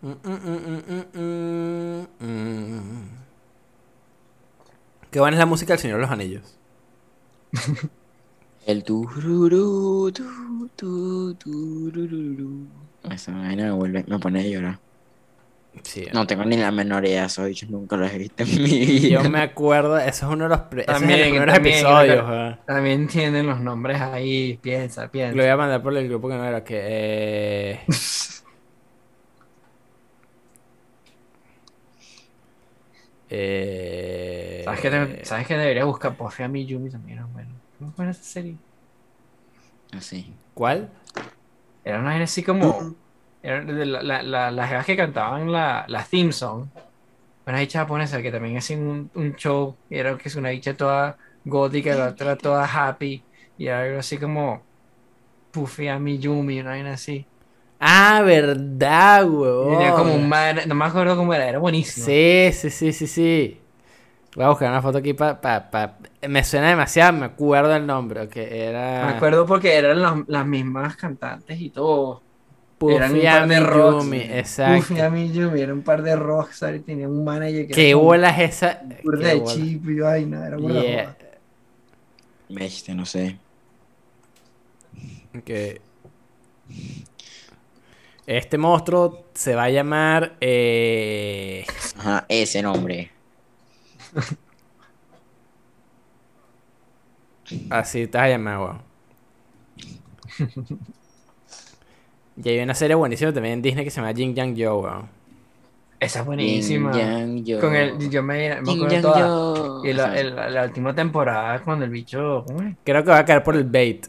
Mm, mm, mm. Qué buena es la música del Señor de los Anillos. El tururú, tu, tu, tururú. Esa vaina me vuelve, me pone a llorar. Sí. No tengo ni la menor idea de esos bichos, nunca los he visto en mi vida. Yo me acuerdo, eso es uno de los, es También, de los primeros también, episodios. También tienen los nombres ahí. Piensa, piensa. Lo voy a mandar por el grupo que no era que. Eh... eh... ¿Sabes que, te- ¿Sabes que debería buscar Buffy a mi Yumi también? bueno. ¿Cómo fue esa serie? Así. ¿Cuál? Era una así como. Era de la, la, la- las que cantaban la, la theme song. Una bicha japonesa que también hacían un, un show. Y era que es una bicha toda gótica, la otra toda happy. Y era algo así como. Puffy a mi Yumi, una vaina así. Ah, verdad, huevón. tenía como un man, no me acuerdo cómo era, era buenísimo. Sí, sí, sí, sí, sí. Voy a buscar una foto aquí para... Pa, pa- Me suena demasiado, me acuerdo el nombre, que era... Me acuerdo porque eran las, las mismas cantantes y todo. eran un Puffy par de rocks. Yumi, exacto. Puffy Yumi, era un par de rockstar y tenía un manager que ¿Qué era como bola es esa? Qué de bola. chip y vaina, era burda Yeah. Bestia, no sé. Ok. Este monstruo se va a llamar... Eh... Ajá, ese nombre. Así te vas a llamar, weón. Y hay una serie buenísima también en Disney que se llama Jin Yang Yo, weón. Esa es buenísima. Yang Yo. Con el, yo me, me Yin acuerdo Yang toda. Yo. Y la, Ajá. el- la última temporada cuando el bicho, ¿cómo es? Creo que va a caer por el bait.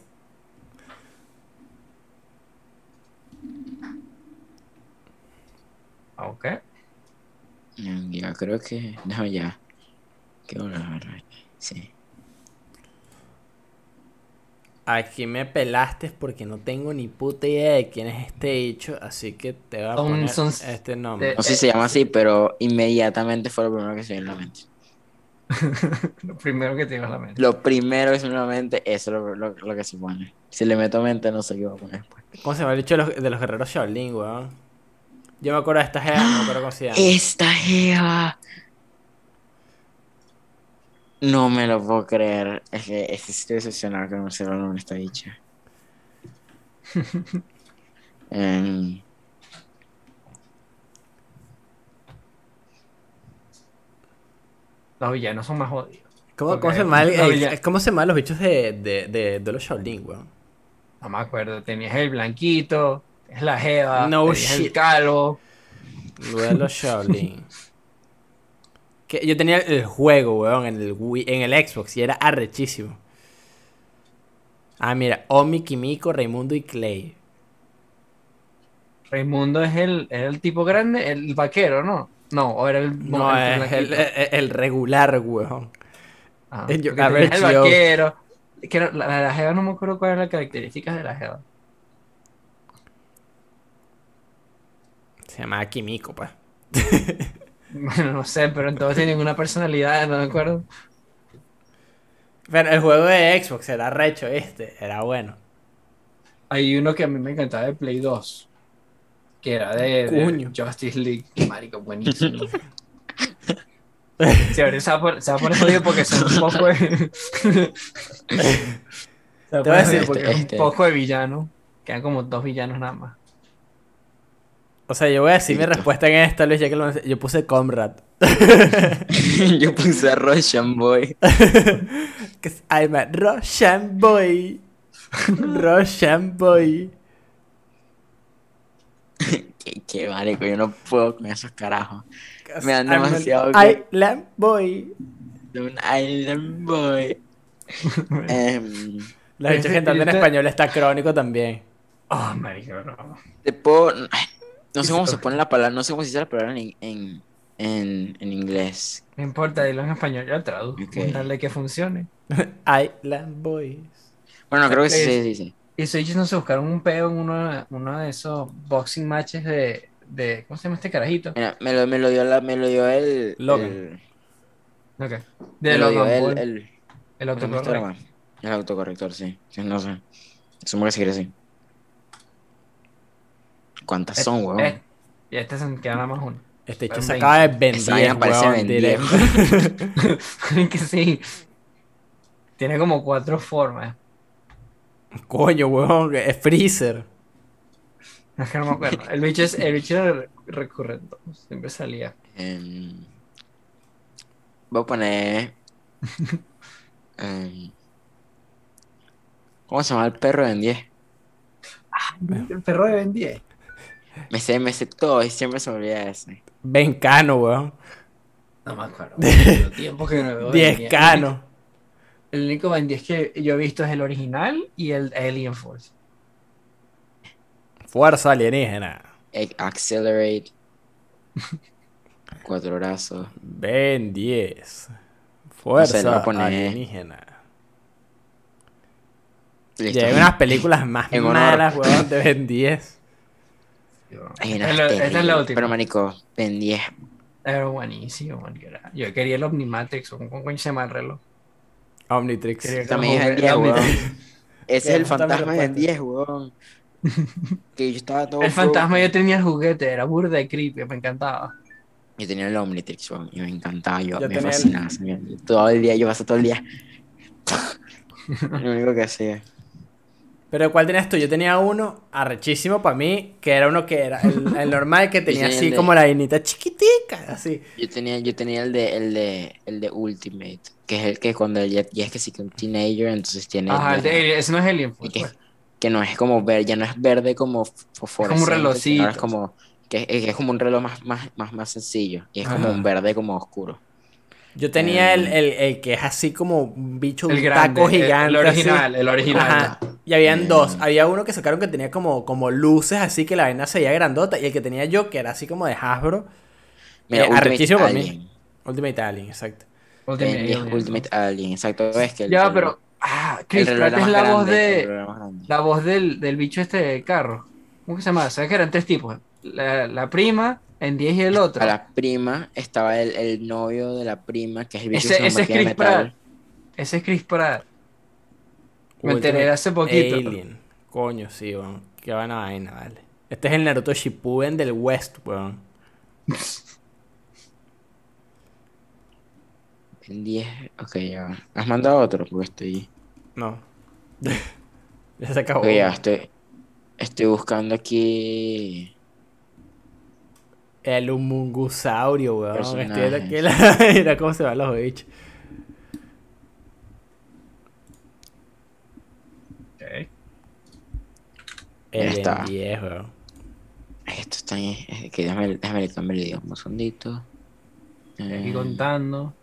Ah, Ok. Yang Yo, creo que. No, ya. Qué bola, Sí. Aquí me pelaste porque no tengo ni puta idea de quién es este dicho, así que te voy a Son- poner son- este nombre. No sé si se llama así, pero inmediatamente fue lo primero que se me vino a la mente. Lo primero que te iba a la mente. Lo primero que se me vino a la mente, eso es lo, lo- lo que se pone. Si le meto mente, no sé qué va a poner después. ¿Cómo se llama el dicho de los, de los guerreros Shaolin, weón? Yo me acuerdo de esta jeva, no me acuerdo cómo se llama. Esta jeva. No me lo puedo creer. Es que, es que estoy decepcionado que no me sepa el nombre de esta dicha. Em, Los villanos son más jodidos. ¿Cómo, se ya. ¿Cómo se llaman los bichos de, de, de, de los Shaolin, weón? No me acuerdo. Tenías el blanquito, es la jeva, No tenías el calvo. De los Shaolin. Que yo tenía el juego, weón, en el, Wii- en el Xbox y era arrechísimo. Ah, mira, Omi, Kimiko, Raimundo y Clay. Raimundo es el, era el tipo grande, el vaquero, ¿no? No, o era el, No, es el, el- el regular, weón. Ah, yo- porque tenías el Joe. vaquero. Que la, la, jeva no me acuerdo cuáles eran las características de la jeva. Se llamaba Kimiko, pues. Bueno, no sé, pero entonces tienen una personalidad, no me acuerdo. Pero el juego de Xbox era recho, este, era bueno. Hay uno que a mí me encantaba de Play 2, que era de. Justice League. Marico, buenísimo. Sí, ahorita se va a poner, se va a poner jodido porque son un poco de... se va a poner jodido porque este- es un poco de villano. Quedan como dos villanos nada más. O sea, yo voy a decir mi respuesta en esta, Luis, ya que lo Yo puse Comrade. Yo puse a Russian Boy. I'm a Russian boy. Russian boy. Qué, qué marico, yo no puedo con esos carajos. Me dan I'm an demasiado que- Island boy. De un Island Boy. Em, La gente en ese- español está crónico también. Oh, marico, no. te puedo. No sé cómo se pone la palabra, no sé cómo se dice la palabra en, en, en, en inglés. No importa, dilo en español, yo traduzco. Ok. con tal de que funcione. Island boys. Bueno, creo que sí, Es- sí, sí, sí. Y Switch no se buscaron un peo en uno, uno de esos boxing matches de, de. ¿Cómo se llama este carajito? Mira, me lo, me lo dio la, me lo dio el. Logan. el- Ok. me De lo dio Logan el, el, el ¿cómo se llama autocorrecto. broma? El autocorrector, sí. Sí, no sé. Supongo que sí quiere así. ¿Cuántas son, weón? Eh, y este se queda nada más uno. Este hecho se acaba de vender. Parece que sí. Tiene como cuatro formas. Coño, weón, es Freezer. Es que no me acuerdo. El bicho, es, el bicho era re- recurrente. Siempre salía. Em, voy a poner. em, ¿Cómo se llama el perro de Ben 10? El perro de Ben 10. Me sé, me sé todo y siempre se me olvida ese. Bencano, weón. No me acuerdo. Tiempo que no veo Ben 10. Diezcano. El único Ben 10 que yo he visto es el original y el Alien Force. Fuerza alienígena. Accelerate. Cuatro brazos. Ben 10. No sé, Fuerza a poner- alienígena. Listo. Y hay unas películas más En malas, weón, de Ben 10. Unas Es la- esta es la terribles. última. Pero, manico, Ben 10. Era buenísimo, man, que era- Yo quería el Omnimatrix, o ¿cómo coño se llama el reloj? Omnitrix. Quería También es jugué- 10, el weón. Ese es el fantasma de Ben respuesta. 10, weón. Que yo estaba todo. El fantasma yo tenía el juguete, era burda de creepy, me encantaba. Yo tenía el Omnitrix, weón, y me encantaba, yo, Yo me el- fascinaba. esa mierda. Todo el día, yo pasé todo el día. Lo único que hacía. Pero ¿cuál tenías tú? Yo tenía uno arrechísimo para mí, que era uno que era el, el normal que tenía tenía así de- como la vainita chiquitica, así. Yo tenía, yo tenía el de, el de, el de Ultimate, que es el que cuando ya, ya es que sí que un teenager, entonces tiene. Ajá, el de ese no es Alien Force, que, pues. que no es como ver, ya no es verde como fosforescente, sino relojcito. ahora es como que, que es como un reloj más, más, más, más sencillo y es como un verde como oscuro. Yo tenía el, Eh. el, el que es así como un bicho, un El grande, taco el- gigante. el, así. original, el original. Ajá. Y habían Eh. dos. Había uno que sacaron que tenía como, como luces así que la vaina se veía grandota. Y el que tenía yo, que era así como de Hasbro. Mira, Eh, Ultimate arrechísimo para mí. Alien. Ultimate Alien, exacto. Ultimate Ben 10 Alien, Ultimate Alien, exacto. Es que el, Ya, el- pero. Ah, Chris Pratt es la voz grande, de. La voz del, del bicho este de carro. ¿Cómo que se llama? ¿Sabes que eran tres tipos? La, la prima, en 10 y el otro. A la prima estaba el, el novio de la prima, que es el bicho Ese- ese es Chris. Pratt. Ese es Chris Pratt. Me enteré hace poquito. Alien. Coño, sí, weón. Qué buena vaina, vale. Este es el Naruto Shippuden del West, weón. En 10, ok, ya. va. ¿Has mandado otro? Porque estoy. No. ya se acabó. Ya, estoy. Estoy buscando aquí. El humungusaurio, weón. Estoy Personajes. aquí la... Mira cómo se van los bichos. Ok. El está. Ben 10, weón. Esto está ahí. es que déjame, déjame le cambiar el idioma un segundito. Aquí Eh, contando.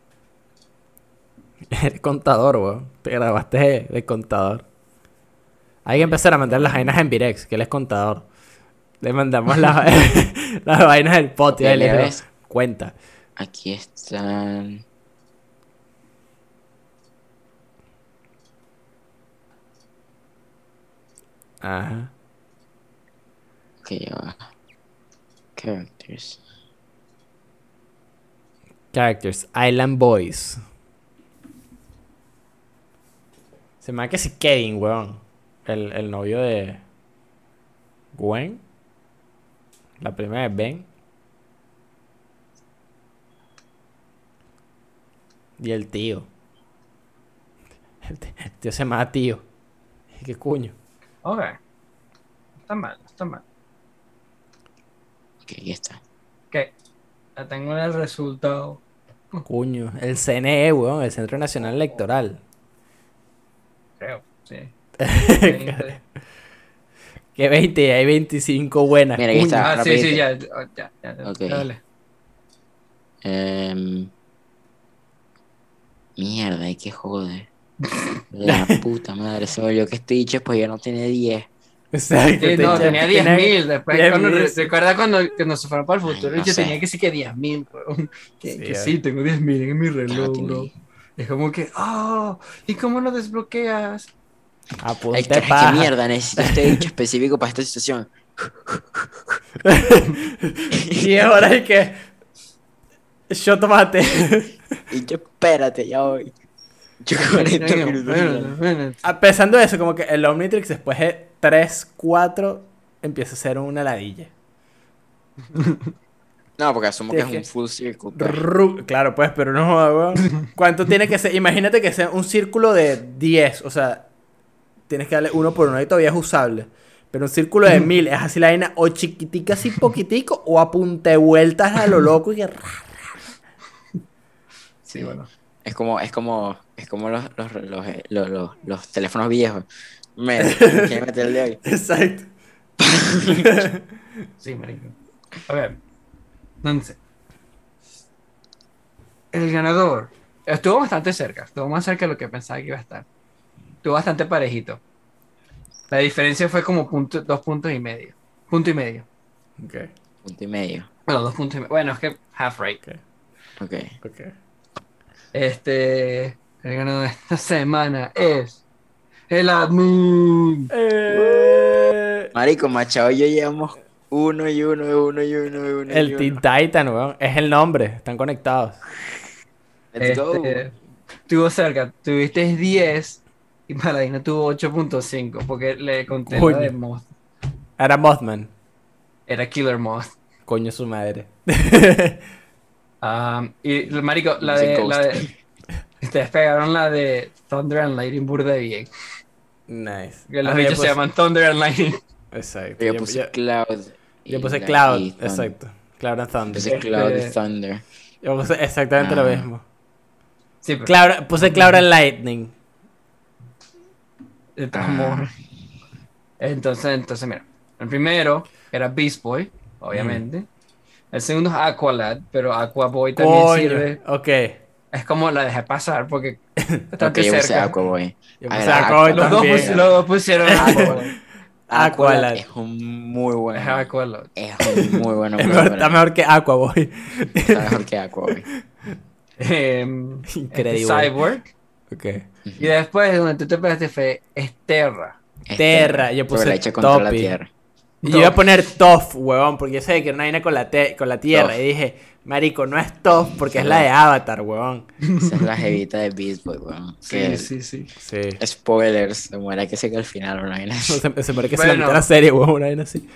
El contador, weón. Te grabaste de, de contador. Hay que empezar a mandar las vainas en Virex, que él es contador. Le mandamos las, las vainas del pot y Ok, ahí le ves. cuenta. Aquí están. Ajá. Ok, ya va. Characters. Characters. Island Boys. Se me da que si Kevin, weón. El, el novio de Gwen. La primera es Ben. Y el tío. El tío se llama tío. ¿Qué coño? Ok. Está mal, está mal. Ok, aquí está. ¿Qué? Ya tengo el resultado. Cuño. El CNE, weón, el Centro Nacional Electoral. Creo, sí. Que 20, hay 25 buenas. Mira, aquí está. ah, sí, sí, rapidito. ya. ya, ya, Ok. Dale. Em, mierda, hay que joder. La puta madre, se me olvidó que este dicho pues ya no tiene 10. Exacto. Sí, no, tenía tiene- 10.000. Después, 10.000, cuando, recuerda cuando que nos se fueron para el futuro, Ay, no yo sé. tenía que sí que 10.000, weón. Que, Sí, que sí, tengo 10.000 en mi no reloj, bro. 10. Es como que, oh, ¿y cómo lo desbloqueas? Apunte Ay, qué, paja. qué mierda, necesito este dicho específico para esta situación. Y ahora hay que. Yo tomate. Y yo, espérate, ya voy. Yo 40 Venga, minutos. bueno. Pensando eso, como que el Omnitrix después de 3, 4 empieza a ser una ladilla. No, porque asumo que es un full circle. pues. Claro, pues, pero no weón. ¿Cuánto tiene que ser? Imagínate que sea un círculo de 10, o sea, tienes que darle uno por uno y todavía es usable. Pero un círculo de 1000 es así la vaina, o chiquitica así poquitico, o a punta de vueltas a lo loco y que... Sí, bueno. Es como, es como, es como los, los, los, eh, los, los- los teléfonos viejos. Me, quiero meterle hoy. Exacto. Sí, marico. A ver. Entonces. El ganador. Estuvo bastante cerca. Estuvo más cerca de lo que pensaba que iba a estar. Estuvo bastante parejito. La diferencia fue como punto, dos puntos y medio. Punto y medio. Ok, Punto y medio. Bueno, dos puntos y medio. Bueno, es que half rate. Ok. ok. Este. El ganador de esta semana es. El admin. Eh, Marico, Machado y yo llevamos uno y uno y uno y uno y uno. y el uno. Teen Titan, weón. Es el nombre, están conectados. Let's go. Este, Estuvo cerca. Tuviste 10 y Paladino tuvo 8.5 porque le conté Coño. la de Moth. Era Mothman. Era Killer Moth. Coño su madre. Um, y marico, la de, la de ustedes pegaron la de Thunder and Lightning burda bien. nice. Que los Ah, bichos se llaman Thunder and Lightning. Exacto. Yo Yo, puse yo- Cloud. yo puse Cloud, exacto. Cloud and Thunder. Puse Cloud Este- y Thunder. Yo puse exactamente lo Ah. mismo. Sí, pero Cloud, puse Cloud and Lightning. De modos. Entonces, entonces, mira. El primero era Beast Boy, obviamente. El segundo es Aqualad, pero Aqua Boy también Coño. sirve. Ok. Es como la dejé pasar porque bastante Ok, yo puse cerca. Aquaboy. Yo A puse ver, Aqua Los dos, también. pus- los dos pusieron Aqualad. Aqualad. Es un muy buen. Es Aqualad. Es un muy buen Es nombre, mejor- pero está mejor que Aqua Boy. Está mejor que Aquaboy. Em, Increíble. este Cyborg. Ok. Y después, donde tú te pegaste fue es Terra. Es Terra, yo puse la contra la tierra. Y yo iba a poner Toff, huevón, porque yo sabía que era una vaina con la, te- con la tierra. Y dije, marico, no es Toff porque es la de Avatar, huevón. Esa es la jevita de Beast Boy, weón. Que- Sí, sí, sí. Sí. Spoilers, se muere que sé que al final una vaina así. Se, se muere que se Bueno. la mitad de la serie, huevón, una vaina así.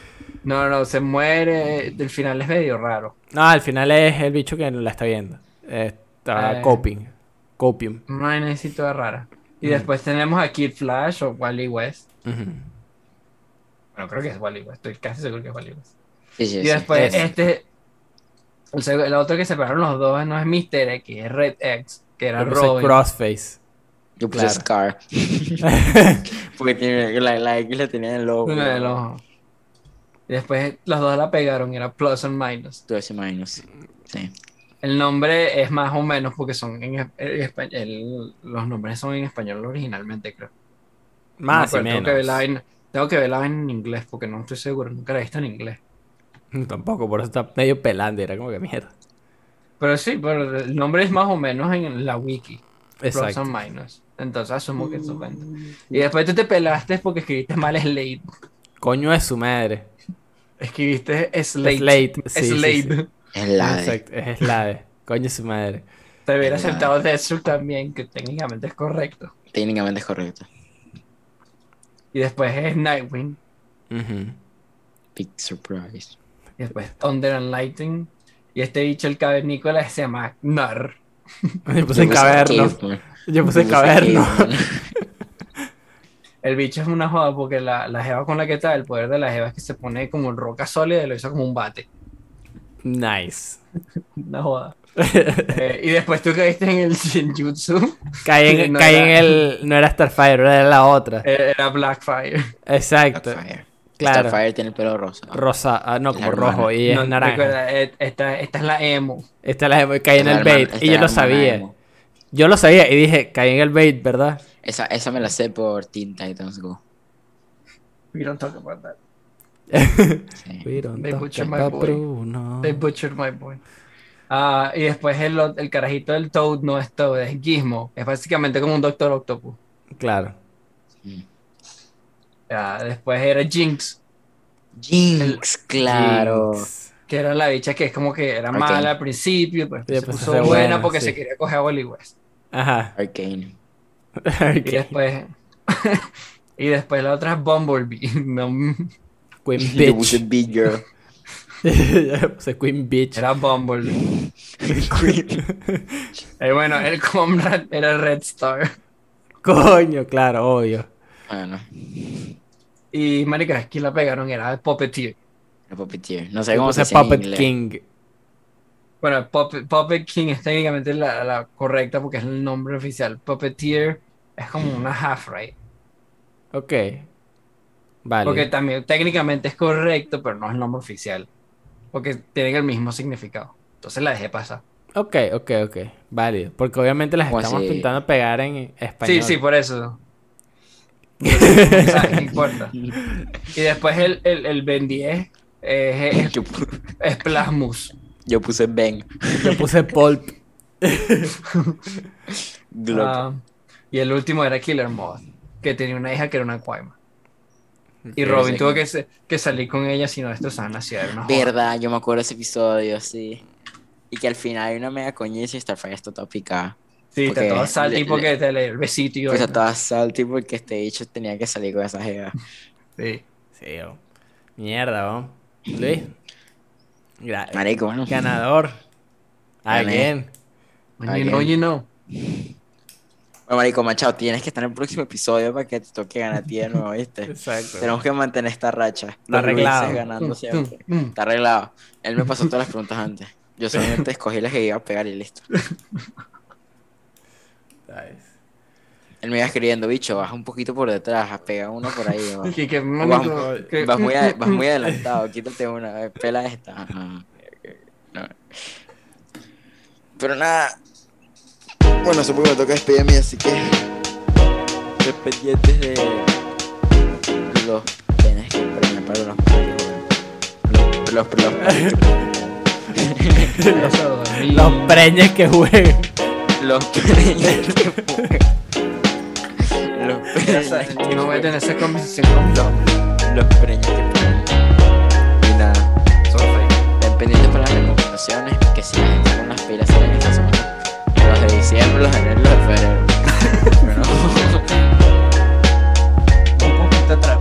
No, no, se muere. Del final es medio raro. No, al final es el bicho que la está viendo. Está Eh. coping. Copium. Una vainecita rara. Y después tenemos a Kid Flash o Wally West. Bueno, creo que es Wally West. Estoy casi seguro que es Wally West. Sí, sí, Y después, es. este. El, el otro que separaron los dos no es Mister X, es Red X, que era Robin. Crossface. Yo puse claro. Scar. Porque tiene, la, la X la tenía en el logo. Uno del ojo. Y después los dos la pegaron, era Plus and Minus. Tú ese minus. Sí. El nombre es más o menos porque son en, el- los nombres son en español originalmente, creo. Más No y me acuerdo, Tengo que, ver la menos. vaina, tengo que ver la vaina en inglés porque no estoy seguro, nunca la he visto en inglés. Tampoco, por eso está medio pelando. Era como que mierda. Pero sí, pero el nombre es más o menos en la wiki. Plus Exacto. and Minus. Entonces asumo que eso cuenta. Y después tú te pelaste porque escribiste mal Slade. Coño es su madre. Escribiste Slade. Slate. Sí, sí. Es la de. Exacto. Es Slade. Coño su madre. Te hubiera Slade. aceptado Deathstroke también, que técnicamente es correcto. Técnicamente es correcto. Y después es Nightwing. Big surprise. Y después Thunder and Lightning. Y este bicho, el cavernícola, se llama Nar. Yo puse Yo puse caverno. Yo puse caverno. El bicho es una joda porque la, la jeva con la que está, el poder de la jeva es que se pone como roca sólida y lo hizo como un bate. Nice. No joda. Eh, y después tú caíste en el Shinjutsu. Caí en, No caí en el. No era Starfire, era la otra. Era Blackfire. Exacto. Starfire. Claro. Starfire tiene el pelo rosa. Rosa, ah, no, La como hermana. rojo y es No, naranja. recuerda, eh, esta, esta es la emo. Esta la y caí en el hermana- bait. Y es yo lo sabía. emo. Yo lo sabía y dije, caí en el bait, ¿verdad? Esa, esa me la sé por Teen Titans Go. We don't talk about that. Sí. We don't They butchered my boy. They butchered my boy. Ah, y después el, carajito del Toad no es Toad, es Gizmo. Es básicamente como un Doctor Octopus. Claro. Después era Jinx, Jinx, claro. Jinx. que era la bicha que es como que era mala al principio, pues Y se después puso se fue buena buena, porque sí. se quería coger a Wally West. Ajá. Arcane. Y después. y después la otra es Bumblebee. No, Queen puse Bitch. Big Girl. Ya puse Queen Bitch. era Bumblebee. Y bueno, el Comrade era Red Star. Coño, claro, obvio. Bueno, Y marica, aquí la pegaron, era Puppeteer. el Puppeteer. No sé cómo se en Puppet. King. Bueno, Puppet, Puppet King es técnicamente la, la correcta porque es el nombre oficial. Puppeteer es como una half right. Ok. Vale. Porque también técnicamente es correcto, pero no es el nombre oficial. Porque tienen el mismo significado. Entonces la dejé pasar. Ok, ok, ok. Válido. Porque obviamente las ¿Cómo estamos así? intentando pegar en español. Sí, sí, por eso. O sea, no importa. Y después el, el, el Ben 10 es, es, Yo, pu- es Plasmus. yo puse Ben. Yo puse Pulp. Glock. Ah, y el último era Killer Moth, que tenía una hija que era una cuaima. Y Robin tuvo que, se- que salir con ella, si no destrozaban la ciudad. Joda. Verdad, yo me acuerdo de ese episodio, sí. Y que al final hay una mega coñiza y Starfire está toda picada. Sí, está todo salty le- porque te le el besito y Pues vaina. estaba salty porque este bicho tenía que salir con esa jeva. Sí. Sí, oh. Mierda, oh. Luis. Gra- Marico, bueno. Ganador. Again. Oye, no, oye, no. Bueno, marico, machado, tienes que estar en el próximo episodio para que te toque ganar a ti de nuevo, ¿viste? Exacto. Tenemos que mantener esta racha. Los arreglado. Ganando siempre. Mm, mm. Está arreglado. Él me pasó todas las preguntas antes. Yo solamente escogí las que iba a pegar y listo. ¿Sabes? Él me iba escribiendo, bicho, baja un poquito por detrás, pega uno por ahí. que, Vas, manico, que- vas muy, a- vas muy adelantado, quítate una, eh, pela esta. Ajá. No. Pero nada. Bueno, supongo que me toca despedirme, así que. Estoy pendientes de los penes que premian para los Los, los, los. Los preñes que jueguen. los penes que Los penes sabes, que No voy a tener esa conversación con Dom. Los preños que ponen. Y nada. Son fake. Pendientes para las recomendaciones, que si la gente con las pilas salen diciembre, los enero y los de febrero. Pero... Un poquito atrás.